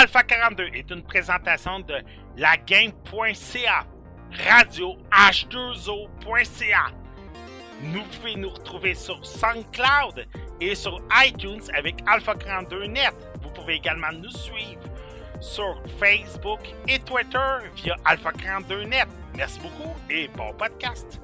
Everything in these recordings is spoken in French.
Alpha 42 est une présentation de lagame.ca, radio h2o.ca. Nous pouvez nous retrouver sur SoundCloud et sur iTunes avec Alpha 42 Net. Vous pouvez également nous suivre sur Facebook et Twitter via Alpha 42 Net. Merci beaucoup et bon podcast.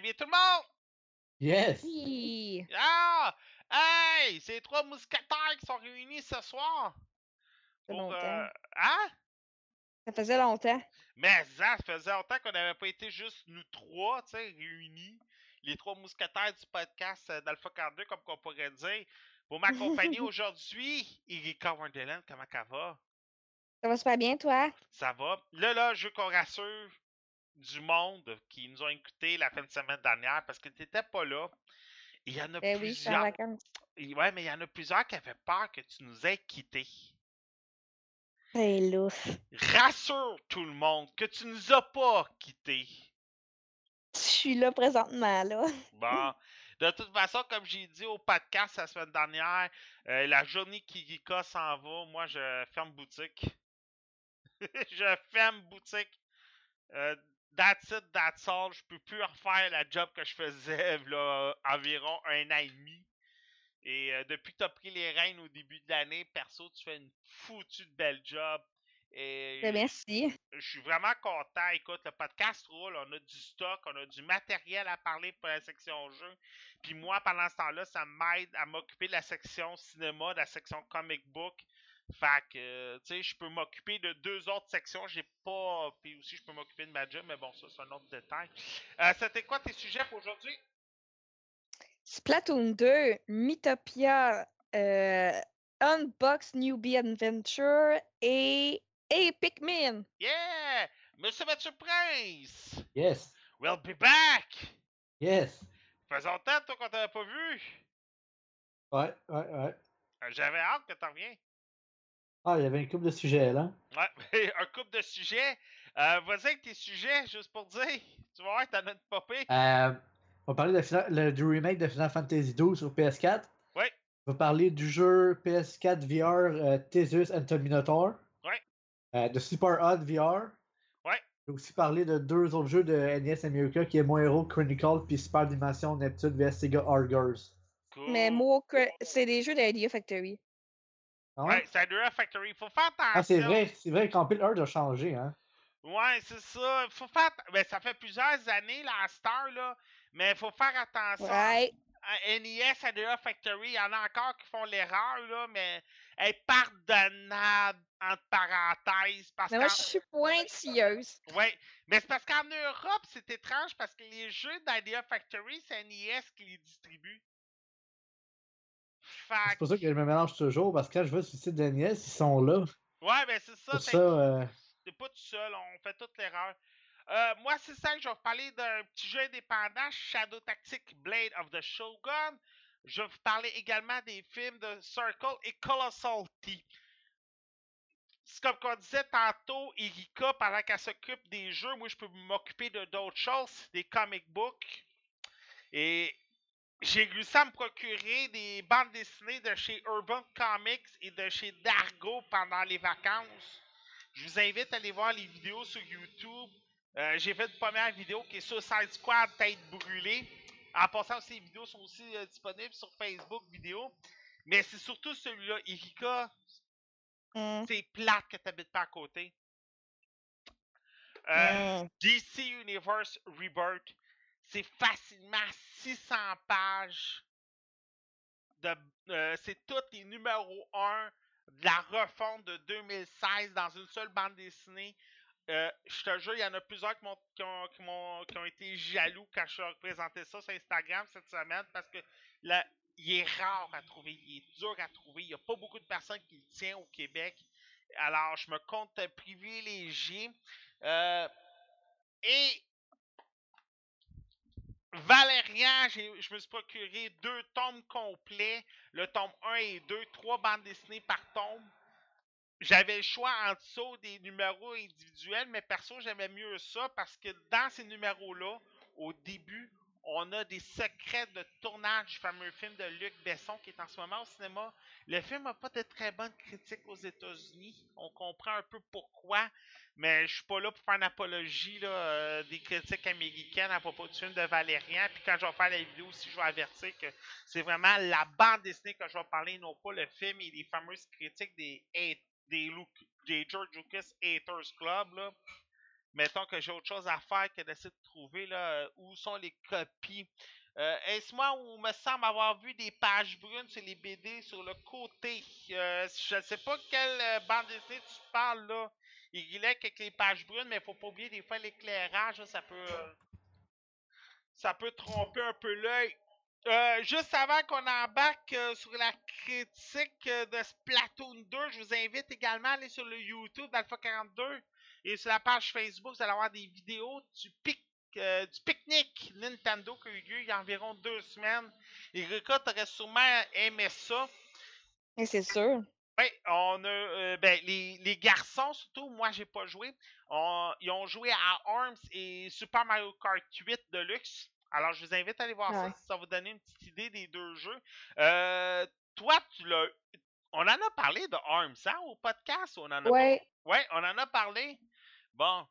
Bien tout le monde? Yes! Oui. Ah! Hey! C'est les trois mousquetaires qui sont réunis ce soir. Ça fait Pour, longtemps. euh, Hein? Ça faisait longtemps. Mais ça, ça faisait longtemps qu'on n'avait pas été juste nous trois, tu sais, réunis. Les trois mousquetaires du podcast euh, d'Alpha 42, comme qu'on pourrait dire. Pour m'accompagner aujourd'hui, Erika Wonderland, comment ça va? Ça va super bien, toi? Ça va. Là, là, je veux qu'on rassure du monde qui nous ont écoutés la fin de semaine dernière parce que tu n'étais pas là. Il y en a Eh oui, je suis en plusieurs. Ouais, mais il y en a plusieurs qui avaient peur que tu nous aies quittés. Rassure tout le monde que tu nous as pas quittés. Je suis là présentement, là. Bon. De toute façon, comme j'ai dit au podcast la semaine dernière, euh, la journée qu'Irika s'en va, moi, je ferme boutique. je ferme boutique. Euh, that's it, that's all. Je peux plus refaire la job que je faisais là, environ un an et demi. Et euh, depuis que tu as pris les rênes au début de l'année, perso, tu fais une foutue de belle job. Et Ben, merci. je suis vraiment content. Écoute, le podcast roule, on a du stock, on a du matériel à parler pour la section jeu. Puis moi, pendant ce temps-là, ça m'aide à m'occuper de la section cinéma, de la section comic book. Fait que, euh, tu sais, je peux m'occuper de deux autres sections. J'ai pas. Puis aussi, je peux m'occuper de ma job, mais bon, ça, c'est un autre détail. Euh, C'était quoi tes sujets pour aujourd'hui? Splatoon 2, Mythopia, euh, Unbox Newbie Adventure et Epic Min. Yeah! Monsieur Mathieu Prince! Yes! We'll be back! Yes! Faisons longtemps, toi, qu'on t'avait pas vu. Ouais, ouais, ouais. Euh, J'avais hâte que t'en reviens. Ah, il y avait une couple de sujets là. Ouais, un couple de sujets. Euh, Vas-y avec tes sujets, juste pour dire. Tu vas voir, t'en as une popée. Euh, on va parler de Final- le- du remake de Final Fantasy XII sur PS4. Ouais. On va parler du jeu PS4 VR euh, Theseus and the Minotaur. Ouais. Euh, de Super Odd VR. Ouais. Je vais aussi parler de deux autres jeux de NES America qui est Mon Hero Chronicle puis Super Dimension Neptune vs Sega Argers. Cool. Mais c'est des jeux d'Idea Factory. Ah Ouais, c'est Adura Factory. Faut faire attention. Ah, c'est vrai, c'est vrai 1 a changé, hein. Ouais, c'est ça. Faut faire. Ben, ça fait plusieurs années, là, à Star, là. Mais faut faire attention. Ouais. À NES, Adura Factory, il y en a encore qui font l'erreur, là, mais elle est pardonnable, entre parenthèses. Parce Mais moi, je suis pointilleuse. Ouais, mais c'est parce qu'en Europe, c'est étrange parce que les jeux d'Idea Factory, c'est NES qui les distribue. C'est pour ça que je me mélange toujours, parce que quand je vais sur le site de NES, ils sont là. Ouais, ben c'est ça. Pour t'es- ça, euh, pas tout seul, on fait toute l'erreur. Euh, moi, c'est ça que je vais vous parler d'un petit jeu indépendant, Shadow Tactics Blade of the Shogun. Je vais vous parler également des films de Circle et Colossal T. C'est comme qu'on disait tantôt, Erika, pendant qu'elle s'occupe des jeux, moi je peux m'occuper de d'autres choses, des comic books. Et j'ai réussi à me procurer des bandes dessinées de chez Urban Comics et de chez Dargo pendant les vacances. Je vous invite à aller voir les vidéos sur YouTube. Euh, j'ai fait une première vidéo qui est Suicide Squad Tête brûlée. En passant les vidéos sont aussi euh, disponibles sur Facebook vidéo. Mais c'est surtout celui-là. Erika, Hmm. c'est plate que t'habites pas à côté. Euh, Hmm. DC Universe Rebirth, c'est facilement 600 pages. De, euh, c'est tous les numéros 1 de la refonte de 2016 dans une seule bande dessinée. euh, je te jure, il y en a plusieurs qui, m'ont- qui ont, qui, ont été jaloux quand je leur ai présenté ça sur Instagram cette semaine parce que là, il est rare à trouver, il est dur à trouver. Il n'y a pas beaucoup de personnes qui le tiennent au Québec. Alors, je me compte privilégié. Euh, et Valérian, je me suis procuré deux tomes complets. Le tome 1 et 2, trois bandes dessinées par tome. J'avais le choix ça ou des numéros individuels, mais perso, j'aimais mieux ça parce que dans ces numéros-là, au début, on a des secrets de tournage du fameux film de Luc Besson qui est en ce moment au cinéma. Le film n'a pas de très bonnes critiques aux États-Unis. On comprend un peu pourquoi, mais je suis pas là pour faire une apologie euh, des critiques américaines à propos du film de Valérian. Puis quand je vais faire la vidéo aussi, je vais avertir que c'est vraiment la bande dessinée que je vais parler, non pas le film et les fameuses critiques des, des, George Lucas Haters Club. Mettons que j'ai autre chose à faire que d'essayer de trouver là, euh, où sont les copies. Euh, Est-ce moi où me semble avoir vu des pages brunes sur les BD sur le côté? Euh, je ne sais pas quelle euh, bande dessinée tu parles là. Il est avec les pages brunes, mais faut pas oublier des fois l'éclairage, ça peut. ça peut tromper un peu l'œil. Juste avant qu'on embarque sur la critique euh, de Splatoon 2, je vous invite également à aller sur le YouTube d'Alpha 42 et sur la page Facebook, vous allez avoir des vidéos du pic euh, du pique-nique Nintendo qui a eu lieu il y a environ deux semaines. Et Rika, t'aurais sûrement aimé ça. Et c'est sûr. Oui, on a euh, ben, les, les garçons surtout, moi j'ai pas joué. On- ils ont joué à ARMS et Super Mario Kart 8 Deluxe. Alors je vous invite à aller voir Ouais. ça, ça va vous donner une petite idée des deux jeux. Euh, toi, tu l'as. On en a parlé de ARMS, hein, au podcast? On en a Ouais. Ouais, on en a parlé. Bon.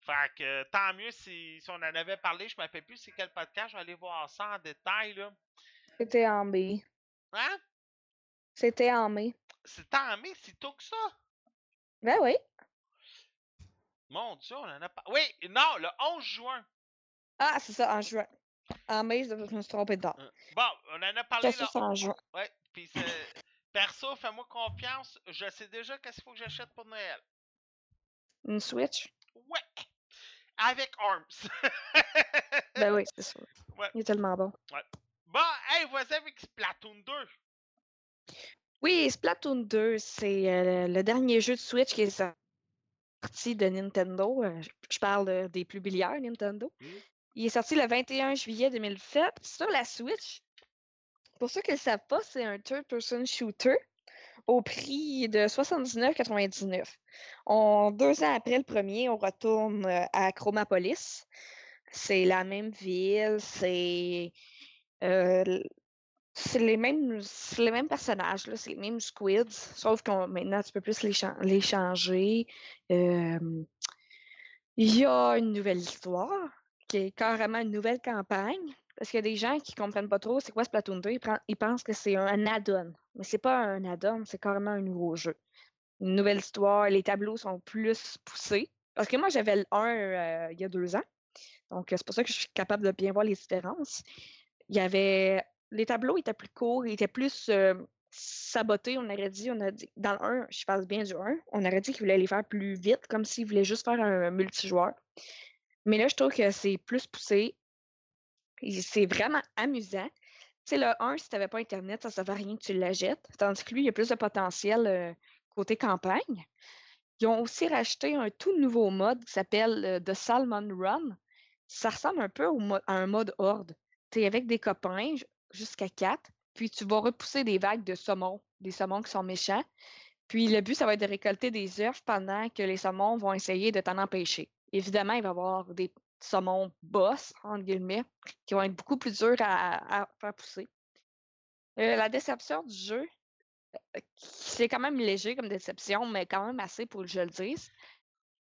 Fait que tant mieux si, si on en avait parlé, je ne me rappelle plus c'est quel podcast, je vais aller voir ça en détail là. C'était en mai. Hein? C'était en mai. C'est en mai, si tôt que ça? Ben oui. Mon Dieu, on en a pas. Oui, non, le 11 juin. Ah, c'est ça, en juin. En mai, je me suis trompé de date. Euh, Bon, on en a parlé ça, c'est en juin. Ouais, puis c'est- perso, fais-moi confiance, je sais déjà qu'est-ce qu'il faut que j'achète pour Noël. Une Switch? Ouais. Avec Arms. Ben oui, c'est sûr. Ouais. Il est tellement bon. bon, hey, vas-y avec Splatoon 2. Oui, Splatoon 2, c'est euh, le dernier jeu de Switch qui est sorti de Nintendo. Euh, je- parle de- des plus bilières Nintendo. Mm. Il est sorti le 21 juillet 2007 sur la Switch. Pour ceux qui ne le savent pas, c'est un third-person shooter au prix de 79,99. On, deux ans après le premier, on retourne euh, à Chromapolis. C'est la même ville, c'est euh, les mêmes, les mêmes personnages, c'est les mêmes squids, sauf qu'on maintenant tu peux plus les, chan- les changer. Il y a une nouvelle histoire qui est carrément une nouvelle campagne. Parce qu'il y a des gens qui comprennent pas trop c'est quoi Splatoon 2. Ils, pren- ils pensent que c'est un add-on. Mais c'est pas un add-on, c'est carrément un nouveau jeu. Une nouvelle histoire, les tableaux sont plus poussés. Parce que moi, j'avais le 1 euh, il y a deux ans. Donc, c'est pour ça que je suis capable de bien voir les différences. Il y avait. Les tableaux étaient plus courts, ils étaient plus euh, sabotés, on aurait dit. On a dit dans le 1, je parle bien du 1, on aurait dit qu'ils voulaient les faire plus vite, comme s'ils voulaient juste faire un multijoueur. Mais là, je trouve que c'est plus poussé. C'est vraiment amusant. Sais, le 1, si tu n'avais pas Internet, ça ne servait à rien que tu jettes. Tandis que lui, il y a plus de potentiel euh, côté campagne. Ils ont aussi racheté un tout nouveau mode qui s'appelle euh, The Salmon Run. Ça ressemble un peu à un mode horde. Tu es avec des copains jusqu'à 4, puis tu vas repousser des vagues de saumons, des saumons qui sont méchants. Puis le but, ça va être de récolter des œufs pendant que les saumons vont essayer de t'en empêcher. Évidemment, il va y avoir des saumons boss, entre guillemets, qui vont être beaucoup plus durs à, à faire pousser. Euh, la déception du jeu, euh, c'est quand même léger comme déception, mais quand même assez pour que je le dise.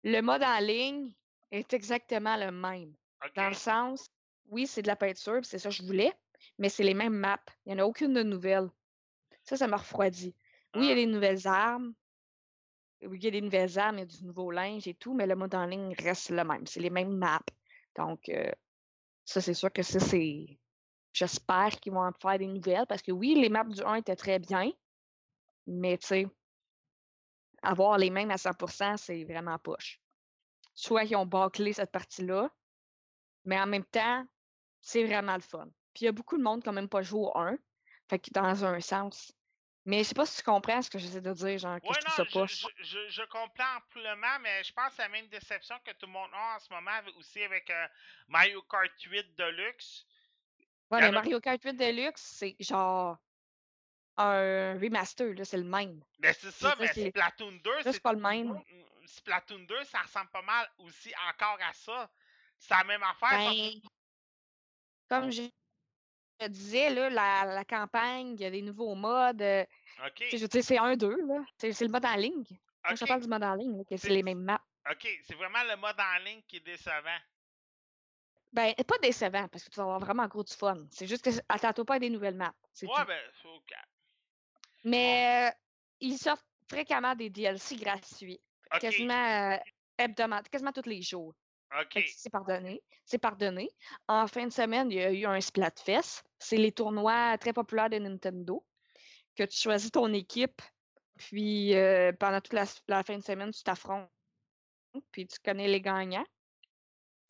Le mode en ligne est exactement le même. Dans le sens, oui, c'est de la peinture, c'est ça que je voulais, mais c'est les mêmes maps. Il n'y en a aucune de nouvelle. Ça, ça m'a refroidi. Oui, il y a Ah. des nouvelles armes. Oui, il y a des nouvelles armes, il y a du nouveau linge et tout, mais le mode en ligne reste le même. C'est les mêmes maps. Donc, euh, ça, c'est sûr que ça, c'est. J'espère qu'ils vont en faire des nouvelles parce que oui, les maps du 1 étaient très bien, mais tu sais, avoir les mêmes à 100%, c'est vraiment poche. soit qu'ils ont bâclé cette partie-là. Mais en même temps, c'est vraiment le fun. Puis il y a beaucoup de monde qui n'ont même pas joué au 1. Fait que dans un sens. Mais je sais pas si tu comprends ce que j'essaie de dire, genre, que Ouais, je trouve ça non, je, comprends amplement, mais je pense que c'est la même déception que tout le monde a en ce moment, aussi avec euh, Mario Kart 8 Deluxe. Ouais, mais a- Mario Kart 8 Deluxe, c'est genre un remaster, là, c'est le même. Mais c'est ça, ça, mais c'est- Splatoon 2, Là, c'est pas le même. Mm, Splatoon 2, ça ressemble pas mal aussi encore à ça. C'est la même affaire. Ben, comme je je disais, là, la, la campagne, il y a des nouveaux modes. euh, je Ok, veux dire, c'est un, deux, là. C'est le mode en ligne. Moi, je parle du mode en ligne, là, que c'est les mêmes maps. ok, c'est vraiment le mode en ligne qui est décevant. Ben, pas décevant, parce que tu vas avoir vraiment gros du fun. C'est juste que attends-toi pas à des nouvelles maps. Ouais, tout. ben, ok. Mais euh, ils sortent fréquemment des DLC gratuits. Quasiment euh, hebdomadaires, quasiment tous les jours. Ok. C'est pardonné. C'est pardonné. En fin de semaine, il y a eu un Splatfest. C'est les tournois très populaires de Nintendo. Que tu choisis ton équipe, puis euh, pendant toute la, fin de semaine, tu t'affrontes, puis tu connais les gagnants.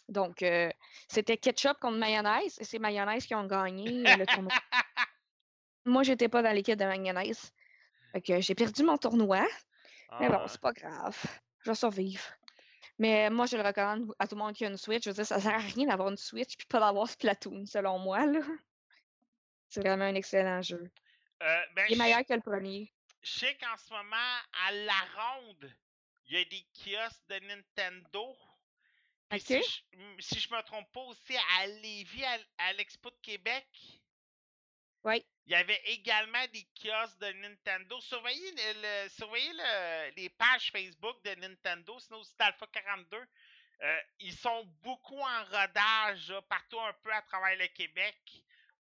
Donc, euh, c'était ketchup contre mayonnaise, et c'est mayonnaise qui ont gagné le tournoi. Moi, j'étais pas dans l'équipe de mayonnaise. Fait que j'ai perdu mon tournoi. Mais bon, Ah, c'est pas grave. Je vais survivre. Mais moi, je le recommande à tout le monde qui a une Switch. Je veux dire, ça sert à rien d'avoir une Switch puis pas d'avoir Splatoon, selon moi. là. C'est vraiment un excellent jeu. euh, ben, Il est je- meilleur que le premier. Je sais qu'en ce moment, à la ronde, il y a des kiosques de Nintendo. Si, je, si je me trompe pas aussi, à Lévis, à, à l'Expo de Québec, Oui. Il y avait également des kiosques de Nintendo. Surveillez, le, le- surveillez le- les pages Facebook de Nintendo, sinon c'est Alpha 42. Euh, ils sont beaucoup en rodage là, partout un peu à travers le Québec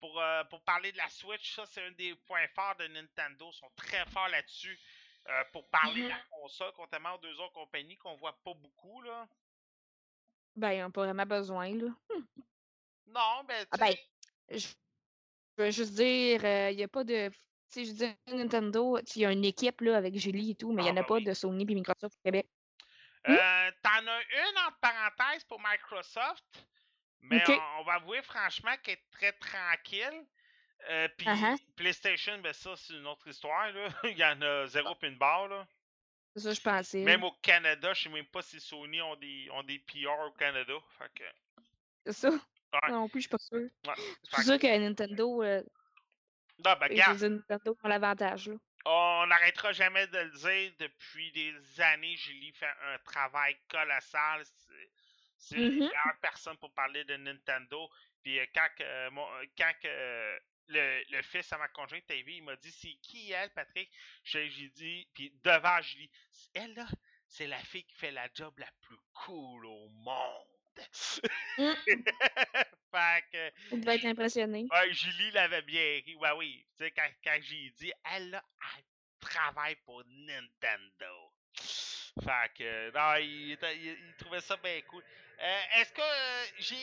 pour, euh, pour parler de la Switch. Ça, c'est un des points forts de Nintendo. Ils sont très forts là-dessus euh, pour parler de la console, contrairement aux deux autres compagnies qu'on voit pas beaucoup. Là. Ben, ils n'ont pas vraiment besoin, là. Non, ben, tu Ah ben, je je veux juste dire, il n'y a pas de. Tu sais, je dire, Nintendo, il y a une équipe là, avec Julie et tout, mais il n'y Ah, en a ben pas oui. de Sony et Microsoft au Québec. Euh, T'en as une entre parenthèses pour Microsoft, mais on, on va avouer franchement qu'elle est très tranquille. Euh, Puis Uh-huh. PlayStation, ben ça, c'est une autre histoire. Là. Il y en a zéro puis une barre. Là. C'est ça, que je pensais. Même au Canada, je sais même pas si Sony ont des, ont des PR au Canada. Fait que, C'est ça. Ouais. Non plus, je suis pas sûre. ouais. Je Fait suis que- Nintendo, euh, Non, ben, regarde, Nintendo a l'avantage, là. on n'arrêtera jamais de le dire. Depuis des années, Julie fait un travail colossal. C'est- C'est une meilleure personne pour parler de Nintendo. Puis euh, quand, euh, mon- euh, quand que, euh, le, le fils à ma conjointe TV, il m'a dit c'est qui elle, Patrick? J'ai j'ai dit, puis devant Julie, elle là, c'est la fille qui fait la job la plus cool au monde. Mm. fait que, Il devait être impressionné. Ouais, Julie l'avait bien ri. Ouais, oui. Tu sais, quand, quand j'ai dit, elle, là, elle travaille pour Nintendo. Fait que, non, il, était- il- il trouvait ça bien cool. Euh, est-ce que, euh, j'ai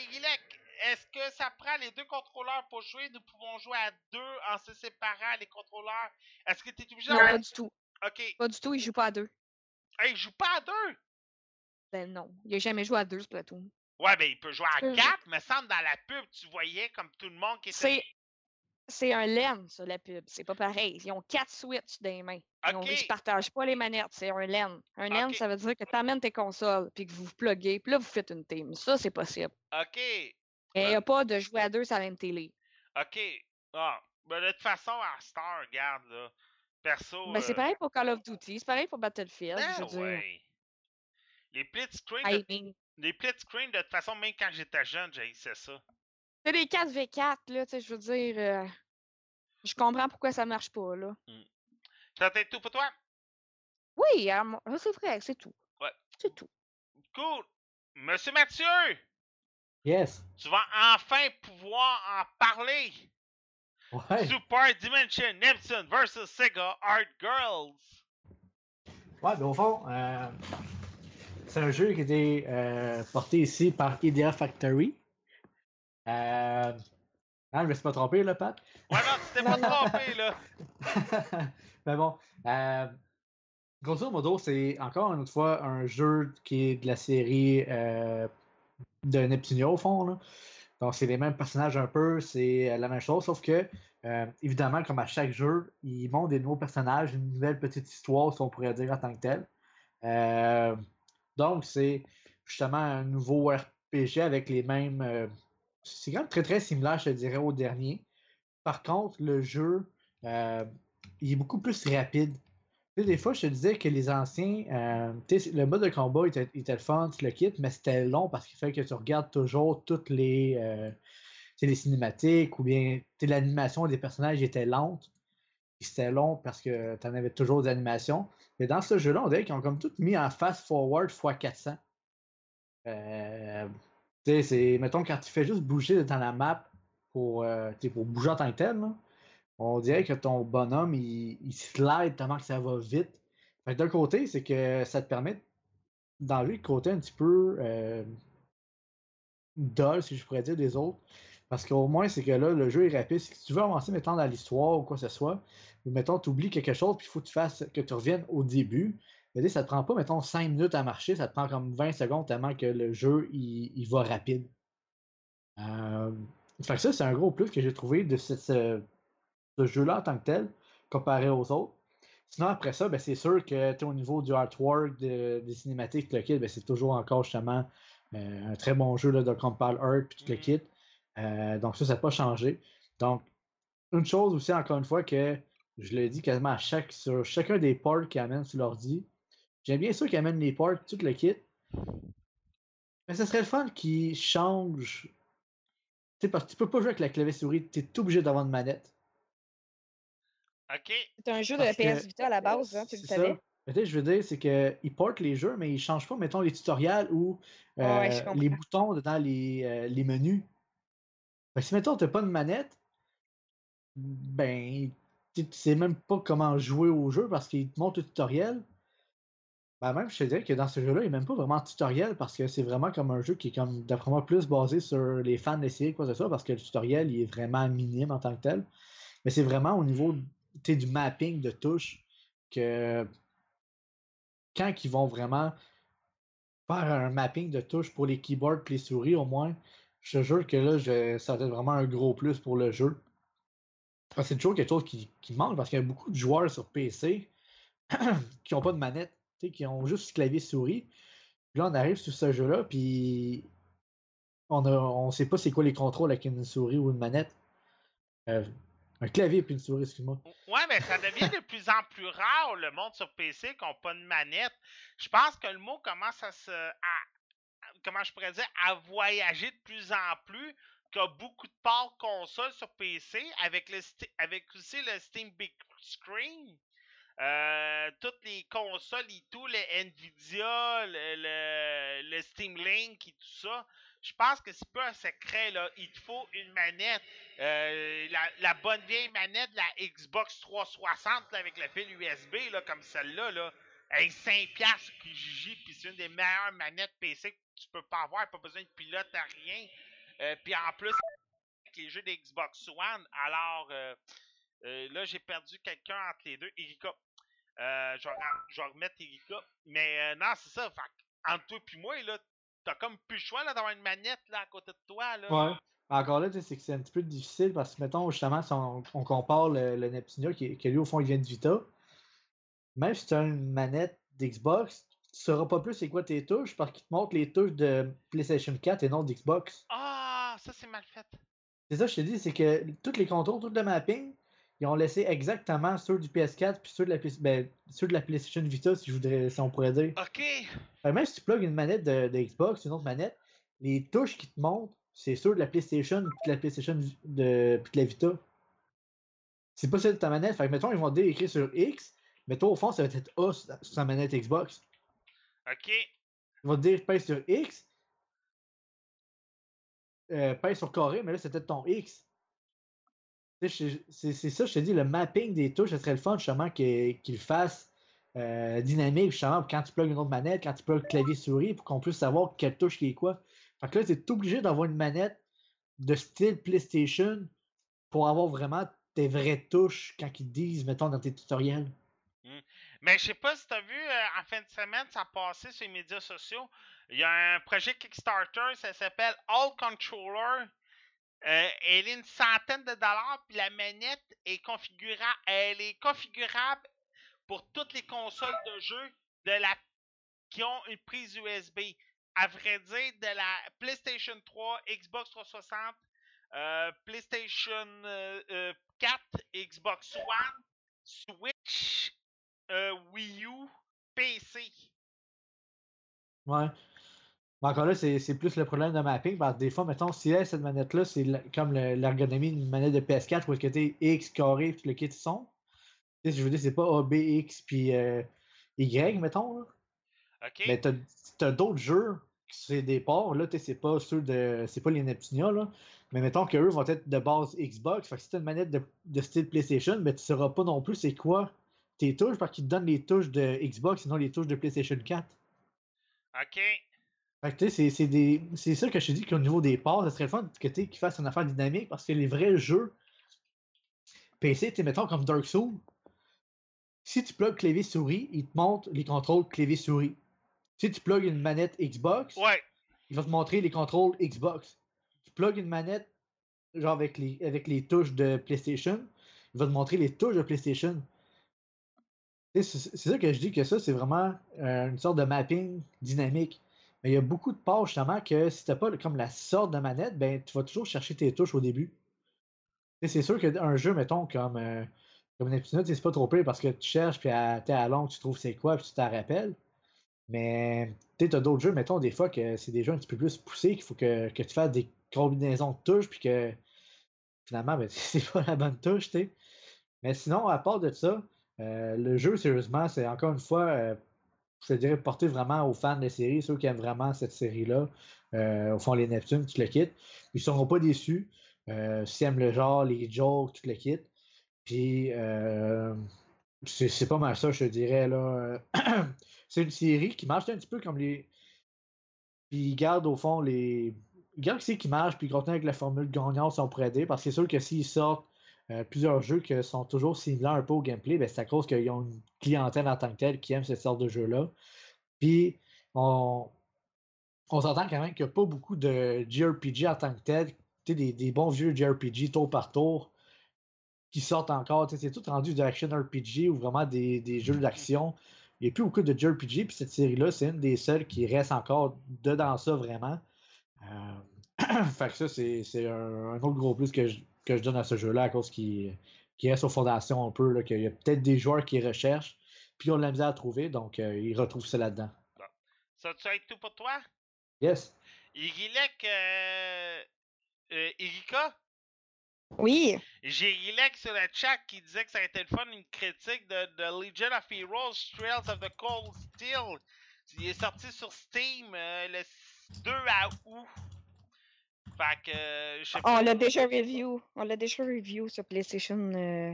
est-ce que ça prend les deux contrôleurs pour jouer? Nous pouvons jouer à deux en se séparant les contrôleurs? Est-ce que tu es obligé Non, pas du tout. Ok. Pas du tout, il joue pas à deux. Hey, il joue pas à deux! Ben non, il a jamais joué à deux, Splatoon. Ouais, ben, il peut jouer à Euh, quatre, mais semble dans la pub, tu voyais comme tout le monde qui était... C'est c'est un LAN, ça, la pub. C'est pas pareil. Ils ont quatre Switch dans les mains. Ils, Ok. partagent pas les manettes. C'est un LAN. Un LAN, Ok. ça veut dire que tu amènes tes consoles, puis que vous vous pluguez, puis là, vous faites une team. Ça, c'est possible. Ok. Mais il n'y a pas de jouer à deux sur la même télé. OK. Ah, ben de toute façon, à Star, regarde, là. Perso. Ben, c'est euh, pareil pour Call of Duty, c'est pareil pour Battlefield. ben je veux dire. ouais. Les split screen, I de, mean, les split screen, de toute façon, même quand j'étais jeune, j'haïssais ça. C'est des 4v4, là, tu sais, je veux dire. euh, je comprends pourquoi ça marche pas, là. Ça peut être tout pour toi? Oui, ah, c'est vrai, c'est tout. Ouais. C'est tout. Cool. Monsieur Mathieu, Yes. tu vas enfin pouvoir en parler. Ouais. Super Dimension Neptune vs Sega Art Girls. Ouais, mais au fond, euh, c'est un jeu qui a été euh, porté ici par Idea Factory. Euh... Ah, je me suis pas trompé, là, Pat? Ouais, non, tu t'es pas trompé, là. mais bon, euh, Grosso modo, c'est encore une fois un jeu qui est de la série euh, de Neptunia au fond. Là. Donc, c'est les mêmes personnages un peu, c'est la même chose, sauf que, euh, évidemment, comme à chaque jeu, ils montrent des nouveaux personnages, une nouvelle petite histoire, si on pourrait dire en tant que tel. Donc, c'est justement un nouveau RPG avec les mêmes. euh, c'est quand même très très similaire, je te dirais, au dernier. Par contre, le jeu, euh, il est beaucoup plus rapide. Des fois, je te disais que les anciens, euh, le mode de combat était, était le fun, tu le quittes, mais c'était long parce qu'il fallait que tu regardes toujours toutes les, les cinématiques ou bien l'animation des personnages était lente. C'était long parce que tu en avais toujours des animations. Mais dans ce jeu-là, on dirait qu'ils ont comme tout mis en fast-forward x 400. Euh, tu sais, c'est, mettons, quand tu fais juste bouger dans la map pour, euh, pour bouger en tant que tel, on dirait que ton bonhomme, il, slide tellement que ça va vite. Fait d'un côté, c'est que ça te permet d'enlever le côté un petit peu euh, si je pourrais dire, des autres. Parce qu'au moins, c'est que là, le jeu est rapide. Si tu veux avancer, mettons, dans l'histoire ou quoi que ce soit, mettons, tu oublies quelque chose, puis il faut que tu fasses, que tu reviennes au début. Mais ça te prend pas, mettons, 5 minutes à marcher, ça te prend comme 20 secondes tellement que le jeu, il, il va rapide. Euh, fait que ça, c'est un gros plus que j'ai trouvé de ce, ce- ce jeu-là en tant que tel, comparé aux autres. Sinon, après ça, ben, c'est sûr que au niveau du artwork, de- des cinématiques, le kit, ben, c'est toujours encore justement euh, un très bon jeu là, de Compile Art puis tout le Mhm. kit. Euh, donc ça, ça n'a pas changé. Donc, une chose aussi, encore une fois, que je le dis quasiment à chaque, sur chacun des ports qu'ils amènent sur l'ordi. J'aime bien ça qu'ils amènent les ports, tout le kit. Mais ce serait le fun qu'ils changent. Tu sais, parce que tu peux pas jouer avec la clavier souris, tu es obligé d'avoir une manette. OK. C'est un jeu de Parce PS Vita à la base, hein, tu le ça. savais. Mais tu sais, je veux dire, c'est qu'ils portent les jeux, mais ils changent pas, mettons, les tutoriels ou ouais, euh, les boutons dans les, euh, les menus. Si, mettons, t'as pas de manette, ben, tu sais même pas comment jouer au jeu parce qu'ils te montrent le tutoriel. Ben, même, je te dirais que dans ce jeu-là, il n'y même pas vraiment de tutoriel parce que c'est vraiment comme un jeu qui est, comme, d'après moi, plus basé sur les fans des séries, quoi parce que le tutoriel, il est vraiment minime en tant que tel. Mais c'est vraiment au niveau du mapping de touches que quand ils vont vraiment faire un mapping de touches pour les keyboards et les souris, au moins, je te jure que là, je- ça va être vraiment un gros plus pour le jeu. Que c'est toujours quelque chose qui, qui manque parce qu'il y a beaucoup de joueurs sur PC qui n'ont pas de manette, qui ont juste clavier souris. Puis là, on arrive sur ce jeu-là, puis on a, on sait pas c'est quoi les contrôles avec une souris ou une manette. Euh, un clavier puis une souris, excuse-moi. Ouais, mais ça devient de plus en plus rare, le monde sur PC qui n'a pas de manette. Je pense que le mot commence à se. à- comment je pourrais dire À voyager de plus en plus. Qu'il y a beaucoup de parts consoles sur PC avec, le, avec aussi le Steam Big Screen. Euh, toutes les consoles et tout, le Nvidia, le, le, Steam Link et tout ça. Je pense que c'est pas un secret, là. Il te faut une manette. Euh, la, la bonne vieille manette la Xbox 360 là, avec le fil USB, là, comme celle-là, là. Hey, 5 piastres qui puis c'est une des meilleures manettes PC que tu peux pas avoir, pas besoin de pilote à rien. Euh, puis en plus, avec les jeux de Xbox One, alors euh, euh, là, j'ai perdu quelqu'un entre les deux. Erika. Euh, je, vais, remettre Erika. Mais euh, non, c'est ça. Fait, que, entre toi et moi, là, t'as comme plus le choix là, d'avoir une manette là, à côté de toi. Là. Ouais. Encore là, tu sais, c'est que c'est un petit peu difficile parce que, mettons, justement, si on, on compare le, le Neptunia, qui, qui lui, au fond, il vient de Vita, même si tu as une manette d'Xbox, tu sauras pas plus c'est quoi tes touches parce qu'il te montre les touches de PlayStation 4 et non d'Xbox. Ah, ça c'est mal fait. C'est ça, je te dis, c'est que tous les contours, tout le mapping, ils ont laissé exactement ceux du PS4 puis ceux de la, ben, ceux de la PlayStation Vita, si, je voudrais, si on pourrait dire. Ok. Fait que même si tu plugues une manette de, de Xbox, une autre manette, les touches qui te montrent, c'est ceux de la PlayStation puis de la PlayStation de, puis de la Vita. C'est pas celle de ta manette. Fait que mettons, ils vont te dire écrit sur X, mais toi, au fond, ça va être A sur ta manette Xbox. Ok. Ils vont te dire pèse sur X, euh, sur carré, mais là, c'était ton X. C'est ça, je te dis, le mapping des touches, ce serait le fun, justement, qu'il le fasse euh, dynamique, justement, quand tu plugues une autre manette, quand tu plugues clavier-souris, pour qu'on puisse savoir quelle touche qui est quoi. Fait que là, tu es obligé d'avoir une manette de style PlayStation pour avoir vraiment tes vraies touches quand ils te disent, mettons, dans tes tutoriels. Mais je sais pas si t'as vu, euh, en fin de semaine, ça a passé sur les médias sociaux. Il y a un projet Kickstarter, ça s'appelle All Controller. Euh, elle est une centaine de dollars, puis la manette est configurable. Elle pour toutes les consoles de jeu de qui ont une prise USB. À vrai dire, de la PlayStation 3, Xbox 360, euh, PlayStation euh, euh, 4, Xbox One, Switch, Wii U, PC. Ouais. Mais encore là, c'est c'est plus le problème de mapping. Parce que des fois, mettons, si elle, cette manette-là, c'est comme le- l'ergonomie d'une manette de PS4 où est-ce que t'es X carré puis le kit son. Tu sais, je veux dire, c'est pas A, B, X puis euh, Y, mettons. Là. OK? Mais t'as as, d'autres jeux qui seraient des ports. Là, c'est pas ceux de. C'est pas les Neptunia, là. Mais mettons qu'eux vont être de base Xbox. Fait que si t'as une manette de, de style PlayStation, mais tu sauras pas non plus c'est quoi tes touches parce qu'ils te donnent les touches de Xbox, sinon les touches de PlayStation 4. OK. C'est- ça que je te dis qu'au niveau des ports, ça serait le fun que qu'ils fassent une affaire dynamique parce que les vrais jeux PC, mettons comme Dark Souls, si tu plugues clavier-souris, il te montre les contrôles clavier-souris. Si tu plugues une manette Xbox, Ouais. il va te montrer les contrôles Xbox. Tu plugues une manette, genre avec les, avec les touches de PlayStation, il va te montrer les touches de PlayStation. C'est ça que je dis que ça, c'est vraiment euh, une sorte de mapping dynamique. Mais il y a beaucoup de parts justement que si tu n'as pas comme la sorte de manette, ben tu vas toujours chercher tes touches au début. C'est sûr qu'un jeu, mettons, comme, euh, comme Neptune, c'est pas trop pire parce que tu cherches, puis à, à longue, tu trouves c'est quoi, puis tu t'en rappelles. Mais tu as d'autres jeux, mettons, des fois que c'est des jeux un petit peu plus poussés, qu'il faut que, que tu fasses des combinaisons de touches, puis que finalement, ben, c'est pas la bonne touche, tu. Mais sinon, à part de ça, euh, le jeu, sérieusement, c'est encore une fois, euh, je te dirais, porté vraiment aux fans de la série, ceux qui aiment vraiment cette série-là, euh, au fond, les Neptunes, tu le quittes. Ils seront pas déçus. Euh, S'ils aiment le genre, les jokes, tu le quittes. Puis, euh, c'est c'est pas mal ça, je te dirais, c'est une série qui marche un petit peu comme les. Puis, ils gardent, au fond, les. Ils gardent ce qui marche, puis ils avec la formule gagnante si on pourrait parce que c'est sûr que s'ils sortent euh, plusieurs jeux qui sont toujours similaires un peu au gameplay, ben, c'est à cause qu'ils ont une clientèle en tant que telle qui aime cette sorte de jeu-là. Puis, on, on s'entend quand même qu'il n'y a pas beaucoup de JRPG en tant que tel. Des, des bons vieux JRPG tour par tour qui sortent encore. C'est tout rendu de action RPG ou vraiment des, des jeux d'action. Il n'y a plus beaucoup de JRPG, puis cette série-là, c'est une des seules qui reste encore dedans ça vraiment. Euh, fait que ça, c'est c'est un, un autre gros plus que je, que je donne à ce jeu-là à cause qu'il reste aux fondations un peu, là, qu'il y a peut-être des joueurs qui recherchent, puis ils ont de la misère à trouver, donc euh, ils retrouvent ça là-dedans. Ça tu être tout pour toi? Yes. Irilek, euh, euh, Erika? Oui. J'ai Irilek sur le chat qui disait que ça a été le fun, une critique de, de Legion of Heroes, Trails of the Cold Steel. Il est sorti sur Steam euh, le 2 à août. Fait que, euh, je sais On l'a déjà review. On l'a déjà review sur PlayStation. euh,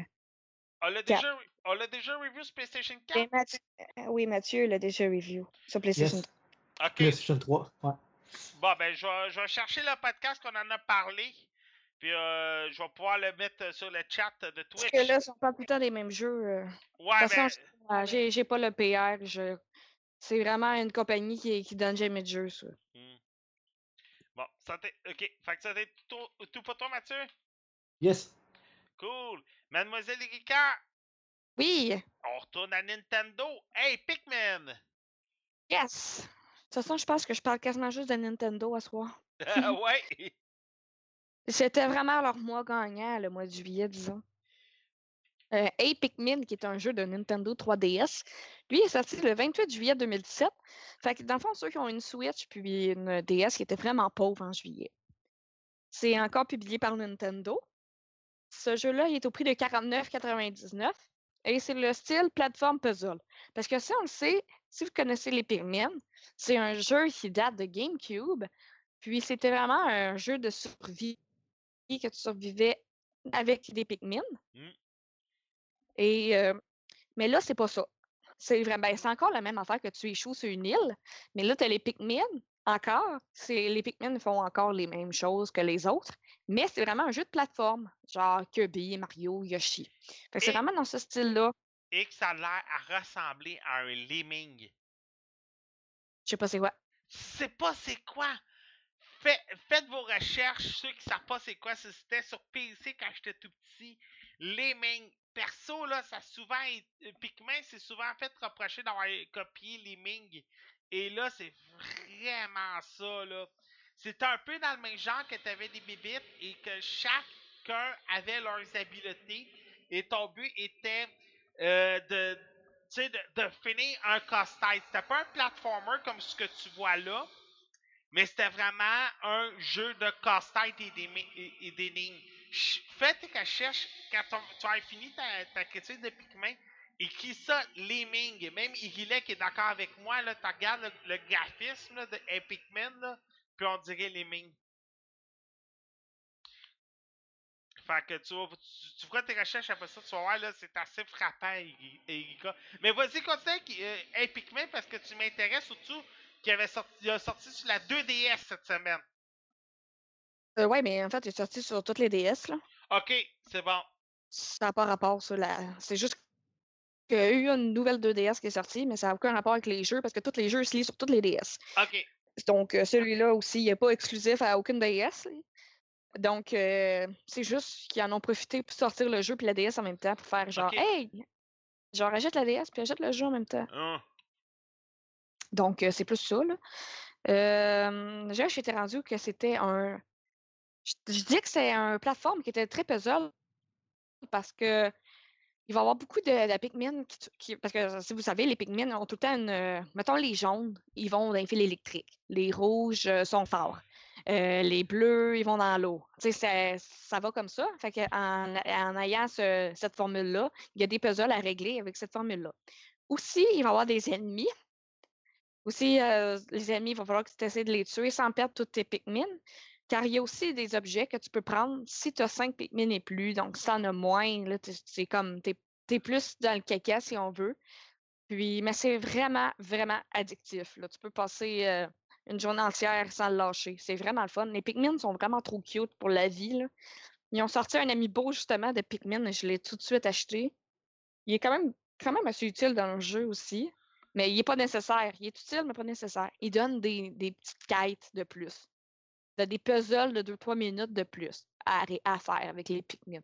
On l'a déjà, on l'a déjà review sur PlayStation 4? ben, Mathieu- euh, oui, Mathieu l'a déjà review sur PlayStation. Yes. Ok. PlayStation 3. Ouais. Bon, ben, je vais, je vais chercher le podcast qu'on en a parlé. Puis, euh, je vais pouvoir le mettre sur le chat de Parce Twitch. que là, ce sont pas tout le temps les mêmes jeux. ouais, De toute ben, façon, je- euh, j'ai j'ai pas le PR. je- C'est vraiment une compagnie qui, qui donne jamais de jeux, ça. hmm. Bon, ça t'est. Ok. Fait que ça t'est tout, tout pour toi, Mathieu? Yes. Cool. Mademoiselle Erika, Oui! on retourne à Nintendo. Hey, Pikmin! Yes! De toute façon, je pense que je parle quasiment juste de Nintendo à soir. ouais? C'était vraiment leur mois gagnant, le mois de juillet, disons. Euh, Pikmin, qui est un jeu de Nintendo 3DS, lui est sorti le 28 juillet 2017. Fait que dans le fond, ceux qui ont une Switch puis une DS qui étaient vraiment pauvres en juillet. C'est encore publié par Nintendo. Ce jeu-là, il est au prix de 49,99 et c'est le style plateforme puzzle. Parce que si on le sait, si vous connaissez les Pikmin, c'est un jeu qui date de GameCube. Puis c'était vraiment un jeu de survie que tu survivais avec des Pikmin. Mm. Et euh, mais là, c'est pas ça. C'est vraiment ben, c'est encore la même affaire que tu échoues sur une île, mais là, tu as les Pikmin encore. C'est les Pikmin font encore les mêmes choses que les autres, mais c'est vraiment un jeu de plateforme, genre Kirby, Mario, Yoshi. Fait que c'est vraiment dans ce style-là. et que ça a l'air à ressembler à un lemming. Je sais pas c'est quoi. C'est pas c'est quoi? Fait- faites vos recherches, ceux qui savent pas c'est quoi, si c'était sur PC quand j'étais tout petit. Lemming. Perso, là, ça souvent Pikmin s'est souvent fait reprocher d'avoir copié Lemming. Et là, c'est vraiment ça, là. C'était un peu dans le même genre que tu avais des bibites et que chacun avait leurs habiletés. Et ton but était euh, de, de, de finir un casse-tête. C'était pas un platformer comme ce que tu vois là, mais c'était vraiment un jeu de casse-tête et d'énigmes. Fais tes recherches quand tu as fini ta, critique de Pikmin. Écris ça, Lemming. Même Irilek qui est d'accord avec moi, là, tu regardes le, graphisme de Pikmin, là, puis on dirait Lemming. Fait que tu, vas, tu, tes recherches après ça, tu vas voir, c'est assez frappant, Eri- Erika. Mais vas-y, continue euh, Pikmin parce que tu m'intéresses surtout qu'il avait il a sorti sur la 2DS cette semaine. Euh, ouais, mais en fait, il est sorti sur toutes les DS, là. Ok, c'est bon. Ça n'a pas rapport, ça. Là. C'est juste qu'il y a eu une nouvelle 2DS qui est sortie, mais ça n'a aucun rapport avec les jeux parce que tous les jeux se lisent sur toutes les DS. Ok. Donc, euh, celui-là aussi, il n'est pas exclusif à aucune DS. Donc, euh, c'est juste qu'ils en ont profité pour sortir le jeu puis la DS en même temps pour faire genre, hey, genre, achète la DS puis achète le jeu en même temps. Hum. Donc, euh, c'est plus ça, là. Euh, déjà, j'étais rendu que c'était un. Je, dis que c'est un plateforme qui était très puzzle parce que il va y avoir beaucoup de, de Pikmin Parce que si vous savez, les Pikmin ont tout le temps une. euh, Mettons les jaunes, ils vont dans les fils électriques. Les rouges euh, sont forts. Euh, les bleus, ils vont dans l'eau. Ça, va comme ça. Fait en, en ayant ce- cette formule-là, il y a des puzzles à régler avec cette formule-là. Aussi, il va y avoir des ennemis. Aussi, les ennemis, il va falloir que tu essaies de les tuer sans perdre tous tes Pikmin. Car il y a aussi des objets que tu peux prendre si tu as 5 Pikmin et plus. Donc, si en as moins, c'est comme, tu es, plus dans le caca si on veut. Puis, mais c'est vraiment, vraiment addictif. Là. Tu peux passer euh, une journée entière sans le lâcher. C'est vraiment le fun. Les Pikmin sont vraiment trop cute pour la vie. Ils ont sorti un amiibo justement de Pikmin et je l'ai tout de suite acheté. Il est quand même, quand même assez utile dans le jeu aussi. Mais il n'est pas nécessaire. Il est utile, mais pas nécessaire. Il donne des, des petites quêtes de plus. De des puzzles de 2-3 minutes de plus à, faire avec les Pikmin.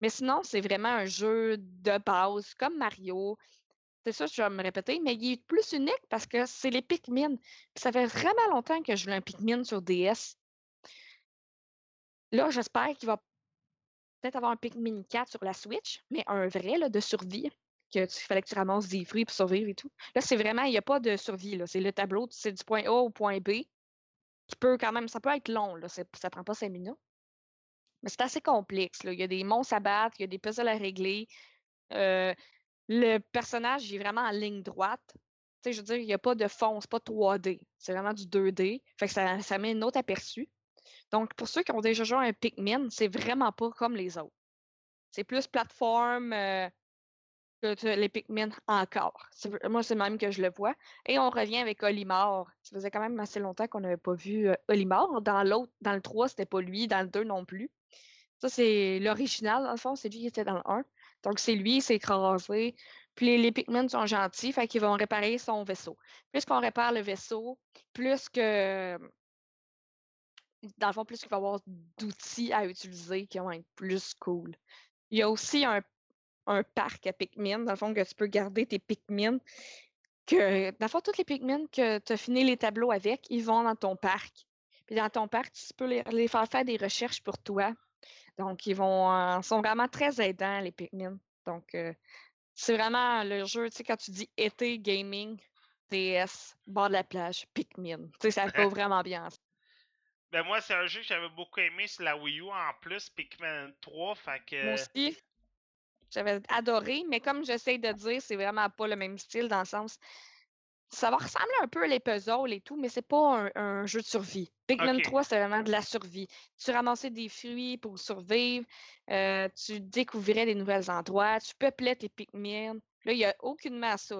Mais sinon, c'est vraiment un jeu de base, comme Mario. C'est ça, je vais me répéter, mais il est plus unique parce que c'est les Pikmin. Ça fait vraiment longtemps que je voulais un Pikmin sur DS. Là, j'espère qu'il va peut-être avoir un Pikmin 4 sur la Switch, mais un vrai là, de survie. Que tu fallait que tu ramasses des fruits pour survivre et tout. Là, c'est vraiment, il n'y a pas de survie. C'est le tableau, c'est du point A au point B. Qui peut quand même, ça peut être long, là. Ça prend pas 5 minutes. Mais c'est assez complexe. Là. Il y a des monstres à battre, il y a des puzzles à régler. Euh, le personnage il est vraiment en ligne droite. Je veux dire, il n'y a pas de fond, c'est pas 3D. C'est vraiment du 2D. Fait que ça, ça met un autre aperçu. Donc, pour ceux qui ont déjà joué à un Pikmin, c'est vraiment pas comme les autres. C'est plus plateforme euh, les Pikmin encore. Moi, c'est même que je le vois. Et on revient avec Olimar. Ça faisait quand même assez longtemps qu'on n'avait pas vu euh, Olimar. Dans l'autre, dans le 3, c'était pas lui. Dans le 2 non plus. Ça, c'est l'original, dans le fond. C'est lui qui était dans le 1. Donc, c'est lui, il s'est écrasé. Puis les, les Pikmin sont gentils, fait qu'ils vont réparer son vaisseau. Plus qu'on répare le vaisseau, plus que. Dans le fond, plus qu'il va y avoir d'outils à utiliser qui vont être plus cool. Il y a aussi un, un parc à Pikmin, dans le fond, que tu peux garder tes Pikmin. Que, dans le fond, tous les Pikmin que tu as fini les tableaux avec, ils vont dans ton parc. Puis dans ton parc, tu peux les, les faire faire des recherches pour toi. Donc, ils vont euh, sont vraiment très aidants, les Pikmin. Donc, euh, c'est vraiment le jeu, tu sais, quand tu dis été gaming, DS, bord de la plage, Pikmin. Tu sais, ça va vraiment bien. Ben moi, c'est un jeu que j'avais beaucoup aimé sur la Wii U en plus, Pikmin 3, fait que... Moi aussi, j'avais adoré, mais comme j'essaie de dire, c'est vraiment pas le même style dans le sens. Ça va ressembler un peu à les puzzles et tout, mais c'est pas un, un jeu de survie. Pikmin Ok. 3, c'est vraiment de la survie. Tu ramassais des fruits pour survivre, euh, tu découvrais des nouveaux endroits, tu peuplais tes Pikmin. Là, il n'y a aucunement ça.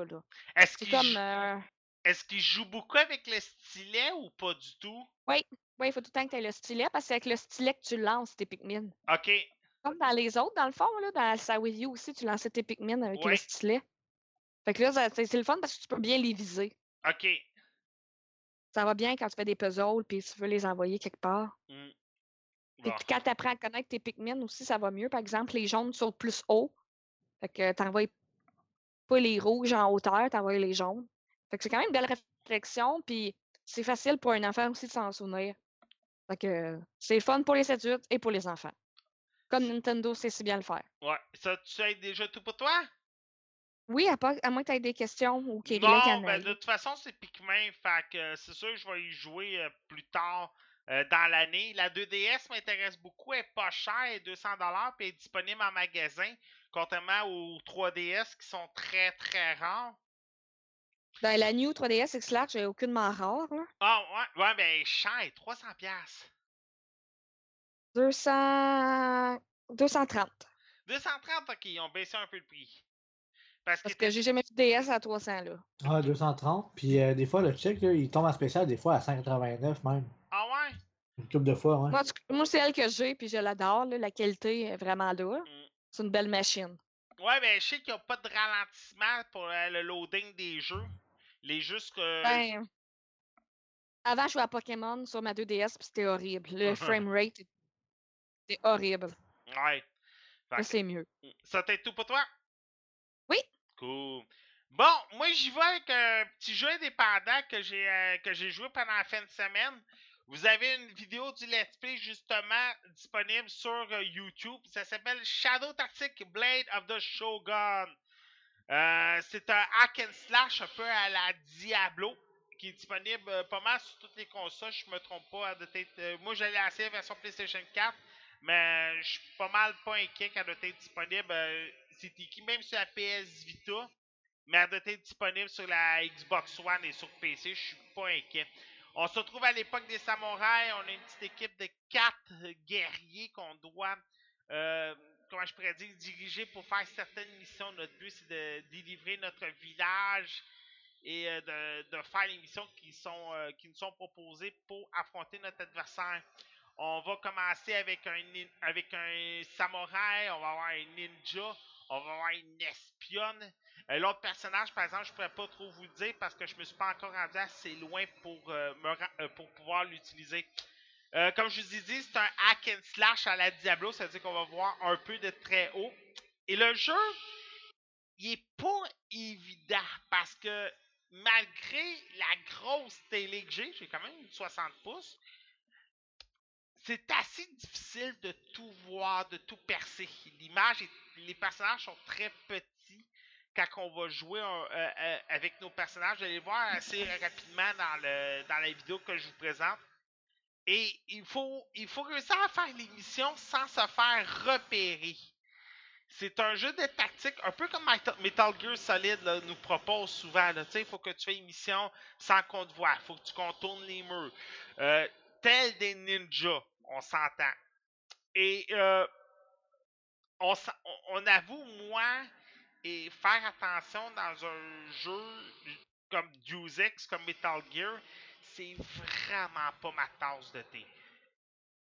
Est-ce qu'il comme. euh, est-ce qu'il joue beaucoup avec le stylet ou pas du tout? Oui, il faut tout le temps que tu aies le stylet parce que c'est avec le stylet que tu lances tes Pikmin. Ok. Comme dans les autres, dans le fond, là, dans sa Wii U aussi, tu lançais tes Pikmin avec Ouais. le stylet. Fait que là, c'est le fun parce que tu peux bien les viser. OK. Ça va bien quand tu fais des puzzles puis tu veux les envoyer quelque part. Hmm. Puis Bon. quand tu apprends à connaître tes Pikmin aussi, ça va mieux. Par exemple, les jaunes sautent plus haut. Fait que t'envoies pas les rouges en hauteur, t'envoies les jaunes. Fait que c'est quand même une belle réflexion, puis c'est facile pour un enfant aussi de s'en souvenir. Fait que c'est le fun pour les adultes et pour les enfants. Comme Nintendo sait si bien le faire. Ouais. Ça, tu as déjà tout pour toi? Oui, à, part- à moins que tu aies des questions ou qu'il y ait Non, ben, de toute façon, c'est Pikmin. Fait que euh, c'est sûr que je vais y jouer euh, plus tard euh, dans l'année. La 2DS m'intéresse beaucoup. Elle est pas chère, elle est 200$ puis elle est disponible en magasin. Contrairement aux 3DS qui sont très très rares. Dans la New 3DS XL, j'ai aucunement rare. Là. Ah, ouais, ouais, ben, elle est chère, 300$. piastres. 200... 230. 230, ok, ils ont baissé un peu le prix. Parce, Parce que, que j'ai jamais vu DS à 300 là. Ah, 230. Puis euh, des fois, le check, là, il tombe en spécial, des fois à 189 même. Ah ouais? Une couple de fois, ouais. Moi, c'est elle que j'ai, puis je l'adore. La qualité est vraiment là. Mm. C'est une belle machine. Ouais, ben, je sais qu'il n'y a pas de ralentissement pour euh, le loading des jeux. Les jeux que. Ben, avant, je jouais à Pokémon sur ma 2DS, puis c'était horrible. Le framerate était horrible. Ouais. Que- c'est mieux. Ça t'aide tout pour toi? Oui. Cool. Bon, moi j'y vais avec un petit jeu indépendant que j'ai euh, que j'ai joué pendant la fin de semaine. Vous avez une vidéo du Let's Play justement disponible sur euh, YouTube. Ça s'appelle Shadow Tactic Blade of the Shogun. Euh, c'est un hack and slash un peu à la Diablo qui est disponible pas mal sur toutes les consoles, je me trompe pas. être, euh, moi j'allais essayer la version PlayStation 4, mais je suis pas mal pas inquiet qu'elle doit être disponible. euh, c'est écrit même sur la PS Vita, mais elle doit être disponible sur la Xbox One et sur PC, je suis pas inquiet. On se retrouve à l'époque des samouraïs, on a une petite équipe de quatre guerriers qu'on doit, euh, comment je pourrais dire, diriger pour faire certaines missions. Notre but c'est de délivrer notre village et euh, de, faire les missions qui, sont, euh, qui nous sont proposées pour affronter notre adversaire. On va commencer avec un, samouraï, on va avoir un ninja, on va avoir une espionne. Euh, L'autre personnage, par exemple, je pourrais pas trop vous le dire parce que je me suis pas encore rendu assez loin pour, euh, euh, pouvoir l'utiliser. Comme je vous ai dit, c'est un hack and slash à la Diablo, ça veut dire qu'on va voir un peu de très haut. Et le jeu, il est pas évident parce que malgré la grosse télé que j'ai, j'ai quand même une 60 pouces, c'est assez difficile de tout voir, de tout percer. L'image, est- les personnages sont très petits quand on va jouer un- euh, euh, avec nos personnages. Vous allez voir assez rapidement dans, la vidéo que je vous présente. Et il faut, réussir à faire les missions sans se faire repérer. C'est un jeu de tactique, un peu comme Metal Gear Solid nous propose souvent. Il faut que tu fasses une sans qu'on te voie. Il faut que tu contournes les murs. Euh, tel des ninjas, on s'entend. Et euh, on, avoue, moi, et faire attention dans un jeu comme Deus Ex, comme Metal Gear, c'est vraiment pas ma tasse de thé.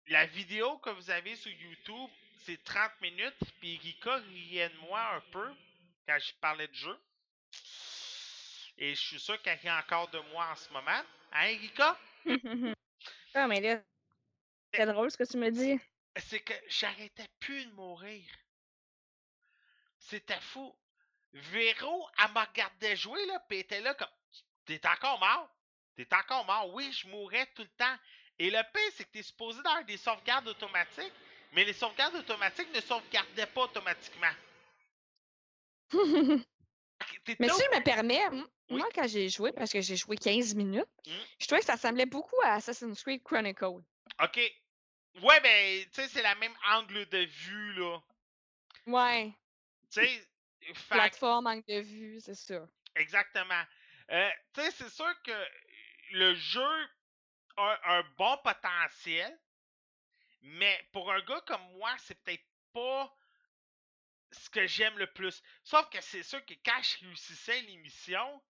La vidéo que vous avez sur YouTube, c'est 30 minutes, puis Erika riait de moi un peu quand je parlais de jeu. Et je suis sûr qu'elle rit encore de moi en ce moment. Hein, Erika? ah, mais là, c'est drôle ce que tu me dis. c'est que j'arrêtais plus de mourir. C'était fou. Véro, elle me regardait jouer, là, pis était là comme T'es encore mort? T'es encore mort? Oui, je mourais tout le temps. Et le pire, c'est que t'es supposé d'avoir des sauvegardes automatiques, mais les sauvegardes automatiques ne sauvegardaient pas automatiquement. Mais si je me permets, Oui. moi, quand j'ai joué, parce que j'ai joué 15 minutes, Mm. je trouvais que ça ressemblait beaucoup à Assassin's Creed Chronicle. Ok. Ouais, ben, tu sais, c'est la même angle de vue, là. Ouais, Tu sais, plateforme, angle de vue, c'est sûr. Exactement. Euh, tu sais, c'est sûr que le jeu a un bon potentiel, mais pour un gars comme moi, c'est peut-être pas ce que j'aime le plus. Sauf que c'est sûr que quand je réussissais l'émission,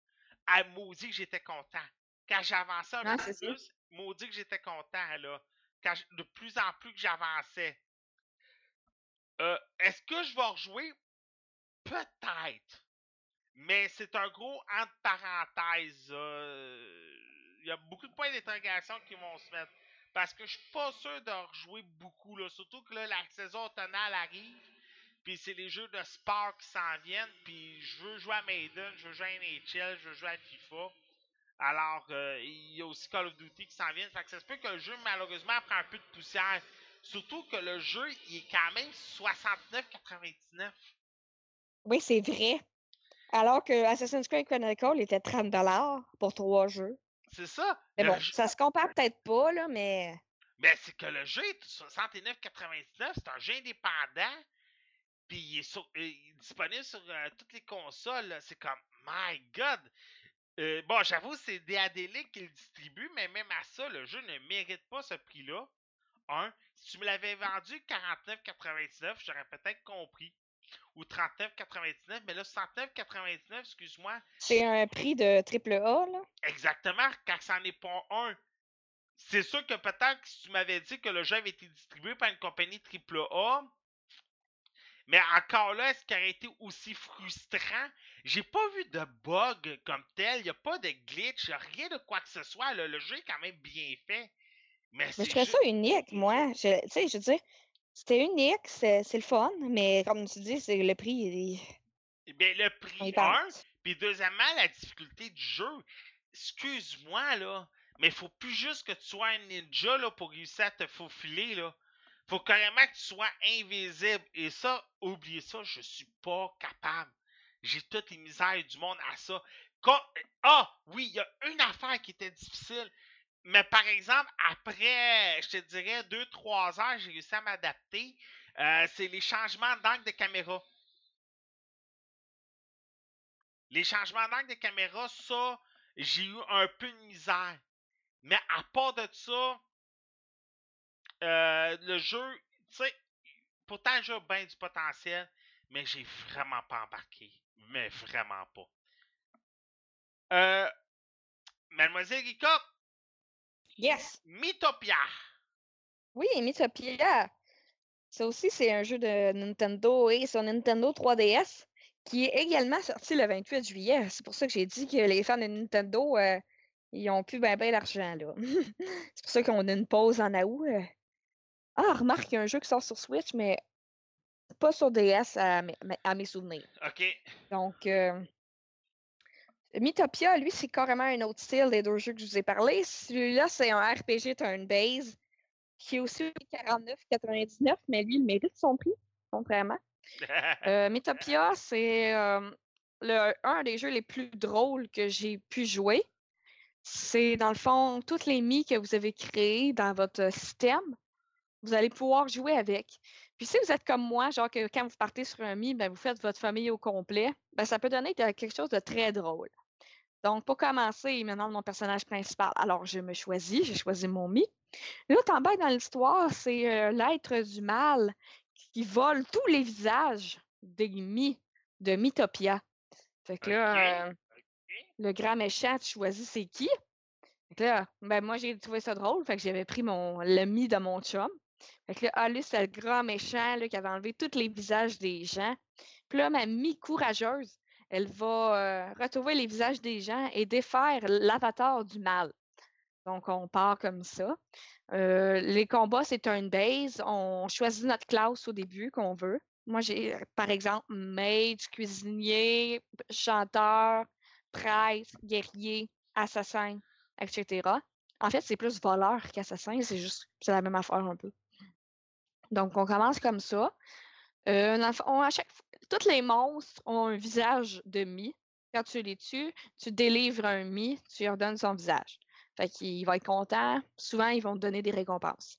à maudit que j'étais content. Quand j'avançais un peu c'est ça. plus, maudit que j'étais content, là. Quand je- de plus en plus que j'avançais. Euh, Est-ce que je vais rejouer? Peut-être. Mais c'est un gros entre parenthèses. euh, Il y a beaucoup de points d'interrogation qui vont se mettre. Parce que je suis pas sûr de rejouer beaucoup. Là. Surtout que là, la saison automnale arrive. Puis c'est les jeux de sport qui s'en viennent. Puis je veux jouer à Maiden, je veux jouer à NHL, je veux jouer à FIFA. Alors, euh, il y a aussi Call of Duty qui s'en vient. Fait que ça se peut que le jeu, malheureusement, prend un peu de poussière. Surtout que le jeu, il est quand même 69,99. Oui, c'est vrai. Alors que Assassin's Creed Chronicle était 30$ pour trois jeux. C'est ça. Mais bon, jeu- ça se compare peut-être pas, là, mais Mais c'est que le jeu est 69,99, c'est un jeu indépendant. Puis il est, sur- euh, il est disponible sur euh, toutes les consoles. C'est comme, my god! Euh, bon, j'avoue, c'est DAD qui le distribue, mais même à ça, le jeu ne mérite pas ce prix-là. Un, si tu me l'avais vendu 49,99, j'aurais peut-être compris. Ou 39,99, mais là, 69,99, excuse-moi, c'est un prix de triple A, là? Exactement, quand ça n'en est pas un. C'est sûr que peut-être que si tu m'avais dit que le jeu avait été distribué par une compagnie AAA, mais encore là, est-ce qu'il aurait été aussi frustrant? J'ai pas vu de bug comme tel, il n'y a pas de glitch, y a rien de quoi que ce soit. là. Le jeu est quand même bien fait. Mais, je trouvais ju- ça unique, moi. Tu sais, je veux dire, c'était unique, c'est le fun, mais comme tu dis, c'est le prix. il- bien, le prix y 1, pense. Puis deuxièmement, la difficulté du jeu. Excuse-moi, là, mais faut plus juste que tu sois un ninja là, pour réussir à te faufiler. Là. Faut carrément que tu sois invisible. Et ça, oubliez ça, je suis pas capable. J'ai toutes les misères du monde à ça. Quand- Ah, oui, il y a une affaire qui était difficile. Mais par exemple, après, je te dirais, 2-3 heures, j'ai réussi à m'adapter. Euh, c'est les changements d'angle de caméra. Les changements d'angle de caméra, ça, j'ai eu un peu de misère. Mais à part de ça, euh, le jeu, tu sais, pourtant a bien du potentiel, mais j'ai vraiment pas embarqué. Mais vraiment pas. Euh, Mademoiselle Rika, Yes! Mythopia. Oui, Mythopia. Ça aussi, c'est un jeu de Nintendo et sur Nintendo 3DS qui est également sorti le 28 juillet. C'est pour ça que j'ai dit que les fans de Nintendo, euh, ils ont plus ben ben d'argent, là. c'est pour ça qu'on a une pause en août. Ah, remarque, il y a un jeu qui sort sur Switch, mais pas sur DS à, mes- à mes souvenirs. OK. Donc, euh, Mythopia, lui, c'est carrément un autre style des deux jeux que je vous ai parlé. Celui-là, c'est un RPG turn-based qui est aussi 49,99, mais lui, il mérite son prix, contrairement. Euh, Mythopia, c'est euh, un des jeux les plus drôles que j'ai pu jouer. C'est, dans le fond, toutes les mi que vous avez créées dans votre système, vous allez pouvoir jouer avec. Puis si vous êtes comme moi, genre que quand vous partez sur un mi, ben, vous faites votre famille au complet, ben, ça peut donner quelque chose de très drôle. Donc, pour commencer, demande mon personnage principal. Alors, je me choisis, j'ai choisi mon mi. Là, en bas dans l'histoire, c'est euh, l'être du mal qui vole tous les visages des mi de Mythopia. Fait que là, euh, le grand méchant, tu choisis c'est qui. Fait que là, ben moi, j'ai trouvé ça drôle. Fait que j'avais pris mon, le mi de mon chum. Fait que là, ah, lui, c'est le grand méchant qui avait enlevé tous les visages des gens. Puis là, ma mi courageuse, elle va euh, retrouver les visages des gens et défaire l'avatar du mal. Donc, on part comme ça. Euh, les combats, c'est un base. On choisit notre classe au début qu'on veut. Moi, j'ai, par exemple, mage, cuisinier, chanteur, prêtre, guerrier, assassin, etc. En fait, c'est plus voleur qu'assassin. C'est juste, c'est la même affaire un peu. Donc, on commence comme ça. Euh, fond, à chaque les monstres ont un visage de mi. Quand tu les tues, tu délivres un mi, tu leur donnes son visage. Fait qu'il va être content. Souvent, ils vont te donner des récompenses.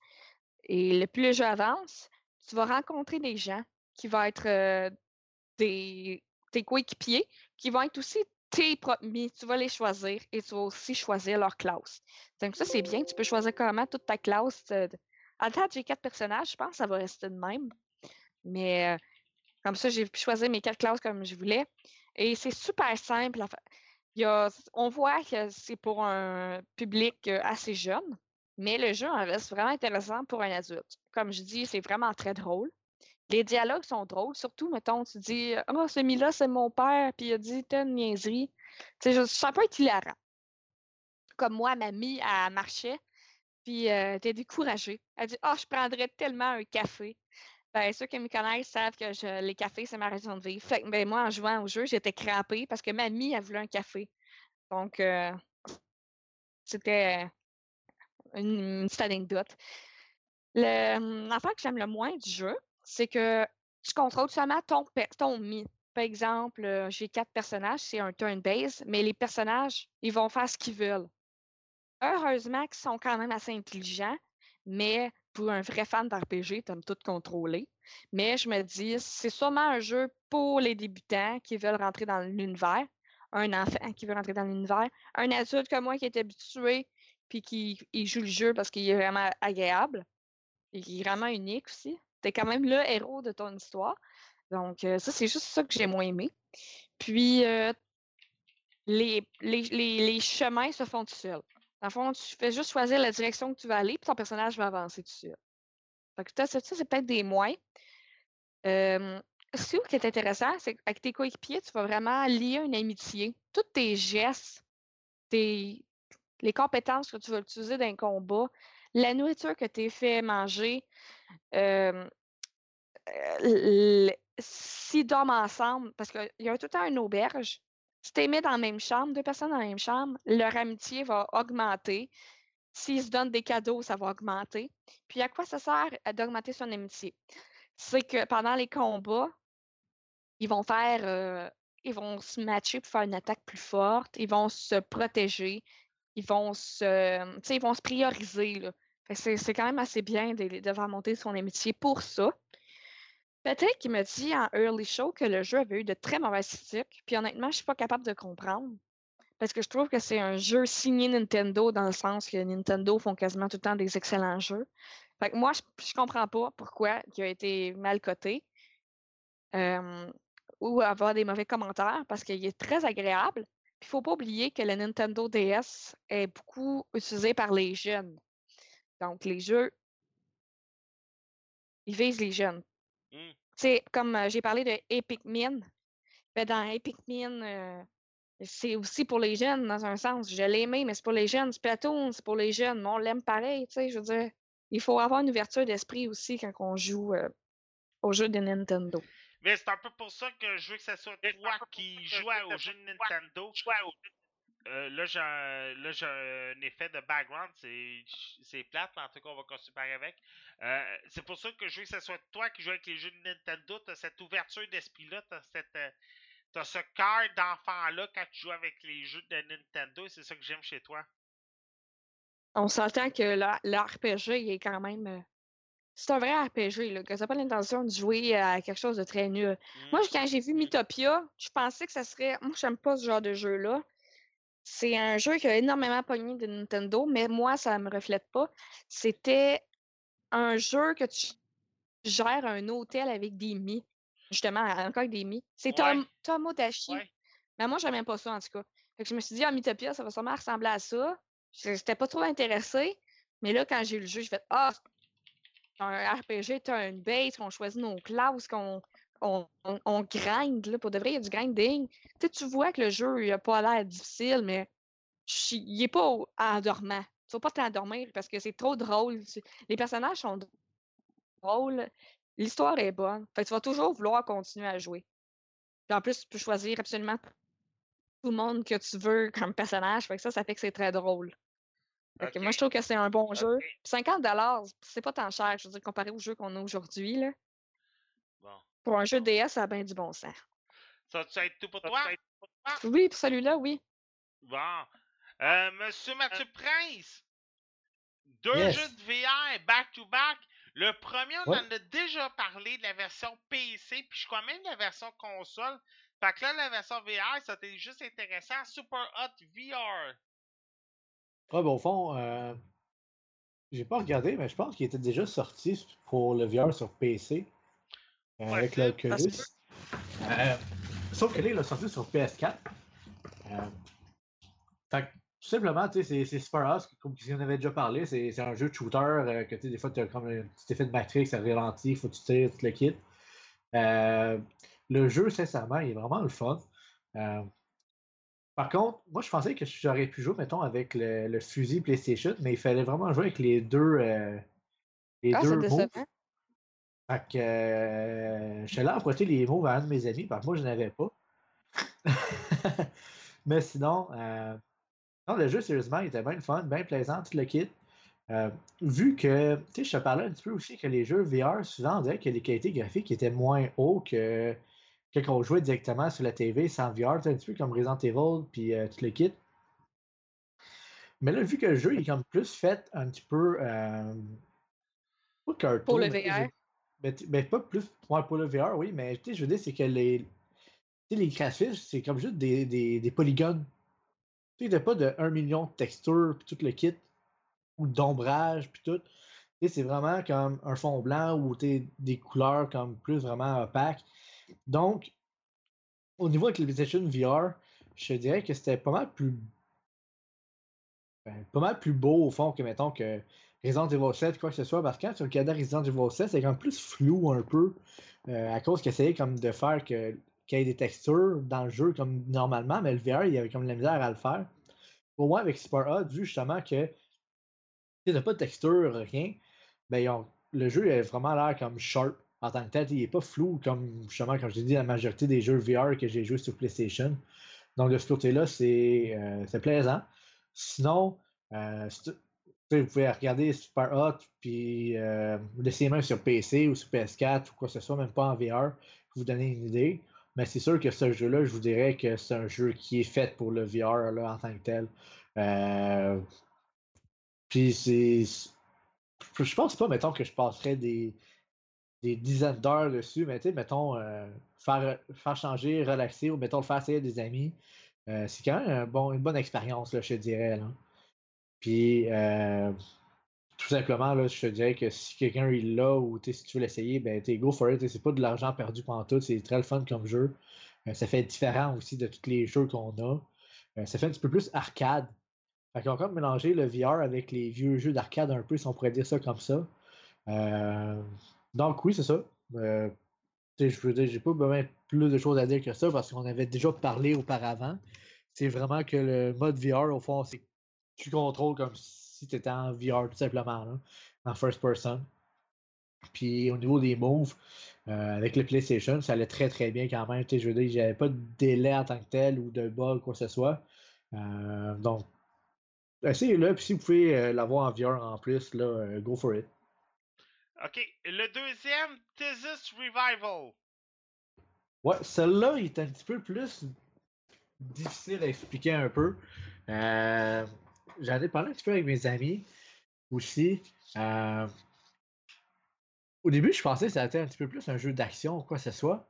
Et le plus le jeu avance, tu vas rencontrer des gens qui vont être euh, tes coéquipiers, qui vont être aussi tes propres mi. Tu vas les choisir et tu vas aussi choisir leur classe. Donc ça, c'est bien. Tu peux choisir carrément toute ta classe. De- À date, j'ai quatre personnages. Je pense que ça va rester de même. Mais euh, comme ça, j'ai pu choisir mes quatre classes comme je voulais. Et c'est super simple. on voit que c'est pour un public euh, assez jeune, mais le jeu en reste vraiment intéressant pour un adulte. Comme je dis, c'est vraiment très drôle. Les dialogues sont drôles, surtout, mettons, tu dis Ah, oh, celui-là, c'est mon père, puis il a dit telle niaiserie. Tu sais, ça peut être hilarant. Comme moi, mamie, elle marchait, puis euh, était découragée. Elle dit Ah, oh, je prendrais tellement un café. Ben, ceux qui me connaissent savent que les cafés, c'est ma raison de vivre. Fait que ben, moi, en jouant au jeu, j'étais crampée parce que mamie, elle voulait un café. Donc, c'était une, petite anecdote. L'affaire que j'aime le moins du jeu, c'est que tu contrôles seulement ton, ton. Par exemple, j'ai quatre personnages, c'est un turn base, mais les personnages, ils vont faire ce qu'ils veulent. Heureusement qu'ils sont quand même assez intelligents, mais pour un vrai fan d'RPG, tu aimes tout contrôler. Mais je me dis, c'est sûrement un jeu pour les débutants qui veulent rentrer dans l'univers, un enfant qui veut rentrer dans l'univers, un adulte comme moi qui est habitué puis qui joue le jeu parce qu'il est vraiment agréable. Il est vraiment unique aussi. Tu es quand même le héros de ton histoire. Donc, euh, ça, c'est juste ça que j'ai moins aimé. Puis, euh, les, les, chemins se font tout seuls. Dans le fond, tu fais juste choisir la direction que tu vas aller, puis ton personnage va avancer seul. Donc, ça, c'est peut-être des moins. Euh, ce qui est intéressant, c'est qu'avec tes coéquipiers, tu vas vraiment lier une amitié. Tous tes gestes, tes, les compétences que tu vas utiliser dans un combat, la nourriture que tu fait manger, s'ils dorment ensemble, parce qu'il y a tout le temps une auberge, si tu mis dans la même chambre, deux personnes dans la même chambre, leur amitié va augmenter. S'ils se donnent des cadeaux, ça va augmenter. Puis à quoi ça sert d'augmenter son amitié? C'est que pendant les combats, ils vont faire, ils vont se matcher pour faire une attaque plus forte, ils vont se protéger, ils vont se, ils vont se prioriser. C'est quand même assez bien de, de monter son amitié pour ça. Peut-être qu'il me dit en early show que le jeu avait eu de très mauvaises critiques, puis honnêtement, je suis pas capable de comprendre. Parce que je trouve que c'est un jeu signé Nintendo dans le sens que Nintendo font quasiment tout le temps des excellents jeux. Fait que moi, je, je comprends pas pourquoi il a été mal coté. ou avoir des mauvais commentaires parce qu'il est très agréable. Il faut pas oublier que le Nintendo DS est beaucoup utilisé par les jeunes. Donc, les jeux, ils visent les jeunes. Mmh. Comme j'ai parlé de Epic Min, ben dans Epic Min, c'est aussi pour les jeunes, dans un sens. Je l'aimais, mais c'est pour les jeunes. Splatoon, c'est pour les jeunes, mais on l'aime pareil, tu sais, je veux dire. Il faut avoir une ouverture d'esprit aussi quand on joue aux jeux de Nintendo. Mais c'est un peu pour ça que je veux que ce soit toi qui joues aux jeux de Nintendo. Euh, là, j'ai un, là, j'ai un effet de background, c'est, plate, mais en tout cas, on va continuer avec. Euh, c'est pour ça que je veux que ce soit toi qui joues avec les jeux de Nintendo. T'as cette ouverture d'esprit-là, t'as cette. Euh, t'as ce cœur d'enfant-là quand tu joues avec les jeux de Nintendo, c'est ça que j'aime chez toi. On s'entend que l'RPG, il est quand même. C'est un vrai RPG, là, que ça n'a pas l'intention de jouer à quelque chose de très nul. Moi, mmh. quand j'ai vu Mythopia, je pensais que ça serait. Moi, j'aime pas ce genre de jeu-là. C'est un jeu qui a énormément pogné de Nintendo, mais moi, ça ne me reflète pas. C'était un jeu que tu gères un hôtel avec des mi. Justement, encore avec des mi. C'est Tom, Tomodachi. Mais moi, je même pas ça, en tout cas. je me suis dit, ah, Mythopia, ça va sûrement ressembler à ça. Je n'étais pas trop intéressée. Mais là, quand j'ai eu le jeu, je fais Ah, un RPG, tu as une base, qu'on choisit nos classes, qu'on on, on, grind, là, pour de vrai, il y a du grinding. Tu, tu vois que le jeu, il n'a pas l'air difficile, mais il n'est pas endormant. Tu ne vas pas t'endormir parce que c'est trop drôle. Les personnages sont drôles. L'histoire est bonne. Fait tu vas toujours vouloir continuer à jouer. Puis en plus, tu peux choisir absolument tout le monde que tu veux comme personnage. Fait que ça, ça fait que c'est très drôle. Moi, je trouve que c'est un bon jeu. 50 c'est pas tant cher, je veux dire, comparé au jeu qu'on a aujourd'hui. Pour un jeu DS, ça a bien du bon sens. Ça va être tout pour toi? Oui, pour celui-là, oui. Bon. Euh, Monsieur Mathieu Prince, deux jeux de VR back-to-back. Le premier, on en a déjà parlé de la version PC, puis je crois même de la version console. Fait que là, la version VR, ça t'est juste intéressant. Super Hot VR. Ouais, bon, au fond, euh, j'ai pas regardé, mais je pense qu'il était déjà sorti pour le VR sur PC. Euh, avec l'Oculus. Euh, sauf que là, il a sorti sur PS4. Euh, fait tout simplement, c'est Super House, comme on avait déjà parlé, c'est un jeu de shooter que des fois, tu as comme un petit effet de Matrix, ça ralentit, il faut que tu tires tout le kit. Euh, le jeu, sincèrement, il est vraiment le fun. Euh, par contre, moi, je pensais que j'aurais pu jouer, mettons, avec le, fusil PlayStation, mais il fallait vraiment jouer avec les deux. Euh, les ah, deux moves. Fait que je suis allé emprunter les moves à un de mes amis, parce que moi, je n'avais pas. mais sinon, non, le jeu, sérieusement, il était bien fun, bien plaisant, tout le kit. Euh, vu que, tu sais, je te parlais un petit peu aussi que les jeux VR, souvent, on dirait que les qualités graphiques étaient moins hauts que quand on jouait directement sur la TV sans VR, un petit peu comme Resident Evil, puis euh, tout le kit. Mais là, vu que le jeu est comme plus fait un petit peu. Euh, cartoon, pour le VR. Mais, pas plus. pour le VR, oui, mais je veux dire, c'est que les. les graphismes, c'est comme juste des, des, des polygones. Tu sais, pas de 1 million de textures, puis tout le kit ou d'ombrage, puis tout. C'est vraiment comme un fond blanc ou des couleurs comme plus vraiment opaques. Donc, au niveau avec le PlayStation VR, je dirais que c'était pas mal plus. Ben, pas mal plus beau au fond que mettons que Resident Evil 7, quoi que ce soit, parce que quand tu regardais Resident Evil 7, c'est comme plus flou un peu. Euh, à cause qu'il essayait comme de faire qu'il y ait des textures dans le jeu comme normalement, mais le VR, il y avait comme la misère à le faire. Au moins avec Super Hot, vu justement que tu n'as pas de texture, rien, ben, le jeu est vraiment l'air comme sharp en tant que tel. Il n'est pas flou comme justement, comme je l'ai dit, la majorité des jeux VR que j'ai joués sur PlayStation. Donc de ce côté-là, c'est euh, plaisant. Sinon, euh, vous pouvez regarder Super Hot puis euh, laisser même sur PC ou sur PS4 ou quoi que ce soit, même pas en VR, pour vous donner une idée. Mais c'est sûr que ce jeu-là, je vous dirais que c'est un jeu qui est fait pour le VR là, en tant que tel. Euh, puis c'est. Je pense pas, mettons, que je passerais des, des dizaines d'heures dessus, mais tu sais, mettons, euh, faire, faire changer, relaxer, ou mettons, le faire essayer des amis. Euh, c'est quand même une bonne expérience, je dirais. Puis, euh, tout simplement, là, je te dirais que si quelqu'un est là ou si tu veux l'essayer, ben, go for it. C'est pas de l'argent perdu pendant tout. C'est très le fun comme jeu. ça fait différent aussi de tous les jeux qu'on a. ça fait un petit peu plus arcade. Fait qu'ils ont comme mélangé le VR avec les vieux jeux d'arcade un peu, si on pourrait dire ça comme ça. Euh, donc oui, c'est ça. Euh, je veux dire, j'ai pas besoin plus de choses à dire que ça parce qu'on avait déjà parlé auparavant. C'est vraiment que le mode VR, au fond, c'est tu contrôles comme si tu étais en VR tout simplement, en first person. Puis au niveau des moves, euh, avec le PlayStation, ça allait très très bien quand même. Je veux dire, j'avais pas de délai en tant que tel ou de bug, quoi que ce soit. donc, Essayez-le, puis si vous pouvez euh, l'avoir en VR en plus, là, euh, go for it. Ok, le deuxième, Thesis Revival. Ouais, celui-là, il est un petit peu plus difficile à expliquer un peu. Euh, J'en ai parlé un petit peu avec mes amis aussi. Euh, au début, je pensais que ça allait un petit peu plus un jeu d'action ou quoi que ce soit.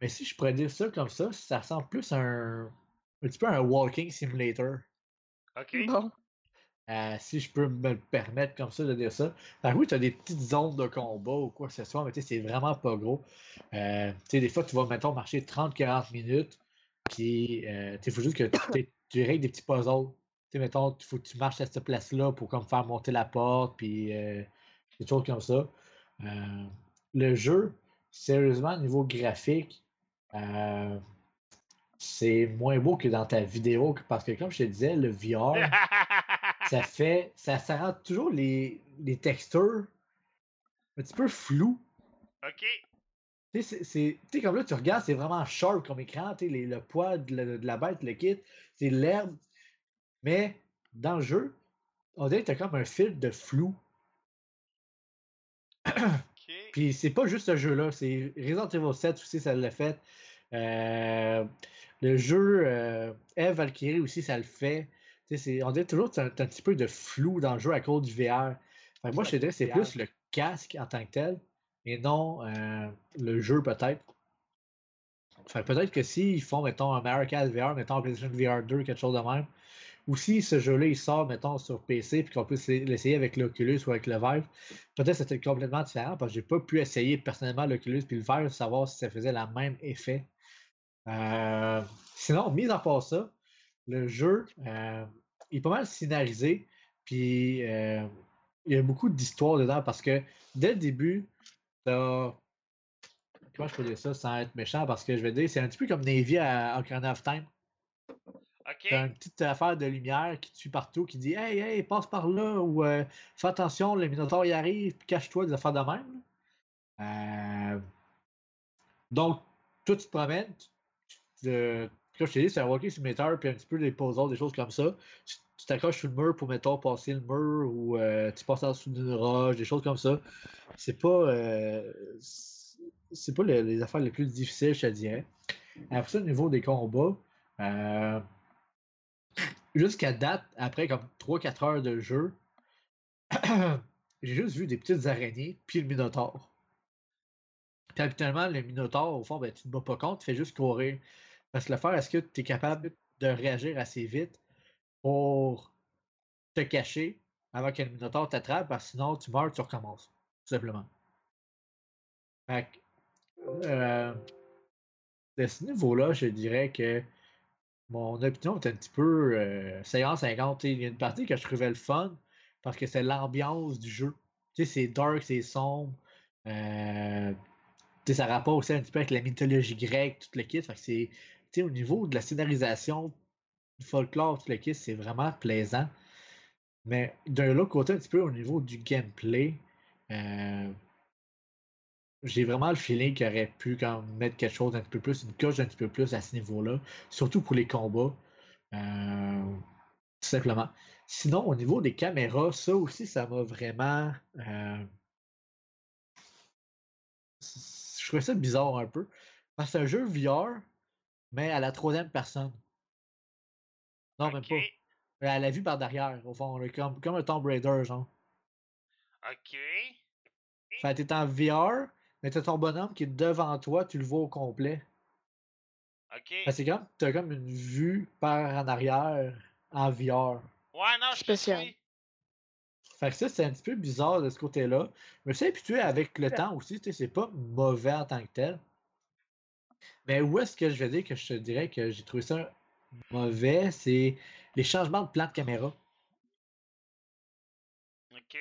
Mais si je pourrais dire ça comme ça, ça ressemble plus à un, un petit peu à un walking simulator. OK. Euh, si je peux me permettre comme ça de dire ça. Alors oui, tu as des petites zones de combat ou quoi que ce soit, mais c'est vraiment pas gros. Euh, des fois, tu vas, mettons, marcher 30-40 minutes, puis euh, il faut juste que tu règles des petits puzzles. Sais, mettons, il faut que tu marches à cette place-là pour comme faire monter la porte, puis euh, des choses comme ça. le jeu, sérieusement, au niveau graphique, c'est moins beau que dans ta vidéo parce que comme je te disais, le VR, ça fait. Ça, ça rend toujours les, les textures un petit peu floues. OK. Tu sais, comme là, tu regardes, c'est vraiment sharp comme écran, le poids de, la bête, le kit, c'est l'herbe. Mais dans le jeu, on dirait que tu as comme un fil de flou. Puis c'est pas juste ce jeu-là, c'est Resident Evil 7 aussi, ça l'a fait. Euh, le jeu euh, Eve Valkyrie aussi, ça le fait. on dirait toujours que tu as, un petit peu de flou dans le jeu à cause du VR. moi, je te dirais que c'est plus le casque en tant que tel et non euh, le jeu peut-être. peut-être que s'ils font, mettons, un Mario VR, mettons un PlayStation VR 2, quelque chose de même, ou si ce jeu-là, il sort, mettons, sur PC, puis qu'on peut l'essayer avec l'Oculus ou avec le Vive, peut-être c'était complètement différent, parce que j'ai pas pu essayer personnellement l'Oculus puis le Vive, savoir si ça faisait le même effet. Euh, sinon, mis à part ça, le jeu euh, est pas mal scénarisé. Puis euh, il y a beaucoup d'histoires dedans parce que dès le début, t'as comment je peux dire ça sans être méchant parce que je vais dire, c'est un petit peu comme Navy à Ocarina of Time. OK. T'as une petite affaire de lumière qui suit partout, qui dit Hey, hey, passe par là, ou euh, fais attention, le Minotaur y arrive, puis cache-toi, des affaires de même. Euh, Donc, toi, tu te promènes, tu- tu- euh, comme je t'ai dit, c'est un Walking Simulator, puis un petit peu des puzzles, des choses comme ça. Tu t'accroches sur le mur pour, mettons, passer le mur, ou tu passes en dessous d'une roche, des choses comme ça. C'est pas. c'est- pas le- les affaires les plus difficiles, je te dirais. Après ça, au niveau des combats, euh, jusqu'à date, après comme 3-4 heures de jeu, j'ai juste vu des petites araignées puis le Minotaure. Puis habituellement, le Minotaure, au fond, ben, tu te bats pas contre, tu fais juste courir. Parce que le faire, est-ce que tu es capable de réagir assez vite pour te cacher avant que le Minotaure t'attrape, parce que sinon tu meurs, tu recommences. Tout simplement. Fait que, euh, de ce niveau-là, je dirais que mon opinion est un petit peu euh, 50-50. Il y a une partie que je trouvais le fun parce que c'est l'ambiance du jeu. C'est dark, c'est sombre. Euh, ça rapporte aussi un petit peu avec la mythologie grecque, tout le kit. Fait que au niveau de la scénarisation, du folklore, tout le kit, c'est vraiment plaisant. Mais d'un autre côté, un petit peu au niveau du gameplay, euh, j'ai vraiment le feeling qu'il aurait pu quand mettre quelque chose d'un petit peu plus, une coche un petit peu plus à ce niveau-là, surtout pour les combats. Euh, tout simplement. Sinon, au niveau des caméras, ça aussi, ça m'a vraiment. euh, je trouvais ça bizarre un peu. Parce que c'est un jeu VR, mais à la troisième personne. Non, même pas. À la vue par derrière, au fond, comme, comme un Tomb Raider, genre. OK. Fait que t'es en VR, mais t'as ton bonhomme qui est devant toi, tu le vois au complet. OK. Que c'est comme, t'as comme une vue par en arrière en VR. Ouais, non, je Spécial. suis. Fait que ça, c'est un petit peu bizarre de ce côté-là. Mais c'est habitué avec le temps aussi, tu sais, c'est pas mauvais en tant que tel. Mais où est-ce que je vais dire que je te dirais que j'ai trouvé ça mauvais, c'est les changements de plan de caméra. OK.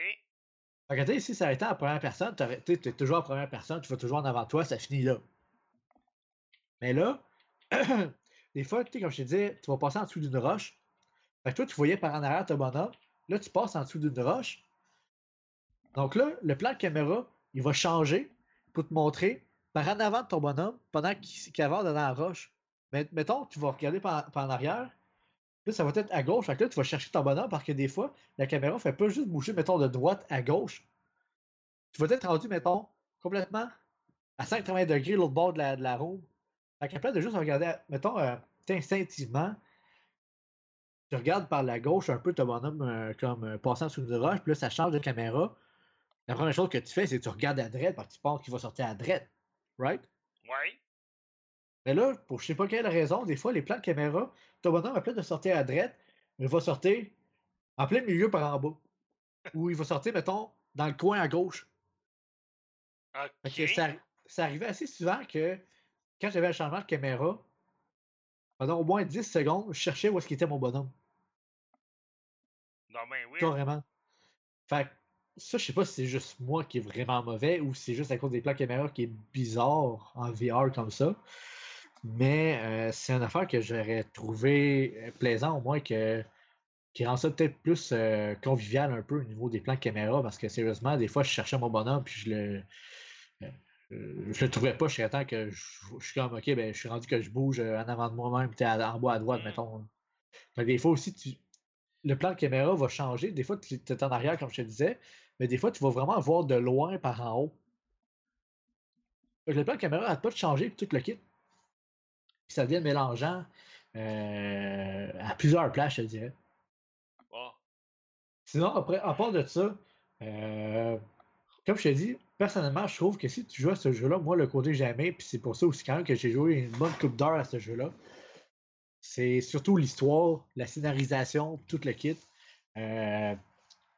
Sais, si ça a été en première personne, tu es toujours en première personne, tu vas toujours en avant toi, ça finit là. Mais là, des fois, tu comme je te disais, tu vas passer en dessous d'une roche. Toi, tu voyais par en arrière ton bonhomme. Là, tu passes en dessous d'une roche. Donc là, le plan de caméra, il va changer pour te montrer par en avant de ton bonhomme pendant qu'il qu'il avance dans la roche. Mais mettons, tu vas regarder par en arrière. Là, ça va être à gauche. Fait que là, tu vas chercher ton bonhomme parce que des fois, la caméra ne fait pas juste bouger, mettons, de droite à gauche. Tu vas être rendu, mettons, complètement à 180 degrés l'autre bord de la, de la roue. Fait qu'à place de juste regarder, mettons, euh, instinctivement, tu regardes par la gauche un peu ton bonhomme euh, comme euh, passant sous une roche, puis là, ça change de caméra. La première chose que tu fais, c'est que tu regardes à droite parce que tu penses qu'il va sortir à droite. Right? Ouais. Mais là, pour je sais pas quelle raison, des fois, les plans de caméra, ton bonhomme, à place de sortir à droite, il va sortir en plein milieu par en bas. Ou il va sortir, mettons, dans le coin à gauche. Ça, ça arrivait assez souvent que quand j'avais un changement de caméra, pendant au moins 10 secondes, je cherchais où est-ce qu'il était mon bonhomme. Non, ben oui. Carrément. Fait que ça, je sais pas si c'est juste moi qui est vraiment mauvais ou si c'est juste à cause des plans caméra qui est bizarre en VR comme ça. Mais euh, c'est une affaire que j'aurais trouvé euh, plaisant au moins que qui rend ça peut-être plus euh, convivial un peu au niveau des plans de caméra parce que sérieusement, des fois, je cherchais mon bonhomme puis je le. je le trouvais pas, je suis temps que je, je suis comme ok, ben je suis rendu que je bouge en avant de moi-même, à- en bas à droite, Mm. mettons. Des fois aussi, tu, le plan de caméra va changer. Des fois, tu es en arrière, comme je te disais, mais des fois, tu vas vraiment voir de loin par en haut. Le plan de caméra n'arrête pas de changer puis tout le kit. Puis ça devient mélangeant euh, à plusieurs places, je dirais. Sinon, après, à part de ça, euh, comme je te dis, personnellement, je trouve que si tu joues à ce jeu-là, moi, le côté aimé, puis c'est pour ça aussi quand même que j'ai joué une bonne coupe d'heure à ce jeu-là, c'est surtout l'histoire, la scénarisation, tout le kit, euh,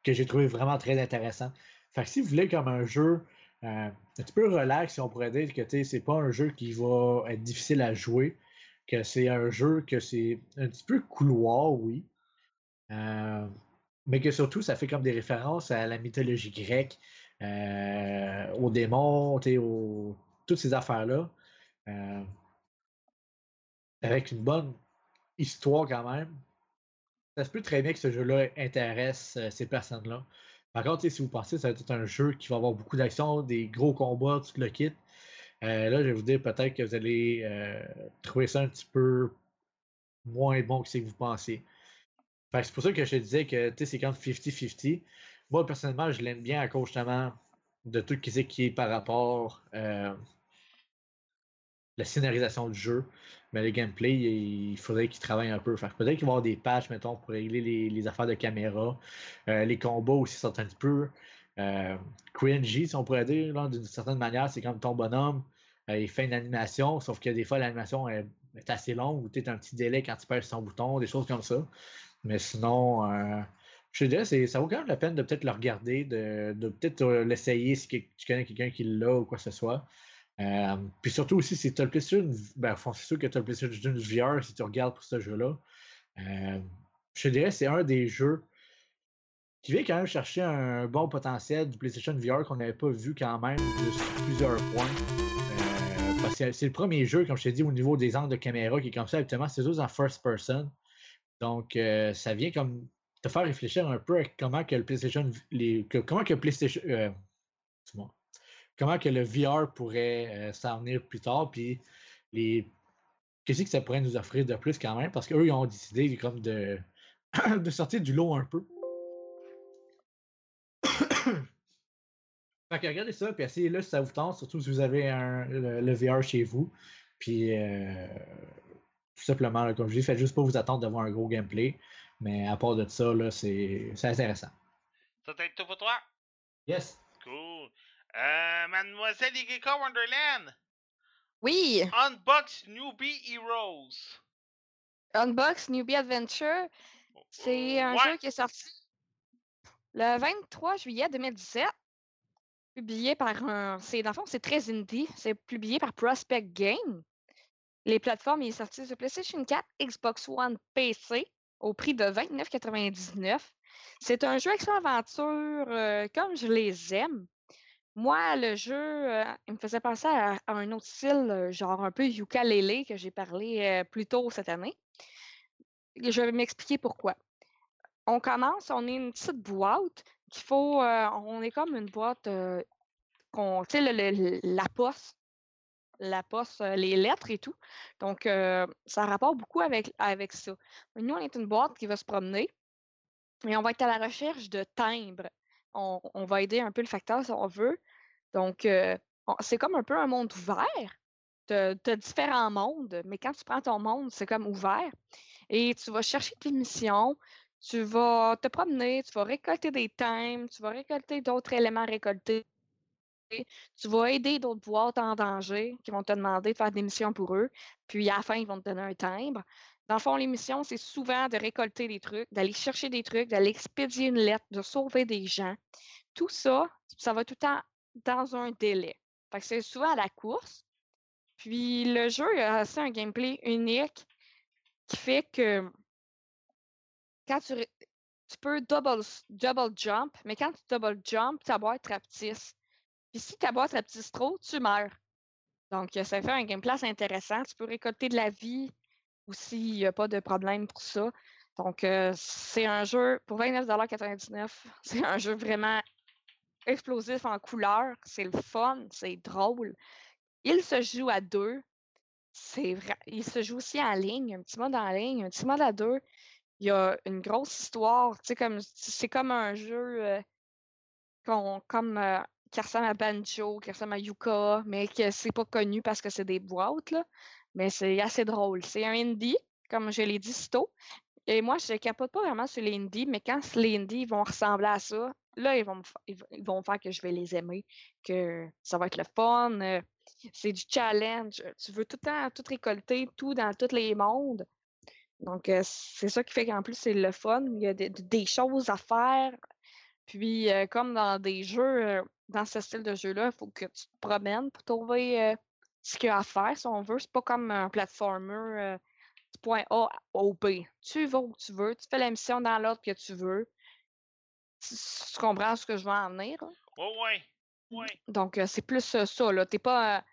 que j'ai trouvé vraiment très intéressant. Fait que si vous voulez comme un jeu euh, un petit peu relax, si on pourrait dire que c'est pas un jeu qui va être difficile à jouer, que c'est un jeu que c'est un petit peu couloir, oui. Euh, mais que surtout, ça fait comme des références à la mythologie grecque, euh, aux démons, aux, toutes ces affaires-là, euh, avec une bonne histoire quand même, ça se peut très bien que ce jeu-là intéresse ces personnes-là. Par contre, si vous pensez que ça va être un jeu qui va avoir beaucoup d'action, des gros combats, tout le kit, euh, là, je vais vous dire peut-être que vous allez euh, trouver ça un petit peu moins bon que ce que vous pensez. c'est pour ça que je te disais que c'est comme 50-50. Moi, personnellement, je l'aime bien à cause justement de tout ce qui est par rapport euh, la scénarisation du jeu. Mais le gameplay, il faudrait qu'il travaille un peu. Peut-être qu'il va y avoir des patchs, mettons, pour régler les, affaires de caméra. Les combats aussi sont un petit peu cringy, si on pourrait dire, d'une certaine manière. C'est comme ton bonhomme, il fait une animation, sauf que des fois, l'animation est, assez longue ou tu as un petit délai quand tu pèses son bouton, des choses comme ça. Mais sinon, euh, je dirais, ça vaut quand même la peine de peut-être le regarder, de, peut-être l'essayer si tu connais quelqu'un qui l'a ou quoi que ce soit. Euh, puis surtout aussi, si tu as le PlayStation, ben, c'est sûr que tu as le PlayStation VR si tu regardes pour ce jeu-là. Euh, je dirais, c'est un des jeux qui vient quand même chercher un bon potentiel du PlayStation VR qu'on n'avait pas vu quand même sur plusieurs points. Euh, c'est le premier jeu, comme je t'ai dit, au niveau des angles de caméra qui est comme ça actuellement, c'est juste en first person. Donc, ça vient comme te faire réfléchir un peu à comment que le PlayStation, que PlayStation, comment que le VR pourrait euh, s'en venir plus tard, puis qu'est-ce que ça pourrait nous offrir de plus quand même, parce qu'eux, ils ont décidé de sortir du lot un peu. Fait que regardez ça, puis essayez-le si ça vous tente, surtout si vous avez un, le, VR chez vous. Puis euh, tout simplement, comme je dis, faites juste pas vous attendre d'avoir un gros gameplay. Mais à part de ça, là, c'est intéressant. Ça t'aide tout pour toi? Yes. Cool. Euh, Mademoiselle Igeka Wonderland. Oui. Unbox Newbie Heroes. Unbox Newbie Adventure. C'est un jeu qui est sorti le 23 juillet 2017. Publié par un. Dans le fond, c'est très indie. C'est publié par Prospect Game. Les plateformes, il est sorti sur PlayStation 4, Xbox One, PC, au prix de 29,99. C'est un jeu action-aventure euh, comme je les aime. Moi, le jeu, euh, il me faisait penser à, un autre style, euh, genre un peu ukulele que j'ai parlé plus tôt cette année. Je vais m'expliquer pourquoi. On commence, on est une petite boîte qu'il faut, on est comme une boîte qu'on, tu sais, la poste, la poste, les lettres et tout. Donc, ça rapporte beaucoup avec, avec ça. Nous, on est une boîte qui va se promener et on va être à la recherche de timbres on, va aider un peu le facteur si on veut. Donc, euh, c'est comme un peu un monde ouvert. Tu as, différents mondes, mais quand tu prends ton monde, c'est comme ouvert. Et tu vas chercher tes missions, tu vas te promener, tu vas récolter des times, tu vas récolter d'autres éléments récoltés. Tu vas aider d'autres boîtes en danger qui vont te demander de faire des missions pour eux. Puis à la fin, ils vont te donner un timbre. Dans le fond, les missions, c'est souvent de récolter des trucs, d'aller chercher des trucs, d'aller expédier une lettre, de sauver des gens. Tout ça, ça va tout le temps dans un délai. Fait que c'est souvent à la course. Puis le jeu a aussi un gameplay unique qui fait que quand tu, peux double, double jump, mais quand tu double jump, ta boîte rapetisse. Puis si ta boîte rapetisse trop, tu meurs. Donc, ça fait un gameplay assez intéressant. Tu peux récolter de la vie, aussi, il n'y a pas de problème pour ça. Donc, euh, c'est un jeu pour 29,99$. C'est un jeu vraiment explosif en couleur. C'est le fun, c'est drôle. Il se joue à deux. C'est vrai. Il se joue aussi en ligne, un petit mode en ligne, un petit mode à deux. Il y a une grosse histoire. Comme, c'est comme un jeu euh, comme, euh, qui ressemble à Banjo, qui ressemble à Yuka, mais que c'est pas connu parce que c'est des boîtes. Là. Mais c'est assez drôle. C'est un indie, comme je l'ai dit si tôt. Et moi, je capote pas vraiment sur les indies, mais quand les indies vont ressembler à ça, là, ils vont, ils vont faire que je vais les aimer, que ça va être le fun. Euh, c'est du challenge. Tu veux tout le temps tout récolter, tout dans tous les mondes. Donc, euh, c'est ça qui fait qu'en plus, c'est le fun. Il y a des, choses à faire. Puis, euh, comme dans des jeux, dans ce style de jeu-là, il faut que tu te promènes pour trouver ce qu'il y a à faire, si on veut. C'est pas comme un platformer euh, du point A au B. Tu vas où tu veux, tu fais la mission dans l'ordre que tu veux. Tu, comprends ce que je veux en venir? Oui, oui. Ouais. Donc, euh, c'est plus euh, ça, là. T'es pas.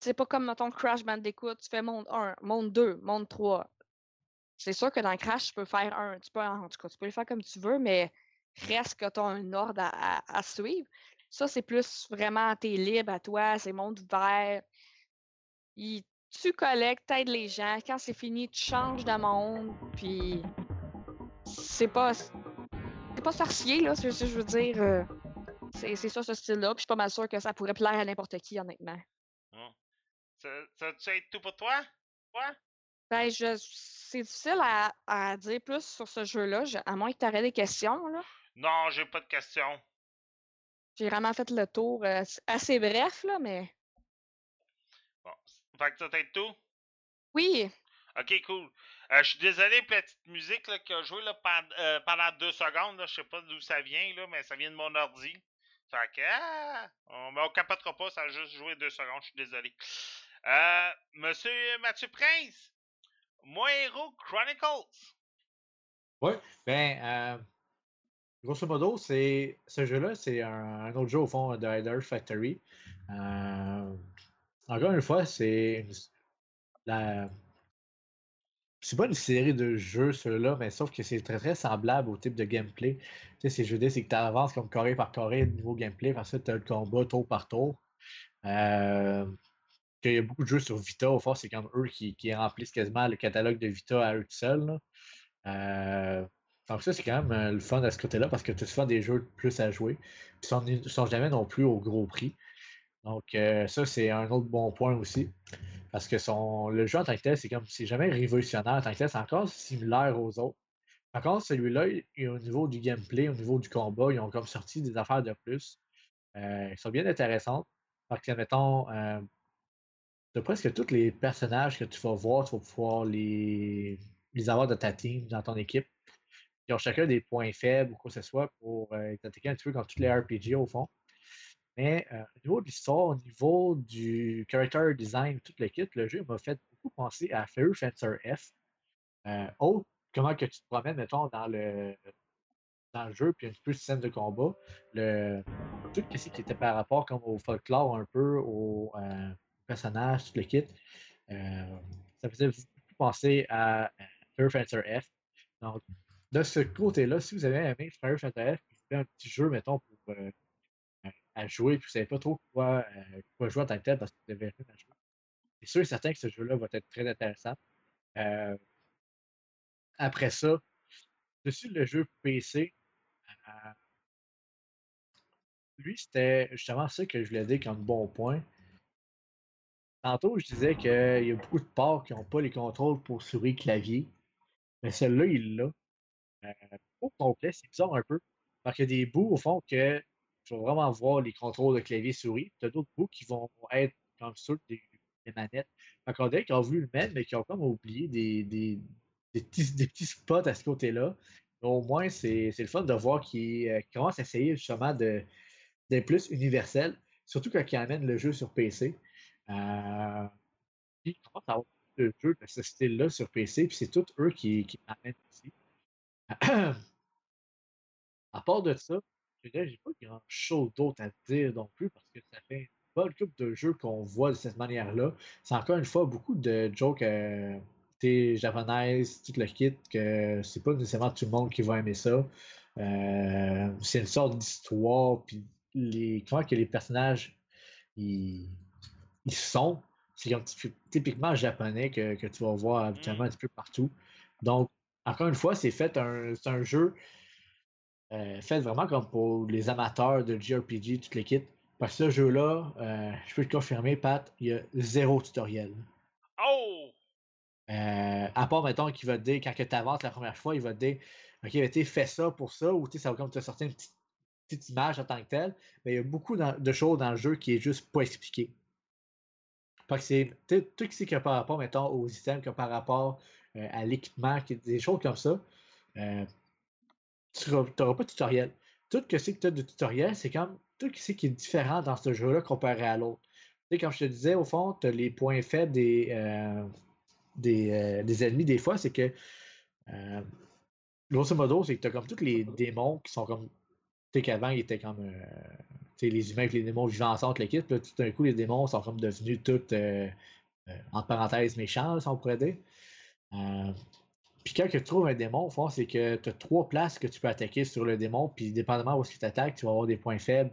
C'est pas comme, mettons, Crash Bandicoot, tu fais monde 1, monde 2, monde 3. C'est sûr que dans Crash, tu peux faire un. Tu peux, en tout cas, tu peux le faire comme tu veux, mais reste que tu as un ordre à, suivre. Ça, c'est plus vraiment, t'es libre à toi, c'est monde ouvert. Tu collectes, t'aides les gens. Quand c'est fini, tu changes de monde. Puis c'est pas. C'est pas sorcier, là, c'est je veux dire. euh, c'est ça, ce style-là. Puis je suis pas mal sûre que ça pourrait plaire à n'importe qui, honnêtement. Ça, ça tu être tout pour toi? Toi? Ben, je, c'est difficile à, à dire plus sur ce jeu-là, je- à moins que tu aurais des questions. Là. Non, j'ai pas de questions. J'ai vraiment fait le tour euh, assez bref, là, mais Bon. Fait que ça t'aide tout? oui, Ok, cool. Euh, je suis désolé pour la petite musique là, qui a joué là, euh, pendant deux secondes. Là, je sais pas d'où ça vient, là, mais ça vient de mon ordi. Fait que, ah, on, mais on capotera pas, ça a juste joué deux secondes, je suis désolé. Euh, Monsieur Mathieu Prince, Moi Hero Chronicles. Ben, euh, grosso modo, c'est ce jeu-là, c'est un, autre jeu au fond de Hider Factory. Euh, encore une fois, c'est la- c'est pas une série de jeux, ceux-là, mais sauf que c'est très très semblable au type de gameplay. Tu sais, ces jeux-là, c'est que tu avances comme carré par carré niveau gameplay, parce que tu as le combat tour par tour. Euh, qu'il y a beaucoup de jeux sur Vita, au fond, c'est comme eux qui, qui remplissent quasiment le catalogue de Vita à eux tout seuls. Euh, donc ça, c'est quand même euh, le fun à ce côté-là parce que tu souvent des jeux plus à jouer. Ils sont, ils sont jamais non plus au gros prix. Donc euh, ça, c'est un autre bon point aussi. Parce que son, le jeu en tant que tel, c'est comme c'est jamais révolutionnaire en tant que tel, c'est encore similaire aux autres. Par contre, celui-là, il- au niveau du gameplay, au niveau du combat, ils ont comme sorti des affaires de plus. Qui sont bien intéressantes. Parce que, presque tous les personnages que tu vas voir, tu vas pouvoir les, les avoir de ta team, dans ton équipe. Ils ont chacun des points faibles ou quoi que ce soit pour euh, t'attaquer un petit peu comme tous les RPG au fond. Mais euh, au niveau de l'histoire, au niveau du character design, tout le kit, le jeu m'a fait beaucoup penser à Fairy Fencer F. Euh, autre, comment que tu te promènes, mettons, dans le, dans le jeu, puis un petit peu de scène de combat. Le, tout ce qui était par rapport comme au folklore un peu, au euh, personnage, tout le kit. euh, ça faisait penser à euh, Fairy Fencer F. Donc, de ce côté-là, si vous avez aimé Fire Fencer F, vous faites un petit jeu, mettons, pour euh, à jouer, puis vous ne savez pas trop quoi, euh, quoi jouer en tant que tel parce que vous avez rien à jouer. C'est sûr et certain que ce jeu-là va être très intéressant. Euh, après ça, dessus le jeu PC, euh, lui, c'était justement ça que je voulais dire comme bon point. Tantôt, je disais qu'il y a beaucoup de ports qui n'ont pas les contrôles pour souris clavier. Mais celui-là, il l'a. Euh, au complet, c'est bizarre un peu. Parce qu'il y a des bouts, au fond, que tu vas vraiment voir les contrôles de clavier souris. Tu as d'autres bouts qui vont être comme ceux des, manettes. Fait qu'on dirait qu'ils ont voulu le mettre, mais qu'ils ont comme oublié des, petits, spots à ce côté-là. Au moins, c'est le fun de voir qu'ils euh, commencent à essayer justement d'être plus universel, surtout quand ils amènent le jeu sur PC. Euh, puis commencent à avoir de jeux de ce style-là sur PC, puis c'est tous eux qui, qui l'amènent ici. à part de ça, je dirais, j'ai pas grand chose d'autre à dire non plus parce que ça fait une bonne couple de jeux qu'on voit de cette manière-là. C'est encore une fois beaucoup de jokes euh, japonaises, tout le kit, que c'est pas nécessairement tout le monde qui va aimer ça. Euh, c'est une sorte d'histoire, puis les, comment que les personnages ils, ils sont. C'est comme typi- typiquement japonais que, que tu vas voir habituellement un petit peu partout. Donc, encore une fois, c'est fait un, c'est un jeu euh, fait vraiment comme pour les amateurs de JRPG, toutes les kits. Parce que ce jeu-là, euh, je peux te confirmer, Pat, il y a zéro tutoriel. Oh! Euh, à part, mettons, qu'il va te dire, quand tu avances la première fois, il va te dire, OK, ben, fais ça pour ça, ou ça va comme te sortir une petite, petite image en tant que telle. Mais il y a beaucoup de choses dans le jeu qui est juste pas expliqué. Fait que c'est tout ce qui a par rapport, mettons, aux items, qui a par rapport euh, à l'équipement, qui- des choses comme ça. euh, tu n'auras pas de tutoriel. Tout ce que tu as de tutoriel, c'est comme tout ce qui est différent dans ce jeu-là comparé à l'autre. Tu sais, comme je te disais, au fond, tu as les points faibles des, euh, des, des ennemis, des fois, c'est que grosso modo, c'est que tu as comme tous les démons qui sont comme. Tu sais qu'avant, ils étaient comme. Euh, les humains et les démons vivant ensemble, là, tout d'un coup, les démons sont comme devenus tous, euh, euh, entre parenthèses, méchants, si on pourrait dire. Euh, puis quand tu trouves un démon, au c'est que tu as trois places que tu peux attaquer sur le démon, puis dépendamment où tu attaques, tu vas avoir des points faibles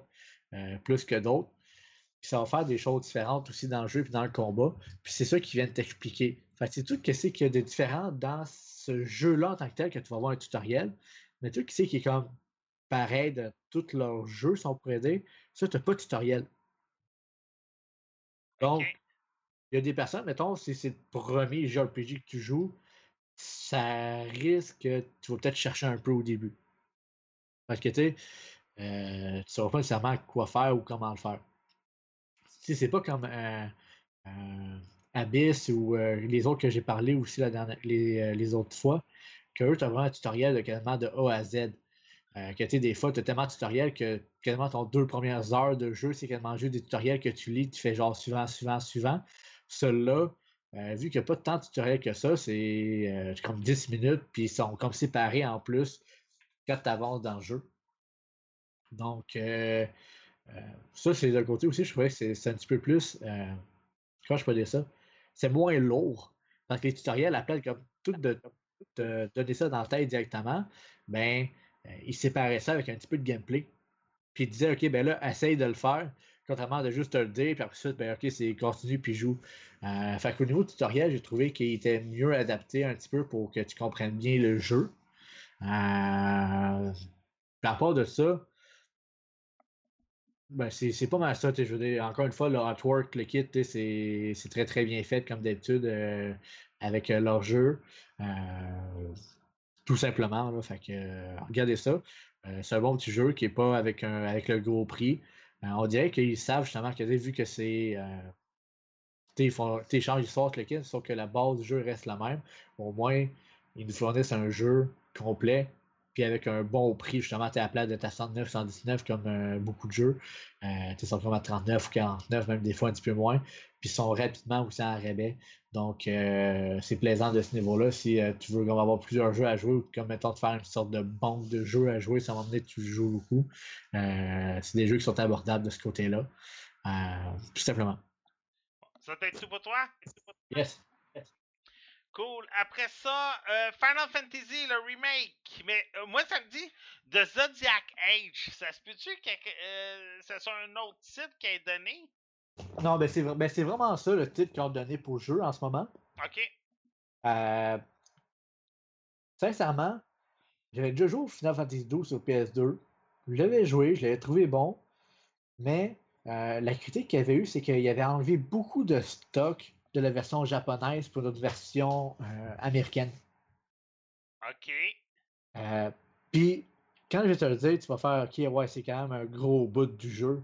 plus que d'autres. Puis ça va faire des choses différentes aussi dans le jeu puis dans le combat. Puis c'est ça qui vient de t'expliquer. Fait c'est tout ce qu'il y a de différent dans ce jeu-là en tant que tel que tu vas voir un tutoriel? Mais tout ce qui est comme pareil de tous leurs jeux, si on pourrait dire, ça, tu n'as pas de tutoriel. Donc, il y a des personnes, mettons, si c'est le premier JRPG que tu joues, ça risque que tu vas peut-être chercher un peu au début. Parce que tu euh, tu ne sauras pas nécessairement quoi faire ou comment le faire. Si c'est pas comme un Abyss ou euh, les autres que j'ai parlé aussi la dernière, les, euh, les, autres fois, que eux, tu as vraiment un tutoriel de quasiment de A à Z. que tu des fois, tu as tellement de tutoriels que quasiment ton deux premières heures de jeu, c'est quasiment juste des tutoriels que tu lis, tu fais genre suivant, suivant, suivant. Celui-là, euh, vu qu'il n'y a pas tant de tutoriels que ça, c'est euh, comme 10 minutes, puis ils sont comme séparés en plus quand tu avances dans le jeu. Donc, euh, ça, c'est d'un côté aussi, je trouvais que c'est un petit peu plus. comment je peux dire ça? C'est moins lourd. Parce que les tutoriels appellent comme tout de, donner ça dans la tête directement. Ben, ils séparaient ça avec un petit peu de gameplay. Puis ils disaient, OK, ben là, essaye de le faire. Contrairement de juste te le dire, puis après ben, ok, c'est continue puis joue. Euh, fait qu'au niveau tutoriel, j'ai trouvé qu'il était mieux adapté un petit peu pour que tu comprennes bien le jeu. Euh, par rapport de ça, ben c'est pas mal ça. Je veux dire, encore une fois, le artwork, le kit, c'est très très bien fait comme d'habitude euh, avec euh, leur jeu. Tout simplement. Là, fait que regardez ça. c'est un bon petit jeu qui n'est pas avec, un, avec le gros prix. Euh, on dirait qu'ils savent justement que vu que c'est. Euh, ils font, ils sortent le kit, sauf que la base du jeu reste la même. Au moins, ils nous fournissent un jeu complet, puis avec un bon prix, justement, tu es à la place de ta 109, 119 comme euh, beaucoup de jeux. Euh, tu es à 39 ou 49, même des fois un petit peu moins. Puis sont rapidement aussi en rabais. Donc, euh, c'est plaisant de ce niveau-là. Si tu veux avoir plusieurs jeux à jouer ou comme mettons de faire une sorte de banque de jeux à jouer, ça va donné que tu joues beaucoup. c'est des jeux qui sont abordables de ce côté-là. tout simplement. Ça t'aide tout pour toi? Yes. Cool. Après ça, euh, Final Fantasy, le remake. Mais euh, moi, ça me dit The Zodiac Age. Ça se peut-tu que euh, c'est sur un autre titre qui est donné? Non, ben c'est, ben c'est vraiment ça le titre qu'ils ont donné pour le jeu en ce moment. OK. sincèrement, j'avais déjà joué au Final Fantasy XII sur PS2. Je l'avais joué, je l'avais trouvé bon. Mais la critique qu'il y avait eu, c'est qu'il avait enlevé beaucoup de stock de la version japonaise pour notre version euh, américaine. OK. Euh, puis, quand je vais te le dire, tu vas faire OK, ouais, c'est quand même un gros bout du jeu.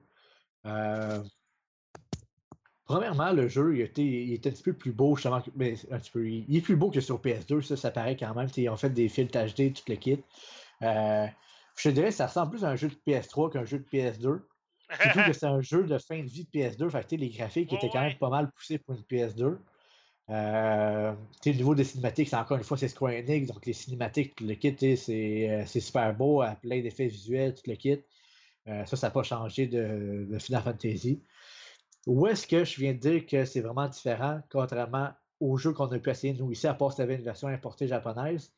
Euh, premièrement, le jeu, il était, il était, un petit peu plus beau, justement. Mais un petit peu, il est plus beau que sur PS2, ça, ça paraît quand même. Ils ont fait des filtres HD, tout le kit. je te dirais, ça ressemble plus à un jeu de PS3 qu'un jeu de PS2. Surtout que c'est un jeu de fin de vie de PS2. Fait que, les graphiques étaient quand même pas mal poussés pour une PS2. Euh, le niveau des cinématiques, c'est encore une fois, c'est Square Enix, donc les cinématiques, le kit, euh, c'est super beau, à plein d'effets visuels, tout le kit. Euh, ça, ça n'a pas changé de, de, Final Fantasy. Où est-ce que je viens de dire que c'est vraiment différent, contrairement au jeu qu'on a pu essayer nous ici, à part si avait une version importée japonaise?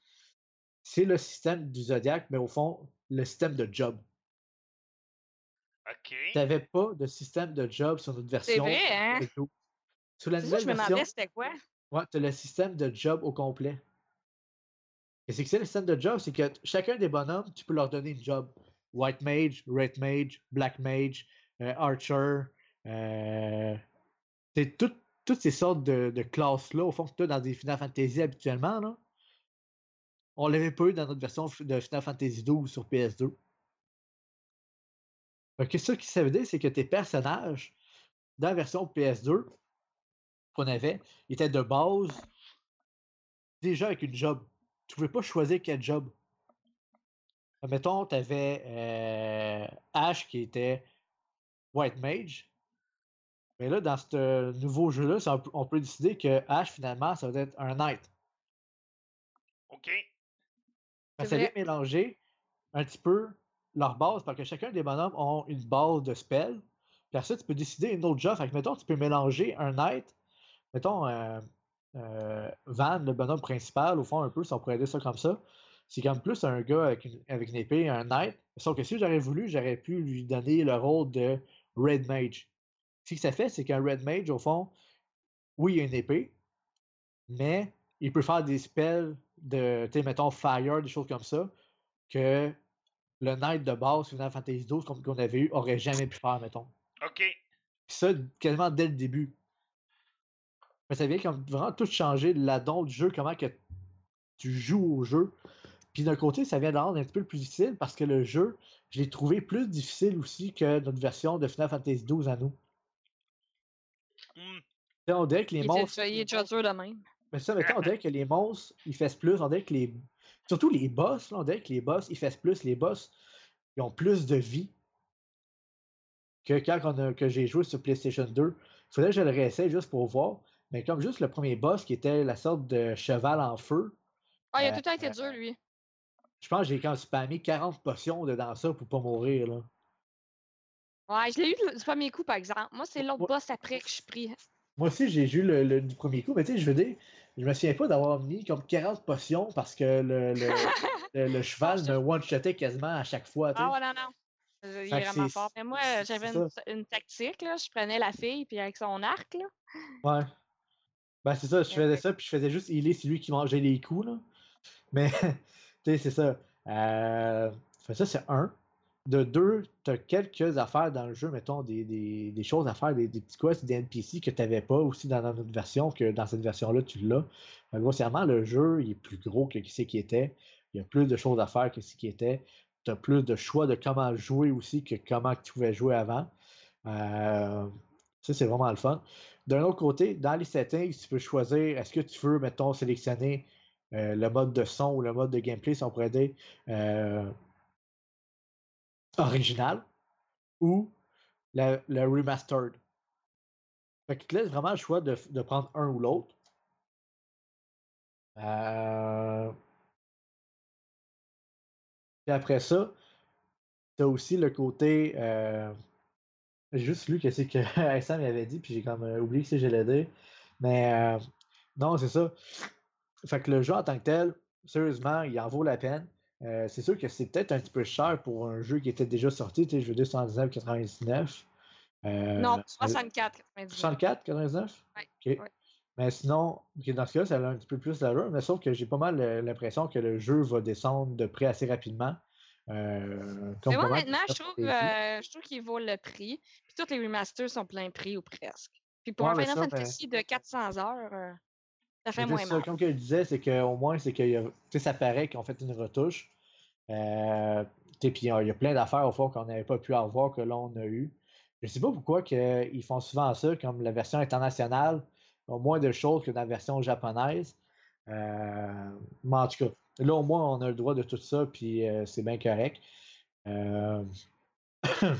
C'est le système du Zodiac, mais au fond, le système de job. OK. Tu n'avais pas de système de job sur notre version. C'est vrai, hein? Sur la nouvelle je me demandais c'était quoi? Ouais, tu as le système de job au complet. Et c'est que c'est le système de job, c'est que chacun des bonhommes, tu peux leur donner une job. White Mage, Red Mage, Black Mage, euh, Archer. Euh, c'est toutes ces sortes de, classes-là, au fond, que as dans des Final Fantasy habituellement. Là. On l'avait pas eu dans notre version de Final Fantasy XII sur PS2. Donc, ce qui ça veut dire, c'est que tes personnages, dans la version PS2 qu'on avait, étaient de base déjà avec une job. Tu ne pouvais pas choisir quel job. Mettons, tu avais euh, Ash qui était White Mage. Mais là, dans ce nouveau jeu-là, on peut décider que Ash, finalement, ça va être un Knight. OK. Ça vient mélanger un petit peu leur base, parce que chacun des bonhommes ont une base de spell. Puis après ça, tu peux décider une autre job. Fait que, mettons, tu peux mélanger un knight, mettons, euh, euh, Van, le bonhomme principal, au fond, un peu, si on pourrait dire ça comme ça. C'est comme plus un gars avec une, avec une épée, un knight. Sauf que si j'aurais voulu, j'aurais pu lui donner le rôle de Red Mage. Ce que ça fait, c'est qu'un Red Mage, au fond, oui, il a une épée, mais il peut faire des spells de, tu sais, mettons, Fire, des choses comme ça, que le Knight de base, Final Fantasy XII, comme qu'on avait eu, aurait jamais pu faire, mettons. OK. Puis ça, quasiment dès le début. Mais ça vient comme vraiment tout changer la don du jeu, comment que tu joues au jeu. Puis d'un côté, ça vient de rendre un petit peu plus difficile parce que le jeu, je l'ai trouvé plus difficile aussi que notre version de Final Fantasy XII à nous. Hmm. On dirait que les Il monstres. il est déjà dur de même. Mais ça, mais on dirait que les monstres, ils fassent plus. On dirait que les. Surtout les boss, là, on dirait que les boss, ils fassent plus. Les boss, ils ont plus de vie que quand on a- que j'ai joué sur PlayStation 2. Il faudrait que je le réessaye juste pour voir. Mais comme juste le premier boss qui était la sorte de cheval en feu, Ah, il a Euh, tout le temps été dur, lui. je pense que j'ai quand spammé 40 potions dedans ça pour pas mourir. Là. Ouais, je l'ai eu du- premier coup, par exemple. Moi, c'est l'autre Ouais. boss après que je suis pris. Moi aussi, j'ai eu le, le- du premier coup, mais tu sais, je veux dire, je me souviens pas d'avoir mis comme 40 potions parce que le, le, le- le cheval me one-shotait quasiment à chaque fois. Ah, ouais, non, non. Euh, Il est vraiment fort. Mais moi, j'avais une, une tactique, là. Je prenais la fille, puis avec son arc, là. Ouais. Ben, c'est ça, je Ouais, faisais ça, puis je faisais juste healer celui qui mangeait les coups, là. Mais, tu sais, c'est ça. Euh, ça, c'est un. De deux, t'as quelques affaires dans le jeu, mettons, des, des, choses à faire, des, des petits quests, des NPC que t'avais pas aussi dans notre version, que dans cette version-là, tu l'as. Grossièrement, le jeu, il est plus gros que ce qui était. Il y a plus de choses à faire que ce qui était. T'as plus de choix de comment jouer aussi que comment tu pouvais jouer avant. Euh, ça, c'est vraiment le fun. D'un autre côté, dans les settings, tu peux choisir est-ce que tu veux, mettons, sélectionner euh, le mode de son ou le mode de gameplay, si on pourrait dire, euh, original ou le remastered. Fait qu'il te laisse vraiment le choix de, prendre un ou l'autre. Euh, Puis après ça, tu as aussi le côté. euh, J'ai juste lu que c'est que Sam avait dit, puis j'ai comme euh, oublié que je l'ai dit. Mais euh, non, c'est ça. Fait que le jeu en tant que tel, sérieusement, il en vaut la peine. Euh, c'est sûr que c'est peut-être un petit peu cher pour un jeu qui était déjà sorti, tu sais, je veux dire 119,99. Euh, Non, 64, 99. 64, 99? Ouais. Mais sinon, dans ce cas, ça a un petit peu plus d'allure, mais sauf que j'ai pas mal euh, l'impression que le jeu va descendre de prix assez rapidement. Euh, Mais moi, que je trouve, euh, je qu'il vaut le prix. Puis tous les remasters sont plein prix ou presque. Puis pour Ouais, un Final ben Fantasy de 400 heures, ça fait Mais tu moins sais, ça, mal. Comme je disais, c'est qu'au moins, c'est que sais, ça paraît qu'ils ont fait une retouche. Euh, sais, puis il y, a- plein d'affaires au fond qu'on n'avait pas pu avoir que là, on a eu. Je sais pas pourquoi que ils font souvent ça, comme la version internationale a moins de choses que dans la version japonaise. Euh, mais en tout cas, là, au moins, on a le droit de tout ça, puis euh, c'est bien correct. Euh,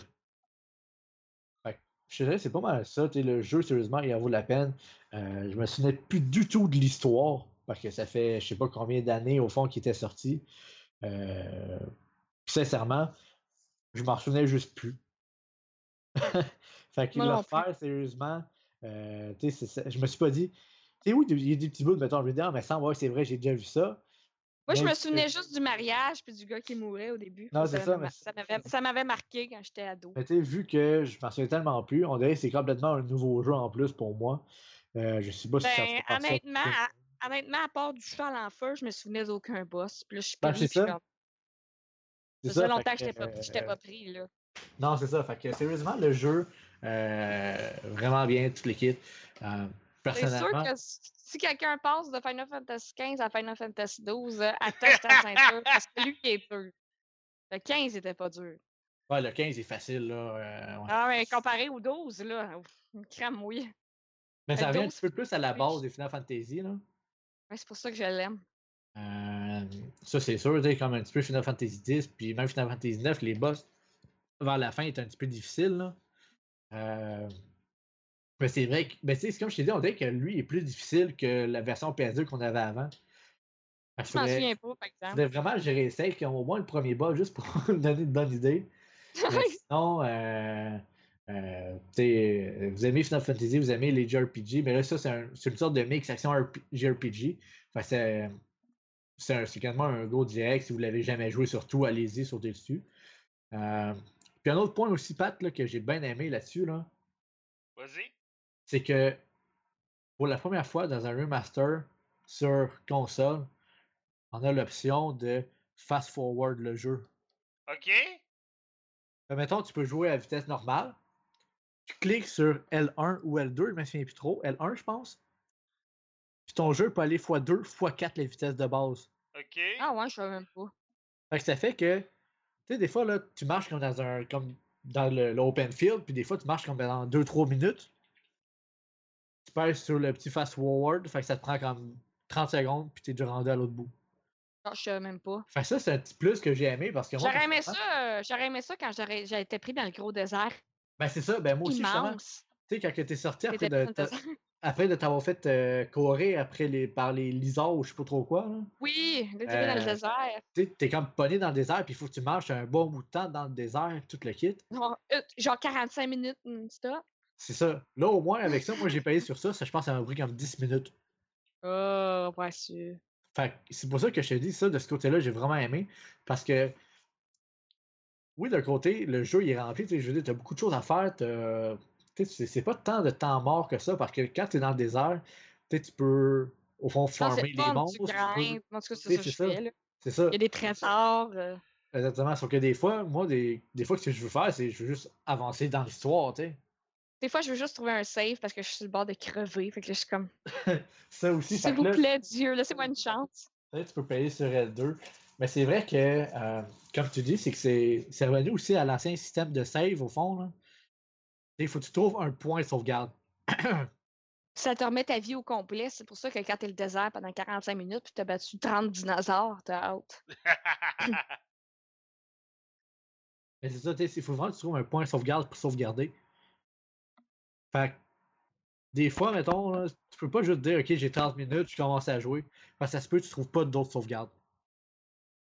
je dirais, c'est pas mal ça. sais, Le jeu, sérieusement, il en vaut la peine. Euh, je me souvenais plus du tout de l'histoire, parce que ça fait je sais pas combien d'années au fond qu'il était sorti. Euh, sincèrement, je m'en souvenais juste plus. fait qu'il Moi plus. fait sérieusement. euh, tu sais, c'est ça. je me suis pas dit. Tu sais, oui, il y a des petits bouts de mettons, je me dis, ah, mais sans ouais, c'est vrai, j'ai déjà vu ça. Moi, je me souvenais juste du mariage puis du gars qui mourait au début. Non, c'est ça, m'avait mais mar- ça m'avait- ça m'avait marqué quand j'étais ado. Mais tu sais, vu que je m'en souviens tellement plus, on dirait que c'est complètement un nouveau jeu en plus pour moi. Euh, je sais pas si ça Ben, se ça honnêtement, à, honnêtement, à part du cheval en feu, je me souvenais d'aucun boss. Puis là, je suis Ben, pris, c'est je ça. comme- C'est Ça ça, longtemps que j'étais pas, que, j'étais euh, pas pris, là. Non, c'est ça. Fait que sérieusement, le jeu, euh, vraiment bien, toutes les kits. Euh, C'est sûr personnellement, que si quelqu'un passe de Final Fantasy XV à Final Fantasy XII, attache ta ceinture, parce que lui qui est dur. Le 15 était pas dur. ouais, le 15 est facile. Là, euh, ouais. Ah, mais comparé au 12, là, crème mouillée. Mais ça revient un 12, petit peu plus à la base des Final Fantasy. Là. Ouais, c'est pour ça que je l'aime. Euh, ça, c'est sûr, tu comme un petit peu Final Fantasy X, puis même Final Fantasy 9, les boss vers la fin est un petit peu difficile. Là. Euh, mais c'est vrai que, ben, tu sais, c'est comme je t'ai dit, on dirait que lui est plus difficile que la version PS2 qu'on avait avant. Je m'en souviens pas, par exemple. faudrait vraiment gérer ça, au moins le premier bas, juste pour donner une bonne idée. Mais sinon, euh, euh, euh, vous aimez Final Fantasy, vous aimez les JRPG, mais là, ça, c'est un- c'est une sorte de mix action RP JRPG. C'est- c'est un- go direct. Si vous l'avez jamais joué, surtout, allez-y, sautez dessus. Euh, puis un autre point aussi, Pat, là, que j'ai bien aimé là-dessus, là, Vas-y. c'est que pour la première fois dans un remaster sur console, on a l'option de fast forward le jeu. OK. Mettons, tu peux jouer à vitesse normale. Tu cliques sur L1 ou L2, je me souviens plus trop. L1, je pense. Puis ton jeu peut aller x2, x4 les vitesses de base. OK. Ah ouais, je savais même pas. Fait que ça fait que, tu sais, des fois, là, tu marches comme dans un comme dans le- l'open field, puis des fois, tu marches comme dans 2-3 minutes. Tu pèses sur le petit fast forward, fait que ça te prend comme 30 secondes, puis t'es déjà rendu à l'autre bout. Non, je savais même pas. Fait que ça, c'est un petit plus que j'ai aimé parce que moi. J'aurais aimé ça, euh, j'aurais aimé ça quand j'aurais j'ai été pris dans le gros désert. Ben, c'est ça, ben, moi aussi, justement. Tu sais, quand t'es sorti après de, après de t'avoir fait euh, courir après les, par les lisards ou je sais pas trop quoi, là. Oui, là, tu vas dans le Euh, désert. Tu t'es comme pogné dans le désert, puis il faut que tu marches un bon bout de temps dans le désert, tout le kit. Genre, euh, genre 45 minutes non-stop. C'est ça. Là, au moins, avec ça, moi, j'ai payé sur ça. ça je pense que ça m'a pris comme 10 minutes. Oh, ouais, sûr. Fait que c'est pour ça que je te dis ça, de ce côté-là, j'ai vraiment aimé. Parce que, oui, d'un côté, le jeu, il est rempli. tu Je veux dire, t'as beaucoup de choses à faire. tu C'est pas tant de temps mort que ça, parce que quand t'es dans le désert, tu tu peux, au fond, farmer les monstres. tu tu tu c'est ça c'est ça. Il y a des trésors. euh, Exactement. Sauf que des fois, moi, des, des fois, ce que je veux faire, c'est je veux juste avancer dans l'histoire, tu sais. Des fois, je veux juste trouver un save parce que je suis sur le bord de crever. Fait que là, je suis comme, Ça aussi, s'il vous plaît, Dieu, laissez-moi une chance. Tu peux payer sur L2. Mais c'est vrai que, euh, comme tu dis, c'est que c'est c'est revenu aussi à l'ancien système de save, au fond. là. Il faut que tu trouves un point de sauvegarde. Ça te remet ta vie au complet. C'est pour ça que quand t'es le désert pendant 45 minutes puis t'as battu 30 dinosaures, t'as hâte. Mais c'est ça, tu sais, il faut vraiment que tu trouves un point de sauvegarde pour sauvegarder. Fait que, des fois, mettons, là, tu peux pas juste dire, OK, j'ai 30 minutes, je commence à jouer. Parce que ça se peut que tu trouves pas d'autres sauvegardes.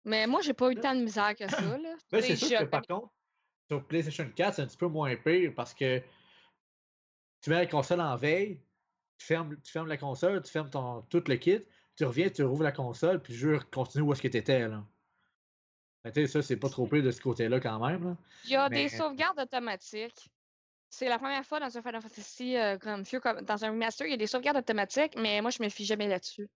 Mais moi, j'ai pas eu tant de misère que ça. Là. Ben, c'est sûr que je- par contre, sur PlayStation 4, c'est un petit peu moins pire parce que tu mets la console en veille, tu fermes, tu fermes la console, tu fermes ton, tout le kit, tu reviens, tu rouvres la console, puis jeu continue où est-ce que tu étais. Là. Sais, ça, c'est pas trop pire de ce côté-là quand même. Là. Il y a Mais- des sauvegardes automatiques. C'est la première fois dans un Final Fantasy euh, comme dans un remaster, il y a des sauvegardes automatiques, mais moi, je me fie jamais là-dessus.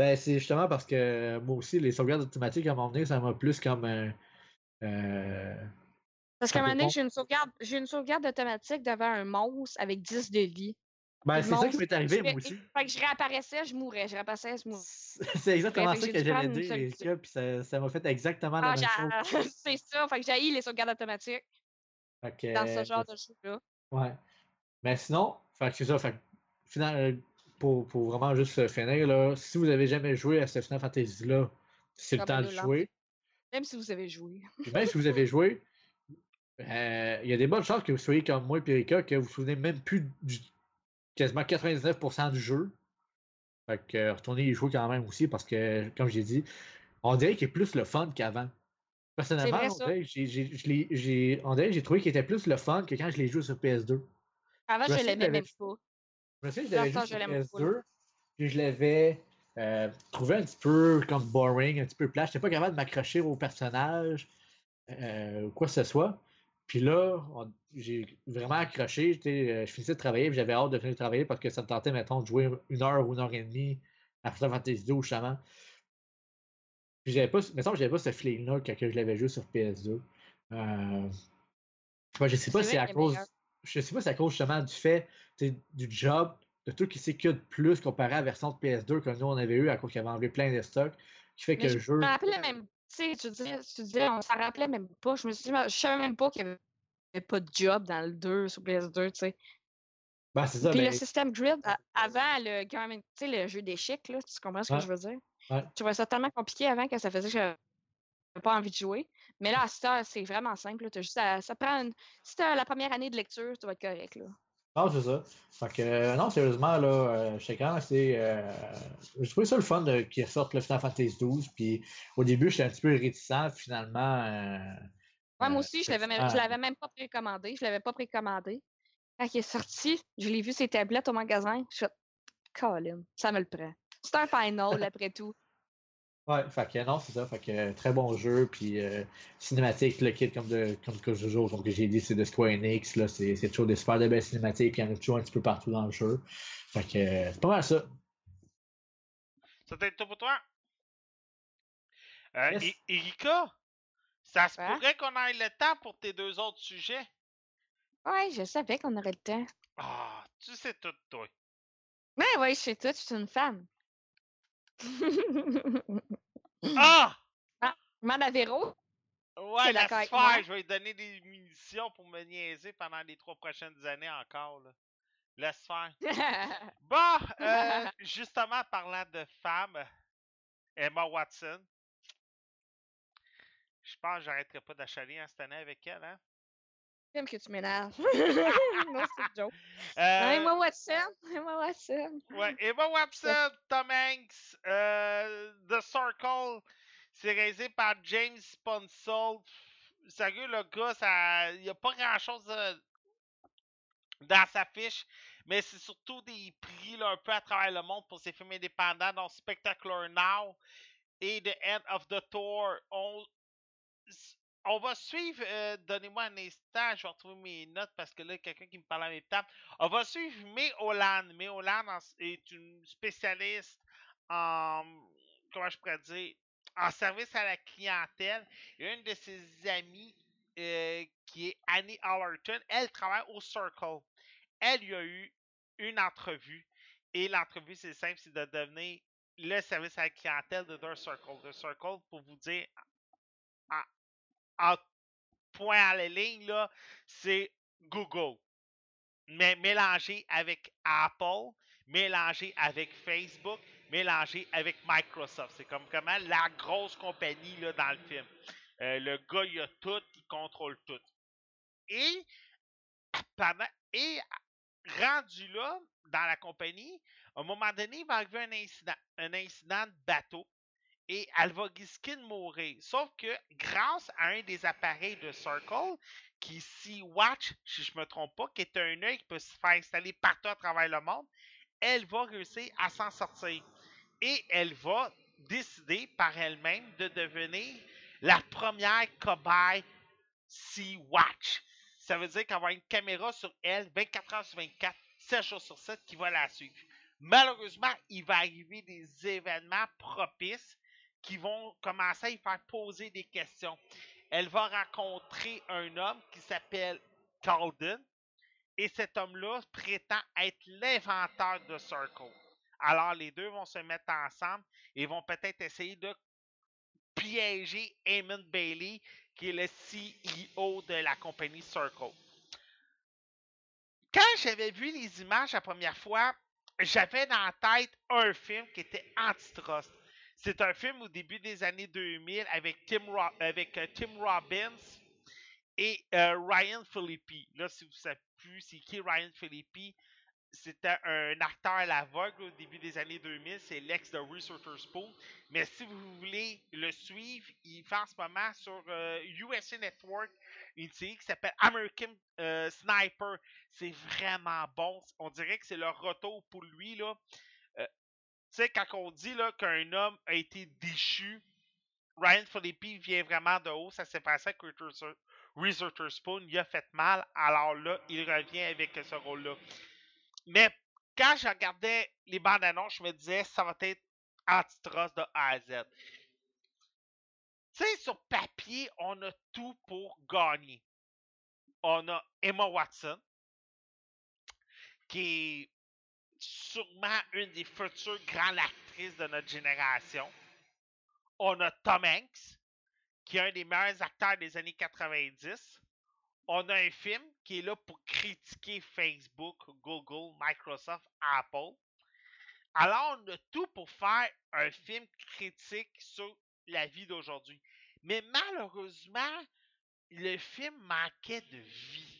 Ben, c'est justement parce que moi aussi, les sauvegardes automatiques à un moment donné, ça m'a plus comme. euh, euh, Parce qu'à un moment donné, j'ai une sauvegarde, j'ai une sauvegarde automatique devant un monstre avec 10 de vie. Ben, c'est ça qui m'est arrivé, moi aussi. Fait que je réapparaissais, je mourais, je réapparaissais, je mourais. C'est exactement que ça que dû j'allais dire, les gars, puis ça ça m'a fait exactement la Ah, même chose. c'est ça, fait que j'ai les sauvegardes automatiques que, dans ce euh, genre de jeu-là. Ouais. Mais sinon, fait que c'est ça. Fait que, final- euh, pour, pour vraiment juste finir, là, si vous avez jamais joué à ce Final Fantasy-là, c'est le Comme temps nous de jouer. Même si vous avez joué. Même si vous avez joué, euh, il y a des bonnes chances que vous soyez comme moi et que vous vous souvenez même plus du quasiment 99% du jeu. Fait que euh, retournez y jouer quand même aussi parce que, comme j'ai dit, on dirait qu'il est plus le fun qu'avant. Personnellement, vrai, on ça. dirait que j'ai- on dirait que trouvé qu'il était plus le fun que quand je l'ai joué sur PS2. Avant, Je je l'aimais même pas. Je me souviens que je temps, joué sur je l'aimais pas, PS2, puis je l'avais euh, trouvé un petit peu comme boring, un petit peu plat. J'étais pas capable de m'accrocher au personnage euh, ou quoi que ce soit. Puis là, j'ai vraiment accroché. euh, Je finissais de travailler, j'avais hâte de venir travailler parce que ça me tentait, mettons, de jouer une heure ou une heure et demie à Final Fantasy 2 justement. Puis j'avais pas, mettons, j'avais pas ce feeling-là quand je l'avais joué sur PS2. Euh, je sais pas si à cause. Je sais pas si à cause justement du fait du job, de tout qui que de plus comparé à la version de PS2 que nous on avait eu à cause qu'il avait enlevé plein de stocks, qui fait que Mais le je jeu. me rappelais même, tu sais, tu disais, tu disais, on s'en rappelait même pas. Je me suis dit, je savais même pas qu'il y avait pas de job dans le 2 sur PS2, tu sais. Ben, c'est ça, Puis ben, le système grid, avant le Garmin, tu sais, le jeu d'échecs, là, tu comprends ce Ouais. que je veux dire? Ouais. Je trouvais ça tellement compliqué avant que ça faisait que j'avais pas envie de jouer. Mais là, à cette heure, c'est vraiment simple. là, t'as juste à- ça prend une... Si t'as la première année de lecture, tu vas être correct, là. Non, c'est ça. Fait que, euh, non, sérieusement, là, euh, j'étais quand même assez. Euh, j'ai trouvé ça le fun de, qu'ils sortent le Final Fantasy XII. Puis au début, j'étais un petit peu réticent. Finalement. euh, Ouais, moi aussi, je l'avais même, je effectivement, l'avais même pas précommandé. Je l'avais pas précommandé. Quand il est sorti, je l'ai vu ses tablettes au magasin. Je suis Colin, ça me le prend. C'est un final après tout. Ouais, fait que non, c'est ça. Fait que euh, très bon jeu. Puis euh, cinématique, le kit, comme, de, comme que, je- comme que j'ai dit, c'est de Square Enix. Là, c'est, c'est toujours des super de belles cinématiques. Puis il y en a toujours un petit peu partout dans le jeu. Fait que euh, c'est pas mal ça. C'était tout pour toi? Euh, Yes. E- Erika, ça se pourrait qu'on ait le temps pour tes deux autres sujets? Ouais, je savais qu'on aurait le temps. Ah, tu sais tout, toi. Mais ouais, je sais tout, je suis une femme. Ah! Demande à Véro. Ouais, faire, moi? je vais lui donner des munitions pour me niaiser pendant les trois prochaines années encore. Là. Laisse faire. Bon, euh, justement, parlant de femmes, Emma Watson. Je pense que j'arrêterai pas d'achaler en cette année avec elle, hein? J'aime que tu m'énerves. non, c'est joke. Euh, Emma Watson. Emma Watson. Ouais, Emma Watson, Tom Hanks, euh, The Circle, c'est réalisé par James Sponsel. Sérieux, le gars, ça, il n'y a pas grand-chose euh, dans sa fiche, mais c'est surtout des prix là, un peu à travers le monde pour ses films indépendants, dont Spectacular Now et The End of the Tour. On, on va suivre, euh, donnez-moi un instant, je vais retrouver mes notes parce que là, quelqu'un qui me parle en même temps. On va suivre May Holland. May Holland est une spécialiste en, comment je pourrais dire, en service à la clientèle. Une de ses amies, euh, qui est Annie Allerton, elle travaille au Circle. Elle y a eu une entrevue. Et l'entrevue, c'est simple, c'est de devenir le service à la clientèle de The Circle. The Circle, pour vous dire, en, point à la ligne, c'est Google mais mélangé avec Apple, mélangé avec Facebook, mélangé avec Microsoft. C'est comme comment la grosse compagnie dans le film. Euh, le gars, il a tout, il contrôle tout. Et rendu là, dans la compagnie, à un moment donné, il va arriver un incident, un incident de bateau et elle va risquer de mourir. Sauf que grâce à un des appareils de Circle, qui est Sea-Watch, si je me trompe pas, qui est un œil qui peut se faire installer partout à travers le monde, elle va réussir à s'en sortir. Et elle va décider par elle-même de devenir la première cobaye Sea-Watch. Ça veut dire qu'elle va avoir une caméra sur elle 24 heures sur 24, 7 jours sur 7 qui va la suivre. Malheureusement, il va arriver des événements propices qui vont commencer à y faire poser des questions. Elle va rencontrer un homme qui s'appelle Calden et cet homme-là prétend être l'inventeur de Circle. Alors les deux vont se mettre ensemble et vont peut-être essayer de piéger Eamon Bailey, qui est le CEO de la compagnie Circle. Quand j'avais vu les images la première fois, j'avais dans la tête un film qui était Antitrust. C'est un film au début des années 2000 avec euh, Tim Robbins et euh, Ryan Philippi. Là, si vous ne savez plus c'est qui Ryan Philippi, c'était un acteur à l'aveugle au début des années 2000. C'est l'ex de Reese Witherspoon. Mais si vous voulez le suivre, il fait en ce moment sur euh, USA Network une série qui s'appelle American euh, Sniper. C'est vraiment bon. On dirait que c'est le retour pour lui. Là. Tu sais, quand on dit là, qu'un homme a été déchu, Ryan Philippi vient vraiment de haut. Ça s'est passé avec. Reese Witherspoon, il a fait mal. Alors là, il revient avec ce rôle-là. Mais quand je regardais les bandes annonces, je me disais, ça va être antitrust de A à Z. Tu sais, sur papier, on a tout pour gagner. On a Emma Watson, qui est sûrement une des futures grandes actrices de notre génération. On a Tom Hanks, qui est un des meilleurs acteurs des années 90. On a un film qui est là pour critiquer Facebook, Google, Microsoft, Apple. Alors, on a tout pour faire un film critique sur la vie d'aujourd'hui. Mais malheureusement, le film manquait de vie.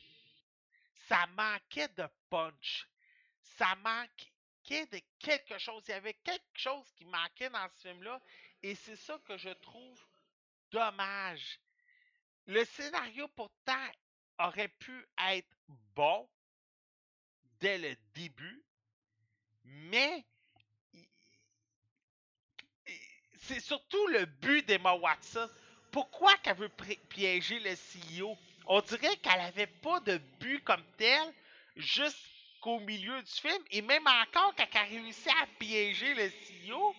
ça manquait de punch. Ça manquait de quelque chose. Il y avait quelque chose qui manquait dans ce film-là. Et c'est ça que je trouve dommage. Le scénario, pourtant, aurait pu être bon dès le début, mais c'est surtout le but d'Emma Watson. Pourquoi qu'elle veut piéger le CEO? On dirait qu'elle avait pas de but comme tel jusqu'au milieu du film. Et même encore, quand elle a réussi à piéger le CEO,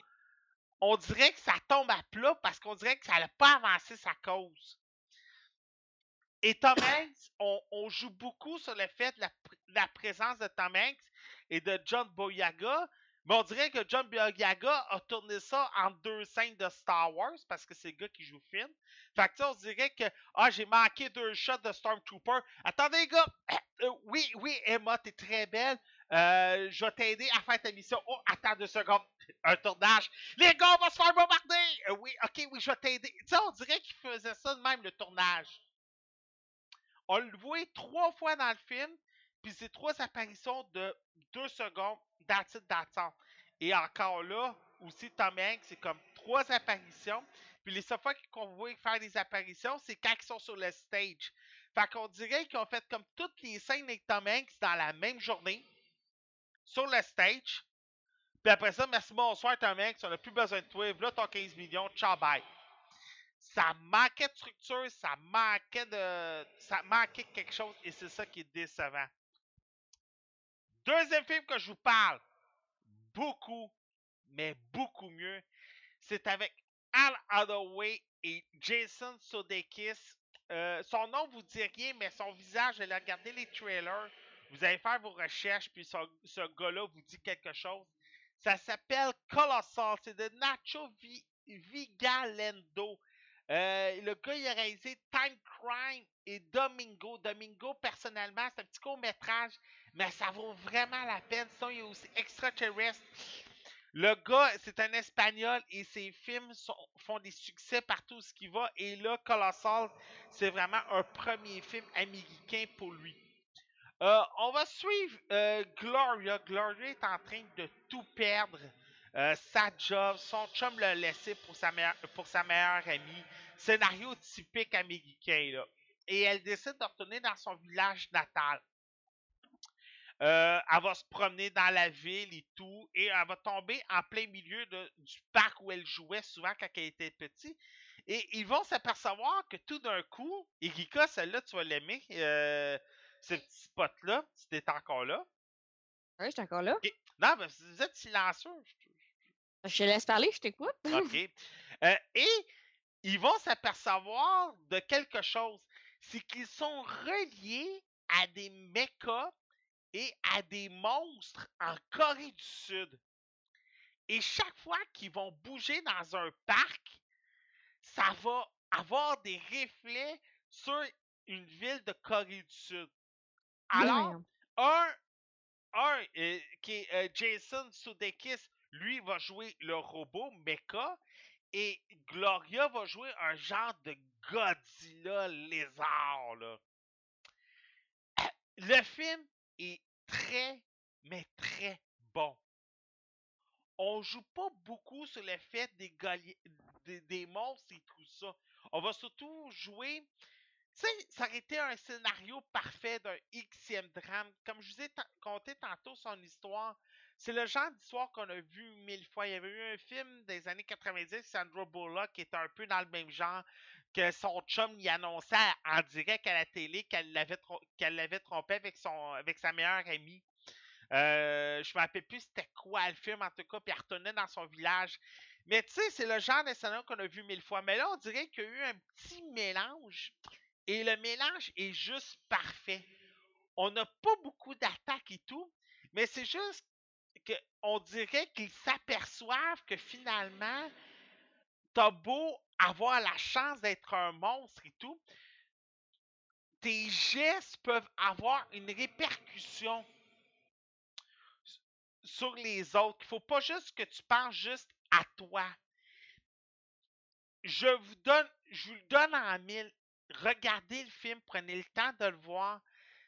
on dirait que ça tombe à plat parce qu'on dirait que ça n'a pas avancé sa cause. Et Tom Hanks, on, joue beaucoup sur le fait de la, présence de Tom Hanks et de John Boyaga, mais on dirait que John Boyaga a tourné ça en deux scènes de Star Wars parce que c'est le gars qui joue film. Fait que on dirait que ah j'ai manqué deux shots de Stormtrooper. Attendez gars, euh, oui oui Emma t'es très belle. Euh, je vais t'aider à faire ta mission. Oh attends deux secondes, un tournage. Les gars on va se faire bombarder. Euh, oui ok oui je vais t'aider. Tu sais on dirait qu'il faisait ça de même le tournage. On le voit trois fois dans le film, puis c'est trois apparitions de deux secondes, Et encore là, aussi, Tom Hanks, c'est comme trois apparitions. Puis les seules fois qu'on voit faire des apparitions, c'est quand ils sont sur le stage. Fait qu'on dirait qu'ils ont fait comme toutes les scènes avec Tom Hanks dans la même journée, sur le stage. Puis après ça, merci, bonsoir Tom Hanks, on n'a plus besoin de toi. Là, ton 15 millions, ciao, bye ça manquait de structure, ça manquait de. Ça manquait quelque chose et c'est ça qui est décevant. Deuxième film que je vous parle, beaucoup, mais beaucoup mieux, c'est avec Al Hathaway et Jason Sudeikis. Euh, son nom vous dit rien, mais son visage, allez regarder les trailers, vous allez faire vos recherches, puis ce, gars-là vous dit quelque chose. Ça s'appelle Colossal, c'est de Nacho Vigalendo. Euh, le gars, il a réalisé Time Crime et Domingo. Domingo, personnellement, c'est un petit court-métrage, mais ça vaut vraiment la peine. Sinon, il a aussi Extraterrestre. Le gars, c'est un Espagnol et ses films font des succès partout où il va. Et là, Colossal, c'est vraiment un premier film américain pour lui. Euh, on va suivre euh, Gloria. Gloria est en train de tout perdre. sa job, son chum l'a laissé pour sa, meilleure, amie scénario typique américain. Et elle décide de retourner dans son village natal. Euh, elle va se promener dans la ville et tout, et elle va tomber en plein milieu du parc où elle jouait souvent quand elle était petite. Et ils vont s'apercevoir que tout d'un coup, Erika, celle-là, tu vas l'aimer, euh, ce petit spot-là, si t'es encore là. Oui, je suis encore là. Non, mais vous êtes silencieux. Je te laisse parler, je t'écoute. OK. Euh, et ils vont s'apercevoir de quelque chose. C'est qu'ils sont reliés à des mechas et à des monstres en Corée du Sud. Et chaque fois qu'ils vont bouger dans un parc, ça va avoir des reflets sur une ville de Corée du Sud. Alors, un, un euh, qui est euh, Jason Sudeikis, lui va jouer le robot mecha et Gloria va jouer un genre de Godzilla lézard. Là. Le film est très, mais très bon. On joue pas beaucoup sur le fait des, des, monstres et tout ça. On va surtout jouer tu sais, ça aurait été un scénario parfait d'un Xème drame. Comme je vous ai conté tantôt son histoire, c'est le genre d'histoire qu'on a vu mille fois. Il y avait eu un film des années 90, Sandra Bullock, qui était un peu dans le même genre, que son chum y annonçait en direct à la télé qu'elle l'avait, trompé avec, son, avec sa meilleure amie. Euh, je me rappelle plus c'était quoi le film en tout cas, puis elle retournait dans son village. Mais tu sais, c'est le genre de scénario qu'on a vu mille fois. Mais là, on dirait qu'il y a eu un petit mélange. Et le mélange est juste parfait. On n'a pas beaucoup d'attaques et tout, mais c'est juste on dirait qu'ils s'aperçoivent que finalement, t'as beau avoir la chance d'être un monstre et tout, tes gestes peuvent avoir une répercussion sur les autres. Il faut pas juste que tu penses juste à toi. Je vous donne, je vous le donne en mille. Regardez le film, prenez le temps de le voir.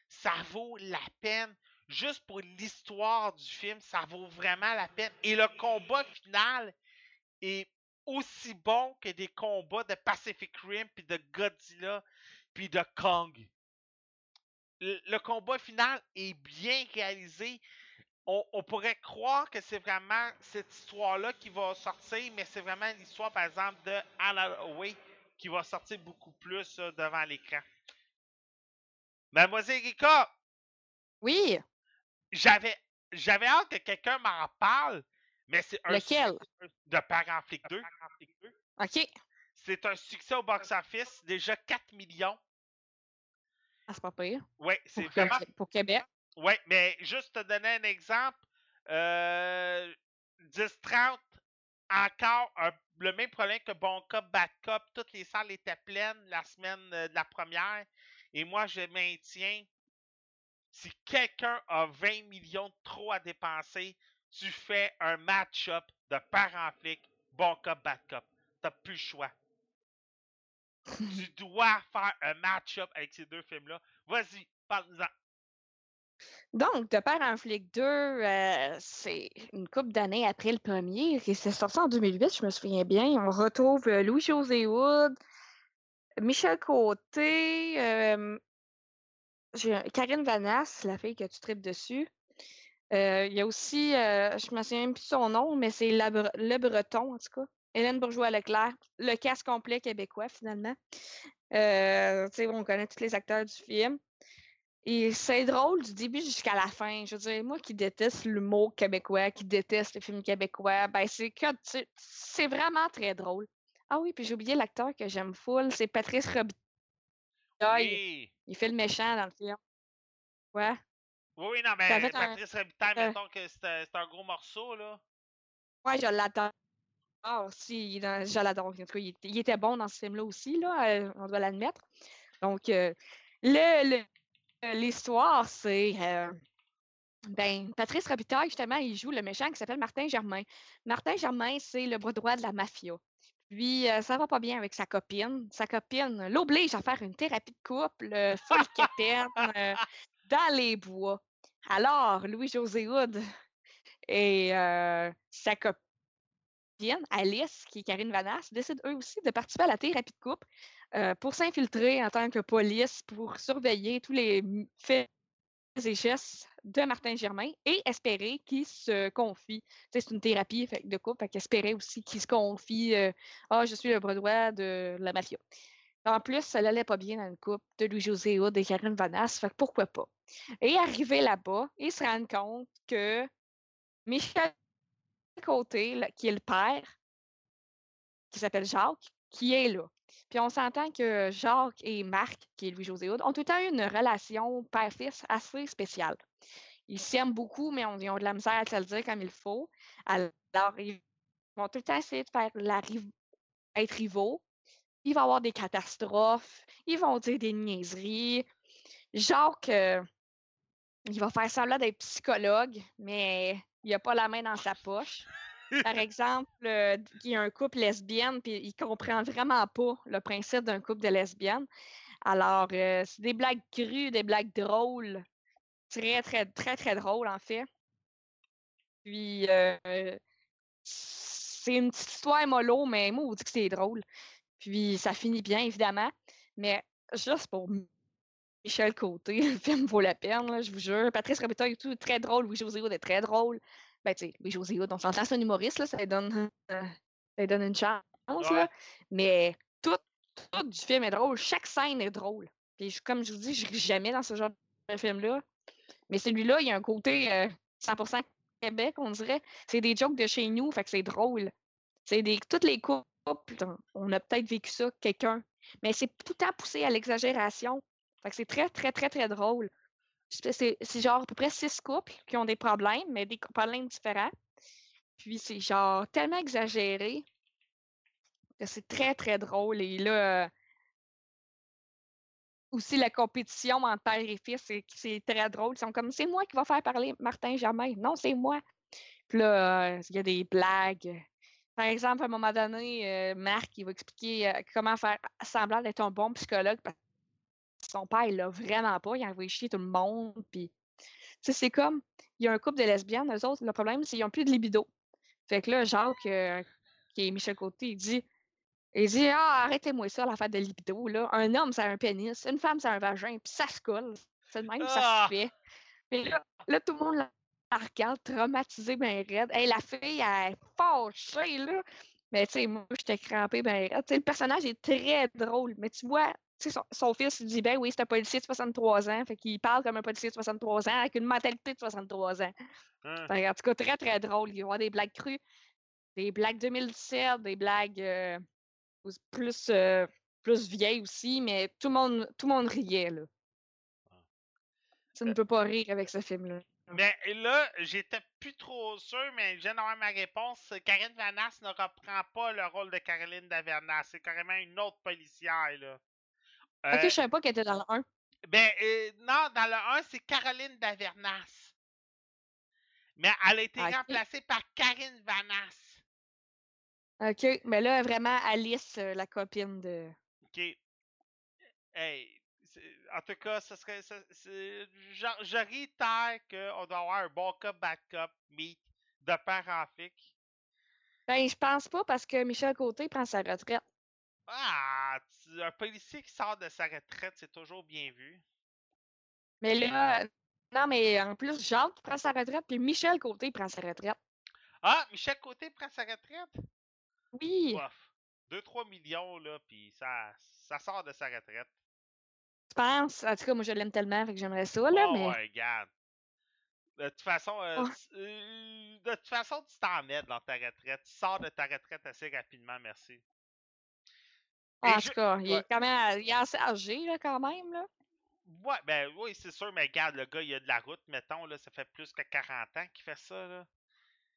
ça vaut la peine. Juste pour l'histoire du film, ça vaut vraiment la peine. Et le combat final est aussi bon que des combats de Pacific Rim, puis de Godzilla, puis de Kong. Le, le combat final est bien réalisé. On, on pourrait croire que c'est vraiment cette histoire-là qui va sortir, mais c'est vraiment l'histoire, par exemple, de Hathaway qui va sortir beaucoup plus euh, devant l'écran. Mademoiselle Rika, Oui, j'avais j'avais hâte que quelqu'un m'en parle, mais c'est un lequel? succès de Parent Flic 2. OK. C'est un succès au box-office, déjà 4 millions. Ah, c'est pas pire. Ouais, c'est Pour, vraiment. Pour Québec. Ouais, mais juste te donner un exemple. Euh, 10-30, encore un- le même problème que Bon Cop, Bad Cop. Toutes les salles étaient pleines la semaine euh, de la première. Et moi, je maintiens, si quelqu'un a 20 millions de trop à dépenser, tu fais un match-up de parents flics, Bon Cop, Bad Cop. T'as plus le choix. tu dois faire un match-up avec ces deux films-là. Vas-y, parle-nous-en. Donc, De Père en flic 2, euh, c'est une couple d'années après le premier. Et c'est sorti en 2008, je me souviens bien. On retrouve euh, Louis-José Wood, Michel Côté, euh, Karine Vanasse, la fille que tu tripes dessus. Euh, Il y a aussi, euh, je me souviens même plus de son nom, mais c'est Bre- Le Breton, en tout cas. Hélène Bourgeois-Leclerc, le casse complet québécois, finalement. Euh, on connaît tous les acteurs du film. Et c'est drôle du début jusqu'à la fin. Je veux dire, moi qui déteste l'humour québécois, qui déteste les films québécois, ben c'est que c'est- vraiment très drôle. Ah oui, puis j'ai oublié l'acteur que j'aime full, c'est Patrice Robitaille. Oui. Il fait le méchant dans le film. Ouais. Oui, oui, non, mais Ça fait un- Patrice Robitaille, euh, mettons que c'est un, c'est un gros morceau, là. Ouais, je l'adore. Ah, si, il est dans- je l'adore. En tout cas, il, était- il était bon dans ce film-là aussi, là, euh, on doit l'admettre. Donc, euh, le, le- euh, l'histoire, c'est. euh, ben, Patrice Robitaille, justement, il joue le méchant qui s'appelle Martin Germain. Martin Germain, c'est le bras droit de la mafia. Puis, euh, ça va pas bien avec sa copine. Sa copine l'oblige à faire une thérapie de couple, euh, folle euh, dans les bois. Alors, Louis-José Hood et euh, sa copine, Alice, qui est Karine Vanasse, décident eux aussi de participer à la thérapie de couple euh, pour s'infiltrer en tant que police, pour surveiller tous les faits et gestes de Martin Germain et espérer qu'il se confie. C'est une thérapie de couple, fait qu'espérer aussi qu'il se confie euh, Ah, je suis le bras de la mafia. En plus, ça n'allait pas bien dans le couple de Louis-José Hood et Karine Vanasse, fait pourquoi pas? Et arrivé là-bas, ils se rendent compte que Michel Côté, qui est le père, qui s'appelle Jacques, qui est là. Puis on s'entend que Jacques et Marc, qui est Louis-José Hood, ont tout le temps eu une relation père-fils assez spéciale. Ils s'aiment beaucoup, mais ils ont de la misère à se le dire comme il faut. Alors, ils vont tout le temps essayer de faire la être rivaux. Il va y avoir des catastrophes. Ils vont dire des niaiseries. Jacques, euh, il va faire semblant d'être psychologue, mais il n'a pas la main dans sa poche. Par exemple, euh, il y a un couple lesbienne, puis il comprend vraiment pas le principe d'un couple de lesbiennes. Alors, euh, c'est des blagues crues, des blagues drôles. Très, très, très, très drôles, en fait. Puis, euh, c'est une petite histoire mollo, mais moi, on dit que c'est drôle. Puis, ça finit bien, évidemment. Mais juste pour Michel Côté, le film vaut la peine, là, je vous jure. Patrice Robitaille et tout, très drôle. Louis-José est très drôle. Ben, tu sais, Louis-José on s'entend, c'est un humoriste, là, ça lui donne, euh, ça lui donne une chance, Ouais. là. Mais tout, tout du film est drôle. Chaque scène est drôle. Puis, je- comme je vous dis, je ris jamais dans ce genre de film-là. Mais celui-là, il y a un côté euh, 100% Québec, on dirait. C'est des jokes de chez nous, fait que c'est drôle. C'est des toutes les couples, on- on a peut-être vécu ça, quelqu'un. Mais c'est tout le temps poussé à l'exagération. Fait c'est très, très, très, très drôle. C'est genre à peu près six couples qui ont des problèmes, mais des problèmes différents. Puis c'est genre tellement exagéré que c'est très, très drôle. Et là, euh, aussi la compétition entre père et fils, c'est c'est très drôle. Ils sont comme c'est moi qui va faire parler Martin Germain. Non, c'est moi. Puis là, euh, il y a des blagues. Par exemple, à un moment donné, euh, Marc, il va expliquer euh, comment faire semblant d'être un bon psychologue parce son père, il l'a vraiment pas. Il a envoyé chier tout le monde. Puis, tu sais, c'est comme, il y a un couple de lesbiennes, eux autres, le problème, c'est qu'ils n'ont plus de libido. Fait que là, Jacques, euh, qui est Michel Côté, il dit, il dit, ah, arrêtez-moi ça, l'affaire de libido, là. Un homme, c'est un pénis. Une femme, c'est un vagin. Puis ça se colle. C'est de même que ça Ah! se fait. Puis là, là, tout le monde la la regarde, traumatisé, ben raide. Hey, la fille, elle est fâchée, là. Mais tu sais, moi, j'étais crampée, ben raide. Le personnage est très drôle. Mais tu vois, tu sais, son, son fils, il dit, ben oui, c'est un policier de 63 ans. Fait qu'il parle comme un policier de 63 ans, avec une mentalité de 63 ans. Hein. Fait en tout cas, très, très drôle. Il va y avoir des blagues crues, des blagues 2017, des blagues euh, plus, euh, plus vieilles aussi, mais tout le monde, tout le monde riait, là. Tu ne Euh, peux pas rire avec ce film-là. Mais là, j'étais plus trop sûr, mais je viens d'avoir ma réponse. Karine Vanasse ne reprend pas le rôle de Caroline Davernas. C'est carrément une autre policière, là. Ok, Euh, je savais pas qu'elle était dans le 1. ben, euh, non, dans le 1, c'est Caroline Davernas. Mais elle a été Ah, ok. remplacée par Karine Vanasse. Ok, mais là, vraiment, Alice, euh, la copine de. OK. Hey, en tout cas, ce serait. c'est- Je, réitère qu'on doit avoir un bon cop, bad cop, meet de père en. Ben, je pense pas parce que Michel Côté prend sa retraite. Ah, un policier qui sort de sa retraite, c'est toujours bien vu. Mais là, non, mais en plus, Jacques prend sa retraite, puis Michel Côté prend sa retraite. Ah, Michel Côté prend sa retraite? Oui, Bof. 2-3 millions, là, puis ça, ça sort de sa retraite. Penses? En tout cas, moi, je l'aime tellement, fait que j'aimerais ça, là, oh, mais. ouais, regarde. De toute façon, euh, Oh. tu- euh, de toute façon, tu t'en mets dans ta retraite. Tu sors de ta retraite assez rapidement, merci. Ah, en je- tout cas, il est quand même il est assez âgé, là, quand même, là. Ouais, ben oui, c'est sûr, mais regarde, le gars, il a de la route, mettons, là, ça fait plus que 40 ans qu'il fait ça, là.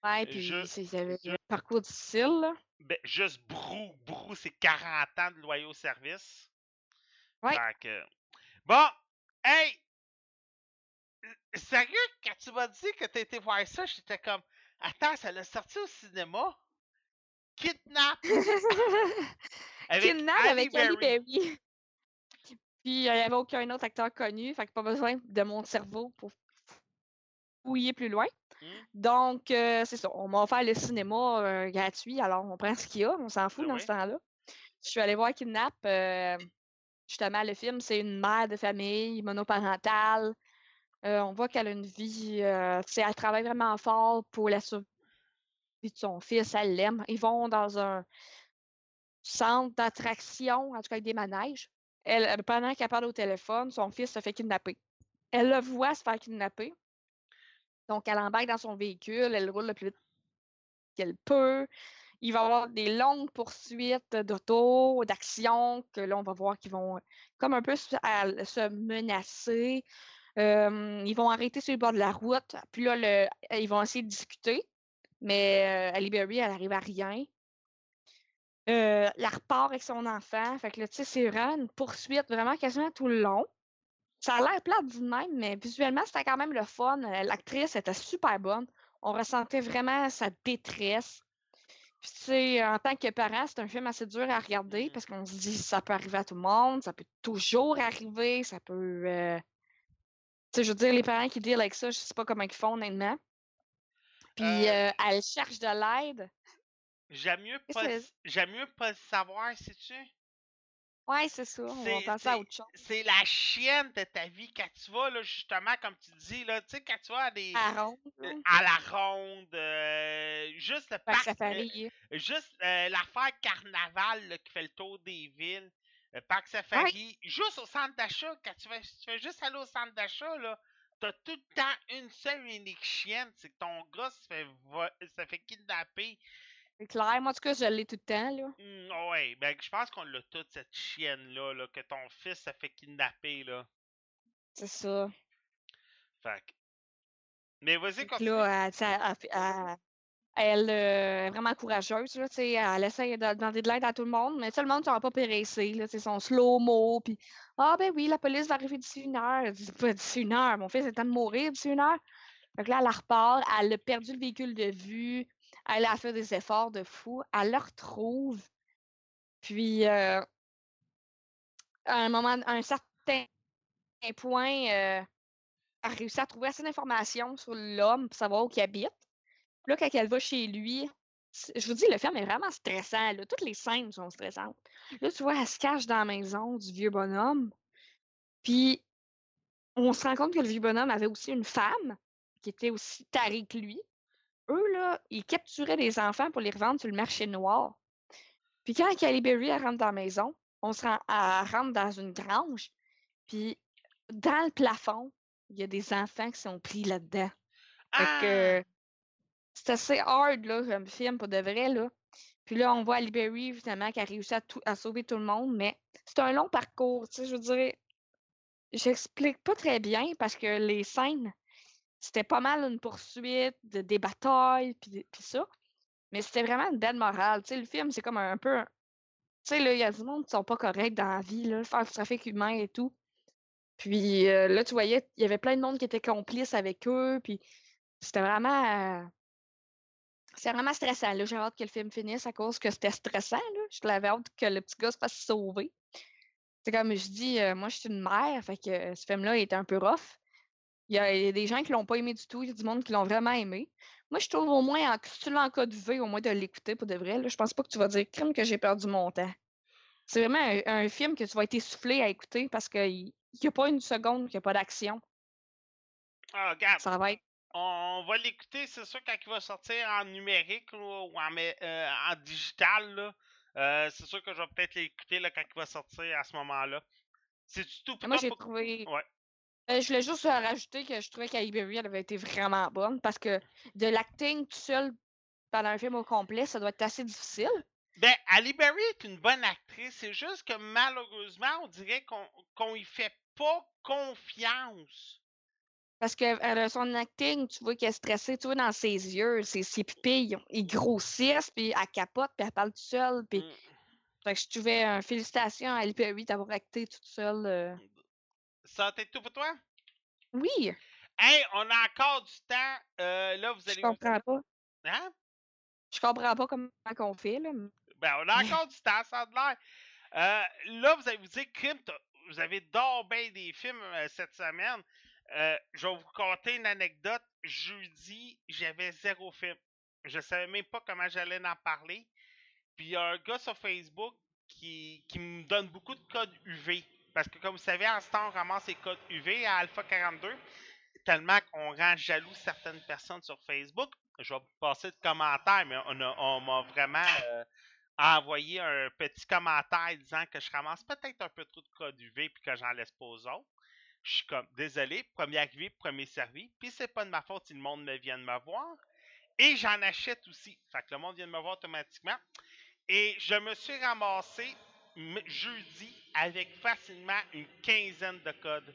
Ouais, Euh, puis c'est un parcours difficile, là. Ben, juste Brou, Brou, c'est 40 ans de loyaux service. Ouais. Bon, hey! Sérieux, quand tu m'as dit que été voir ça, j'étais comme, attends, ça l'a sorti au cinéma? Kidnap! Avec Kidnap Halle avec Ali Berry. Puis il n'y avait aucun autre acteur connu, fait que pas besoin de mon cerveau pour fouiller plus loin. Hmm. Donc, euh, c'est ça. On m'a offert le cinéma euh, gratuit, alors on prend ce qu'il y a, on s'en fout Ben dans oui. ce temps-là. Je suis allée voir Kidnap. euh, justement, le film, c'est une mère de famille monoparentale. Euh, on voit qu'elle a une vie, euh, elle travaille vraiment fort pour la survie de son fils, elle l'aime. Ils vont dans un centre d'attraction, en tout cas avec des manèges. Elle, euh, pendant qu'elle parle au téléphone, son fils se fait kidnapper. Elle le voit se faire kidnapper. Donc, elle embarque dans son véhicule, elle roule le plus vite qu'elle peut. Il va y avoir des longues poursuites d'auto, d'action, que là, on va voir qu'ils vont comme un peu se, menacer. Euh, ils vont arrêter sur le bord de la route. Puis là, le- ils vont essayer de discuter. Mais euh, Halle Berry, elle arrive à rien. Euh, elle repart avec son enfant. Fait que là, tu sais, c'est vraiment une poursuite, vraiment quasiment tout le long. Ça a l'air plate du même, mais visuellement, c'était quand même le fun. Euh, L'actrice était super bonne. On ressentait vraiment sa détresse. Puis, tu sais, en tant que parent, c'est un film assez dur à regarder Mhm. parce qu'on se dit ça peut arriver à tout le monde, ça peut toujours arriver, ça peut. euh, Tu sais, je veux dire, les parents qui deal avec ça, je sais pas comment ils font, honnêtement. Puis, Euh, euh, elle cherche de l'aide. J'aime mieux pas, mieux pas le savoir, sais-tu? Ouais, c'est ça. On va passer à autre chose. C'est la chienne de ta vie quand tu vas, là, justement, comme tu dis, là, tu sais, quand tu vas à des. À ronde, là. euh, à la ronde, euh, juste le parc, euh, juste euh, l'affaire carnaval là, qui fait le tour des villes, le parc safari, juste au centre d'achat, quand tu fais, tu fais juste aller au centre d'achat, là, t'as tout le temps une seule unique chienne, c'est que ton gars se fait, se fait kidnapper. C'est clair. Moi, en tout cas, je l'ai tout le temps, là. Hmm, ouais, ben je pense qu'on l'a toute cette chienne-là, là, que ton fils se fait kidnapper, là. C'est ça. Fait que- Mais vas-y, continue. là, elle, elle, euh, est vraiment courageuse, là, elle essaie de demander de l'aide à tout le monde, mais tout le monde ne sont pas pressé, là, sais, son slow-mo, puis « Ah, ben oui, la police va arriver d'ici une heure. » Elle dit « Pas d'ici une heure, mon fils est en train de mourir d'ici une heure. » Fait que là, elle repart, elle a perdu le véhicule de vue, elle a fait des efforts de fou, elle le retrouve, puis euh, à un moment, à un certain point euh, elle réussit à trouver assez d'informations sur l'homme pour savoir où il habite. Puis là, quand elle va chez lui, je vous dis, le film est vraiment stressant. Toutes les scènes sont stressantes. Là, tu vois, elle se cache dans la maison du vieux bonhomme. Puis, on se rend compte que le vieux bonhomme avait aussi une femme qui était aussi tarée que lui. Eux, là, ils capturaient des enfants pour les revendre sur le marché noir. Puis quand Kelly Berry elle rentre dans la maison, on se rend, elle rentre dans une grange. Puis dans le plafond, il y a des enfants qui sont pris là-dedans. Ah! c'est assez hard là, comme film pour de vrai. Là. Puis là, on voit Ali Berry, évidemment, qui a réussi à, tout- à sauver tout le monde, mais c'est un long parcours. Tu sais, je veux dire, j'explique pas très bien parce que les scènes, c'était pas mal une poursuite, de, des batailles, puis, ça. Mais c'était vraiment une belle morale. Tu sais, le film, c'est comme un, peu. Tu sais, là, il y a du monde qui sont pas corrects dans la vie, là, faire du trafic humain et tout. Puis euh, là, tu voyais, il y avait plein de monde qui était complice avec eux, puis c'était vraiment. euh, c'est vraiment stressant. J'ai hâte que le film finisse à cause que c'était stressant. Là. Je l'avais hâte que le petit gars se fasse sauver. C'est comme je dis, euh, moi, je suis une mère, fait que ce film-là était un peu rough. Il y, a, des gens qui l'ont pas aimé du tout, il y a du monde qui l'ont vraiment aimé. Moi, je trouve au moins, en, si tu l'as en cas de V, au moins de l'écouter pour de vrai. Là, je pense pas que tu vas dire crime que j'ai perdu mon temps. C'est vraiment un, un film que tu vas être essoufflé à écouter parce qu'il n'y a pas une seconde qu'il n'y a pas d'action. Ah, regarde, Ça va être. on va l'écouter, c'est sûr, quand il va sortir en numérique ou en, euh, en digital. là. Euh, c'est sûr que je vais peut-être l'écouter là, quand il va sortir à ce moment-là. C'est tout pour Moi, j'ai trouvé. Ouais. Euh, je voulais juste euh, rajouter que je trouvais qu'Halle Berry, elle avait été vraiment bonne parce que de l'acting tout seul pendant un film au complet, ça doit être assez difficile. Ben, Ali Berry est une bonne actrice. C'est juste que malheureusement, on dirait qu'on qu'on y fait pas confiance. Parce que euh, son acting, tu vois qu'elle est stressée, tu vois dans ses yeux, ses, ses pupilles, ils- grossissent, puis elle capote, puis elle parle toute seule. Puis... Mm. Fait que je trouvais un félicitations à Ali Berry d'avoir acté toute seule. euh. Ça a été tout pour toi? Oui, Hey, on a encore du temps. Euh, là, vous je allez. comprends pas. Hein? Je comprends pas comment on fait, là. Ben, on a encore du temps, ça a de l'air. Euh, là, vous allez vous dire, Crime, vous avez d'or bien des films euh, cette semaine. Je vais vous conter une anecdote. Jeudi, j'avais zéro film. Je savais même pas comment j'allais en parler. Puis il y a un gars sur Facebook qui, qui me donne beaucoup de codes UV. Parce que comme vous savez, en ce temps, on ramasse les codes UV à Alpha 42. Tellement qu'on rend jaloux certaines personnes sur Facebook. Je vais passer de commentaires, mais on m'a vraiment euh, envoyé un petit commentaire disant que je ramasse peut-être un peu trop de codes UV puis que j'en laisse pas aux autres. Je suis comme désolé, premier arrivé, premier servi. Puis c'est pas de ma faute si le monde me vient de me voir. Et j'en achète aussi. Fait que le monde vient de me voir automatiquement. Et je me suis ramassé jeudi avec facilement une quinzaine de codes.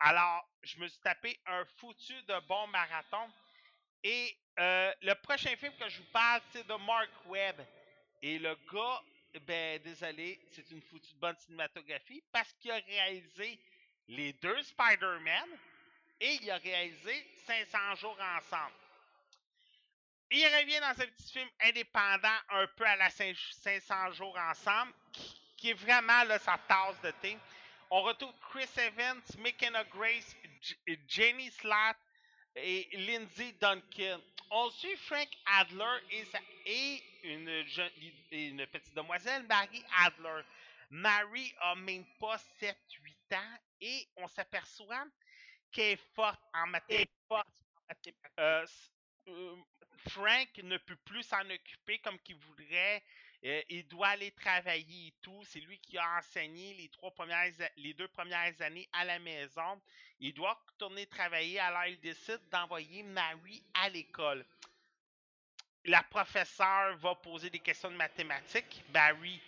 Alors, je me suis tapé un foutu de bon marathon. Et euh, le prochain film que je vous parle, c'est de Mark Webb. Et le gars, ben désolé, c'est une foutue de bonne cinématographie parce qu'il a réalisé les deux Spider-Man et il a réalisé 500 jours ensemble. Il revient dans un petit film indépendant, un peu à la cin- 500 jours ensemble, qui est vraiment là, sa tasse de thé. On retrouve Chris Evans, McKenna Grace, J- Jenny Slatt et Lindsay Duncan. On suit Frank Adler et, sa- et une, jeune- une petite demoiselle, Marie Adler. Marie a même pas 7-8 ans et on s'aperçoit qu'elle est forte en mathématiques. Euh, euh, Frank ne peut plus s'en occuper comme qu'il voudrait. Euh, il doit aller travailler et tout. C'est lui qui a enseigné les deux premières années à la maison. Il doit retourner travailler. Alors il décide d'envoyer Marie à l'école. La professeure va poser des questions de mathématiques. Barry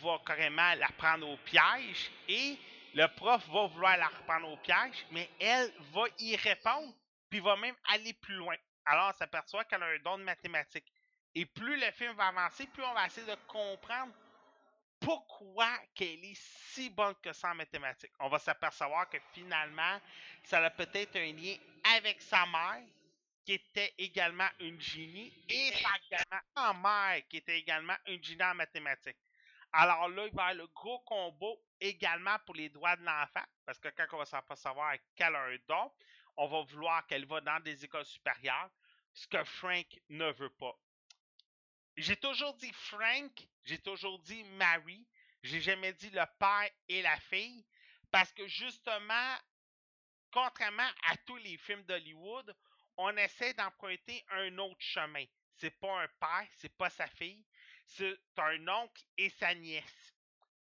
va carrément la prendre au piège et le prof va vouloir la reprendre au piège, mais elle va y répondre, puis va même aller plus loin. Alors on s'aperçoit qu'elle a un don de mathématiques. Et plus le film va avancer, plus on va essayer de comprendre pourquoi qu'elle est si bonne que ça en mathématiques. On va s'apercevoir que finalement, ça a peut-être un lien avec sa mère, qui était également une génie, et sa grand-mère qui était également une génie en mathématiques. Alors là, il va y avoir le gros combo également pour les droits de l'enfant, parce que quand on va sa- pas savoir qu'elle a un don, on va vouloir qu'elle va dans des écoles supérieures, ce que Frank ne veut pas. J'ai toujours dit Frank, j'ai toujours dit Mary, j'ai jamais dit le père et la fille, parce que justement, contrairement à tous les films d'Hollywood, on essaie d'emprunter un autre chemin. C'est pas un père, c'est pas sa fille, c'est un oncle et sa nièce.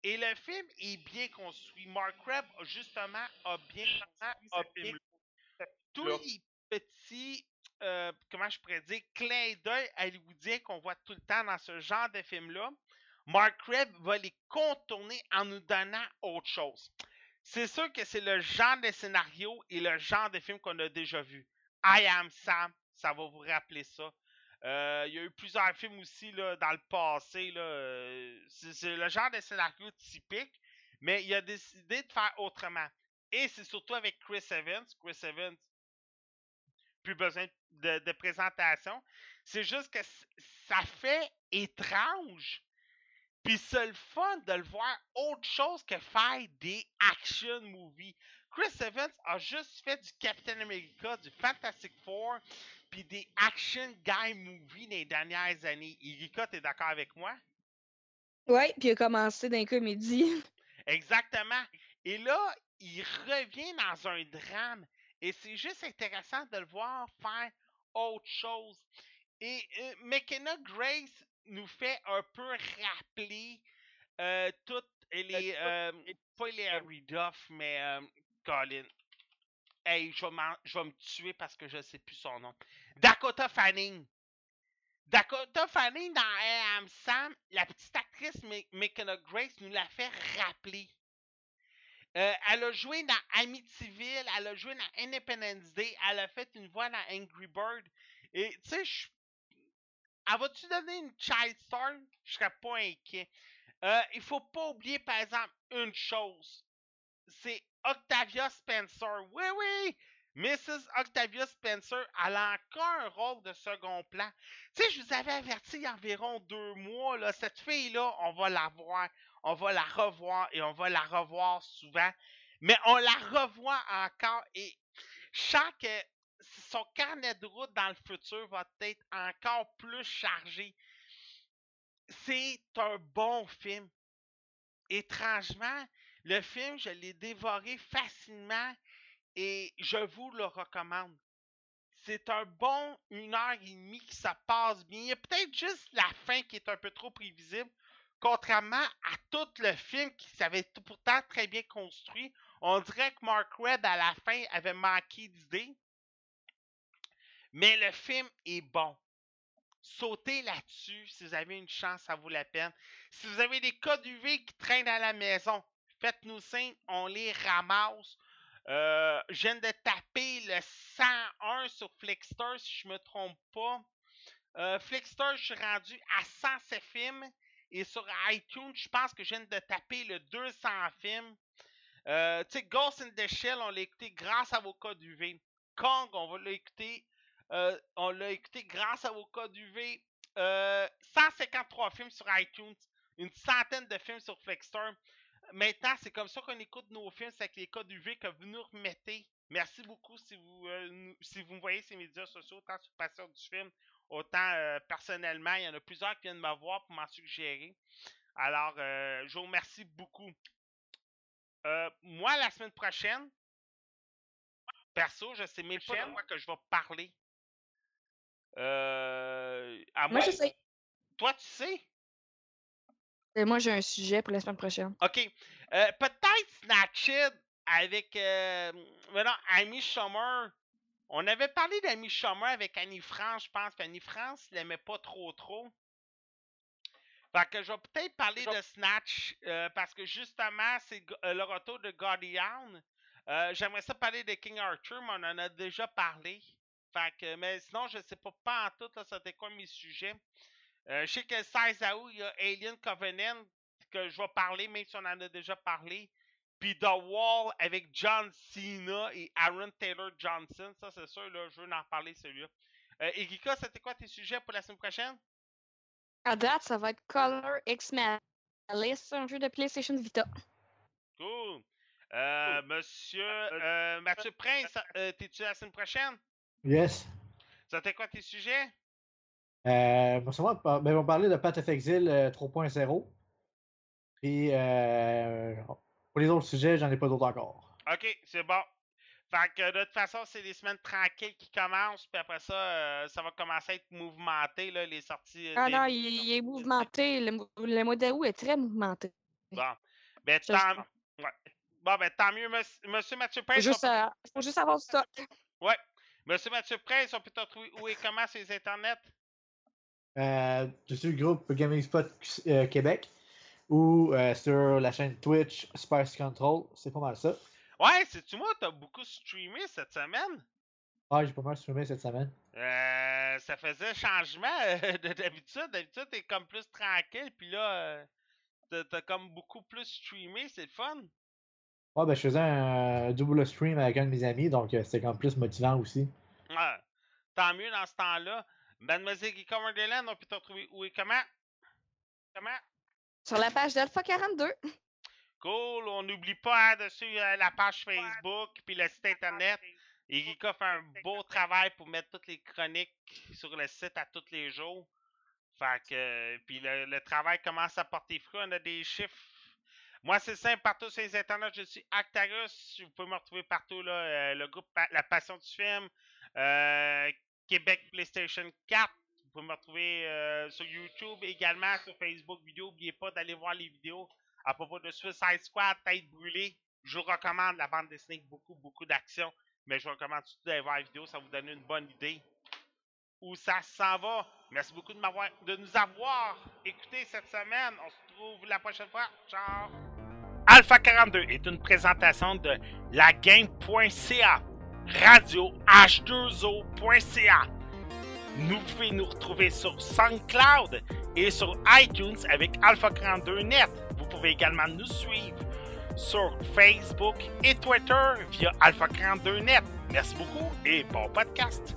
Et le film est bien construit. Mark Webb, justement, a bien ce film-là. Tous les petits, euh, comment je pourrais dire, clins d'œil hollywoodiens qu'on voit tout le temps dans ce genre de film-là, Mark Webb va les contourner en nous donnant autre chose. C'est sûr que c'est le genre de scénario et le genre de film qu'on a déjà vu. I Am Sam, ça va vous rappeler ça. Euh, il y a eu plusieurs films aussi là, dans le passé. euh, c'est le genre de scénario typique, mais il a décidé de faire autrement. Et c'est surtout avec Chris Evans. Chris Evans, plus besoin de, de présentation. C'est juste que ça fait étrange. Puis c'est le fun de le voir autre chose que faire des action movies. Chris Evans a juste fait du Captain America, du Fantastic Four, puis des action guy movies dans les dernières années. Erika, t'es d'accord avec moi? Ouais, puis il a commencé d'un comédie. Exactement. Et là, il revient dans un drame. Et c'est juste intéressant de le voir faire autre chose. Et euh, McKenna Grace nous fait un peu rappeler euh, toutes les. euh, pas les Harry Duff, mais euh, Colin. Hey, je vais, me tuer parce que je sais plus son nom. Dakota Fanning. Dakota Fanning dans I Am Sam, la petite actrice McKenna Grace nous l'a fait rappeler. Euh, elle a joué dans Amityville, elle a joué dans Independence Day, elle a fait une voix dans Angry Bird. Et tu sais, elle va-tu donner une child star? Je serais pas inquiet. Euh, il faut pas oublier, par exemple, une chose. C'est Octavia Spencer. Oui, oui! Mrs. Octavia Spencer, elle a encore un rôle de second plan. Tu sais, je vous avais averti il y a environ deux mois, là, cette fille-là, on va la voir, on va la revoir et on va la revoir souvent. Mais on la revoit encore et chaque son carnet de route dans le futur va être encore plus chargé. C'est un bon film. Étrangement, le film, je l'ai dévoré facilement et je vous le recommande. C'est un bon une heure et demie qui se passe bien. Il y a peut-être juste la fin qui est un peu trop prévisible, contrairement à tout le film qui s'avait pourtant très bien construit. On dirait que Mark Webb, à la fin, avait manqué d'idées. Mais le film est bon. Sautez là-dessus si vous avez une chance, ça vaut la peine. Si vous avez des codes UV qui traînent à la maison, faites-nous signe, on les ramasse. Euh, je viens de taper le 101 sur Flixster, si je me trompe pas. Euh, je suis rendu à 107 films. Et sur iTunes, je pense que je viens de taper le 200 films. Euh, tu sais, Ghost in the Shell, on l'a écouté grâce à vos codes UV. Kong, on va l'écouter. euh, on l'a écouté grâce à vos codes UV. Euh, 153 films sur iTunes. Une centaine de films sur Flexster. Maintenant, c'est comme ça qu'on écoute nos films, c'est avec les codes UV que vous nous remettez. Merci beaucoup si vous, euh, si vous me voyez ces médias sociaux, autant sur Passion du film, autant euh, personnellement. Il y en a plusieurs qui viennent me voir pour m'en suggérer. Alors, euh, je vous remercie beaucoup. Euh, moi, la semaine prochaine, perso, je sais même pas de quoi que je vais parler. Euh, à Moi, je sais. Toi, tu sais? Et moi, j'ai un sujet pour la semaine prochaine. OK. Peut-être Snatched avec euh, Amy Schumer. On avait parlé d'Amy Schumer avec Annie France, je pense. Puis Annie France l'aimait pas trop trop. Fait que je vais peut-être parler de Snatch euh, parce que justement, c'est euh, le retour de Guardian. Euh, J'aimerais ça parler de King Arthur, mais on en a déjà parlé. Fait que, mais sinon, je sais pas, pas en tout, c'était quoi mes sujets. Euh, je sais que 16 août, il y a Alien Covenant que je vais parler, même si on en a déjà parlé. Puis The Wall avec John Cena et Aaron Taylor Johnson. Ça, c'est sûr, là, je veux en parler, celui-là. Euh, Erika, c'était quoi tes sujets pour la semaine prochaine? À date, ça va être Color X-Men. liste, un jeu de PlayStation Vita. Cool. Euh, monsieur euh, Mathieu Prince, euh, t'es-tu la semaine prochaine? Yes. Ça t'es quoi tes sujets? Euh, moi, par- ben, on va parler de Path of Exile euh, 3.0. Puis, euh, pour les autres sujets, j'en ai pas d'autres encore. Ok, c'est bon. Fait que de toute façon, c'est des semaines tranquilles qui commencent, puis après ça, euh, ça va commencer à être mouvementé, là, les sorties. euh, Ah des- non, il, il est mouvementé. Le, le mois d'août est très mouvementé. Bon. Ben, tant... ouais. Bon, ben, tant mieux, monsieur, monsieur Mathieu Prince. juste, on peut- euh, faut juste avoir du stock. Ouais. Monsieur Mathieu Prince, on peut te retrouver où et comment sur les internets? Euh, je suis le groupe Gaming Spot euh, Québec ou euh, sur la chaîne Twitch Spice Control. C'est pas mal ça. Ouais, c'est-tu moi, t'as beaucoup streamé cette semaine? Ah, j'ai pas mal streamé cette semaine. Euh, ça faisait changement euh, de d'habitude. D'habitude, t'es comme plus tranquille, puis là, euh, t'as- comme beaucoup plus streamé, c'est le fun. Ouais, ben, je faisais un double stream avec un de mes amis, donc c'était comme plus motivant aussi. Ouais. Tant mieux dans ce temps-là. Mademoiselle Guy Wonderland, on peut te retrouver où et comment? Comment? Sur la page d'Alpha 42. Cool, on n'oublie pas hein, dessus euh, la page Facebook puis le site internet. Et Rika fait un beau travail pour mettre toutes les chroniques sur le site à tous les jours. Fait que euh, puis le, le travail commence à porter fruit, on a des chiffres. Moi, c'est simple, partout sur les internets, je suis Actarus. Vous pouvez me retrouver partout, là, euh, le groupe La Passion du film, euh, Québec PlayStation 4. Vous pouvez me retrouver euh, sur YouTube également, sur Facebook vidéo. N'oubliez pas d'aller voir les vidéos à propos de Suicide Squad, Tête brûlée. Je vous recommande la bande dessinée beaucoup, beaucoup d'action. Mais je vous recommande surtout d'aller voir la vidéo, ça vous donne une bonne idée où ça s'en va. Merci beaucoup de, nous avoir écoutés cette semaine. On se retrouve la prochaine fois. Ciao! Alpha 42 est une présentation de lagame.ca, radio h2o.ca. Nous pouvez nous retrouver sur SoundCloud et sur iTunes avec Alpha 42 Net. Vous pouvez également nous suivre sur Facebook et Twitter via Alpha 42 Net. Merci beaucoup et bon podcast.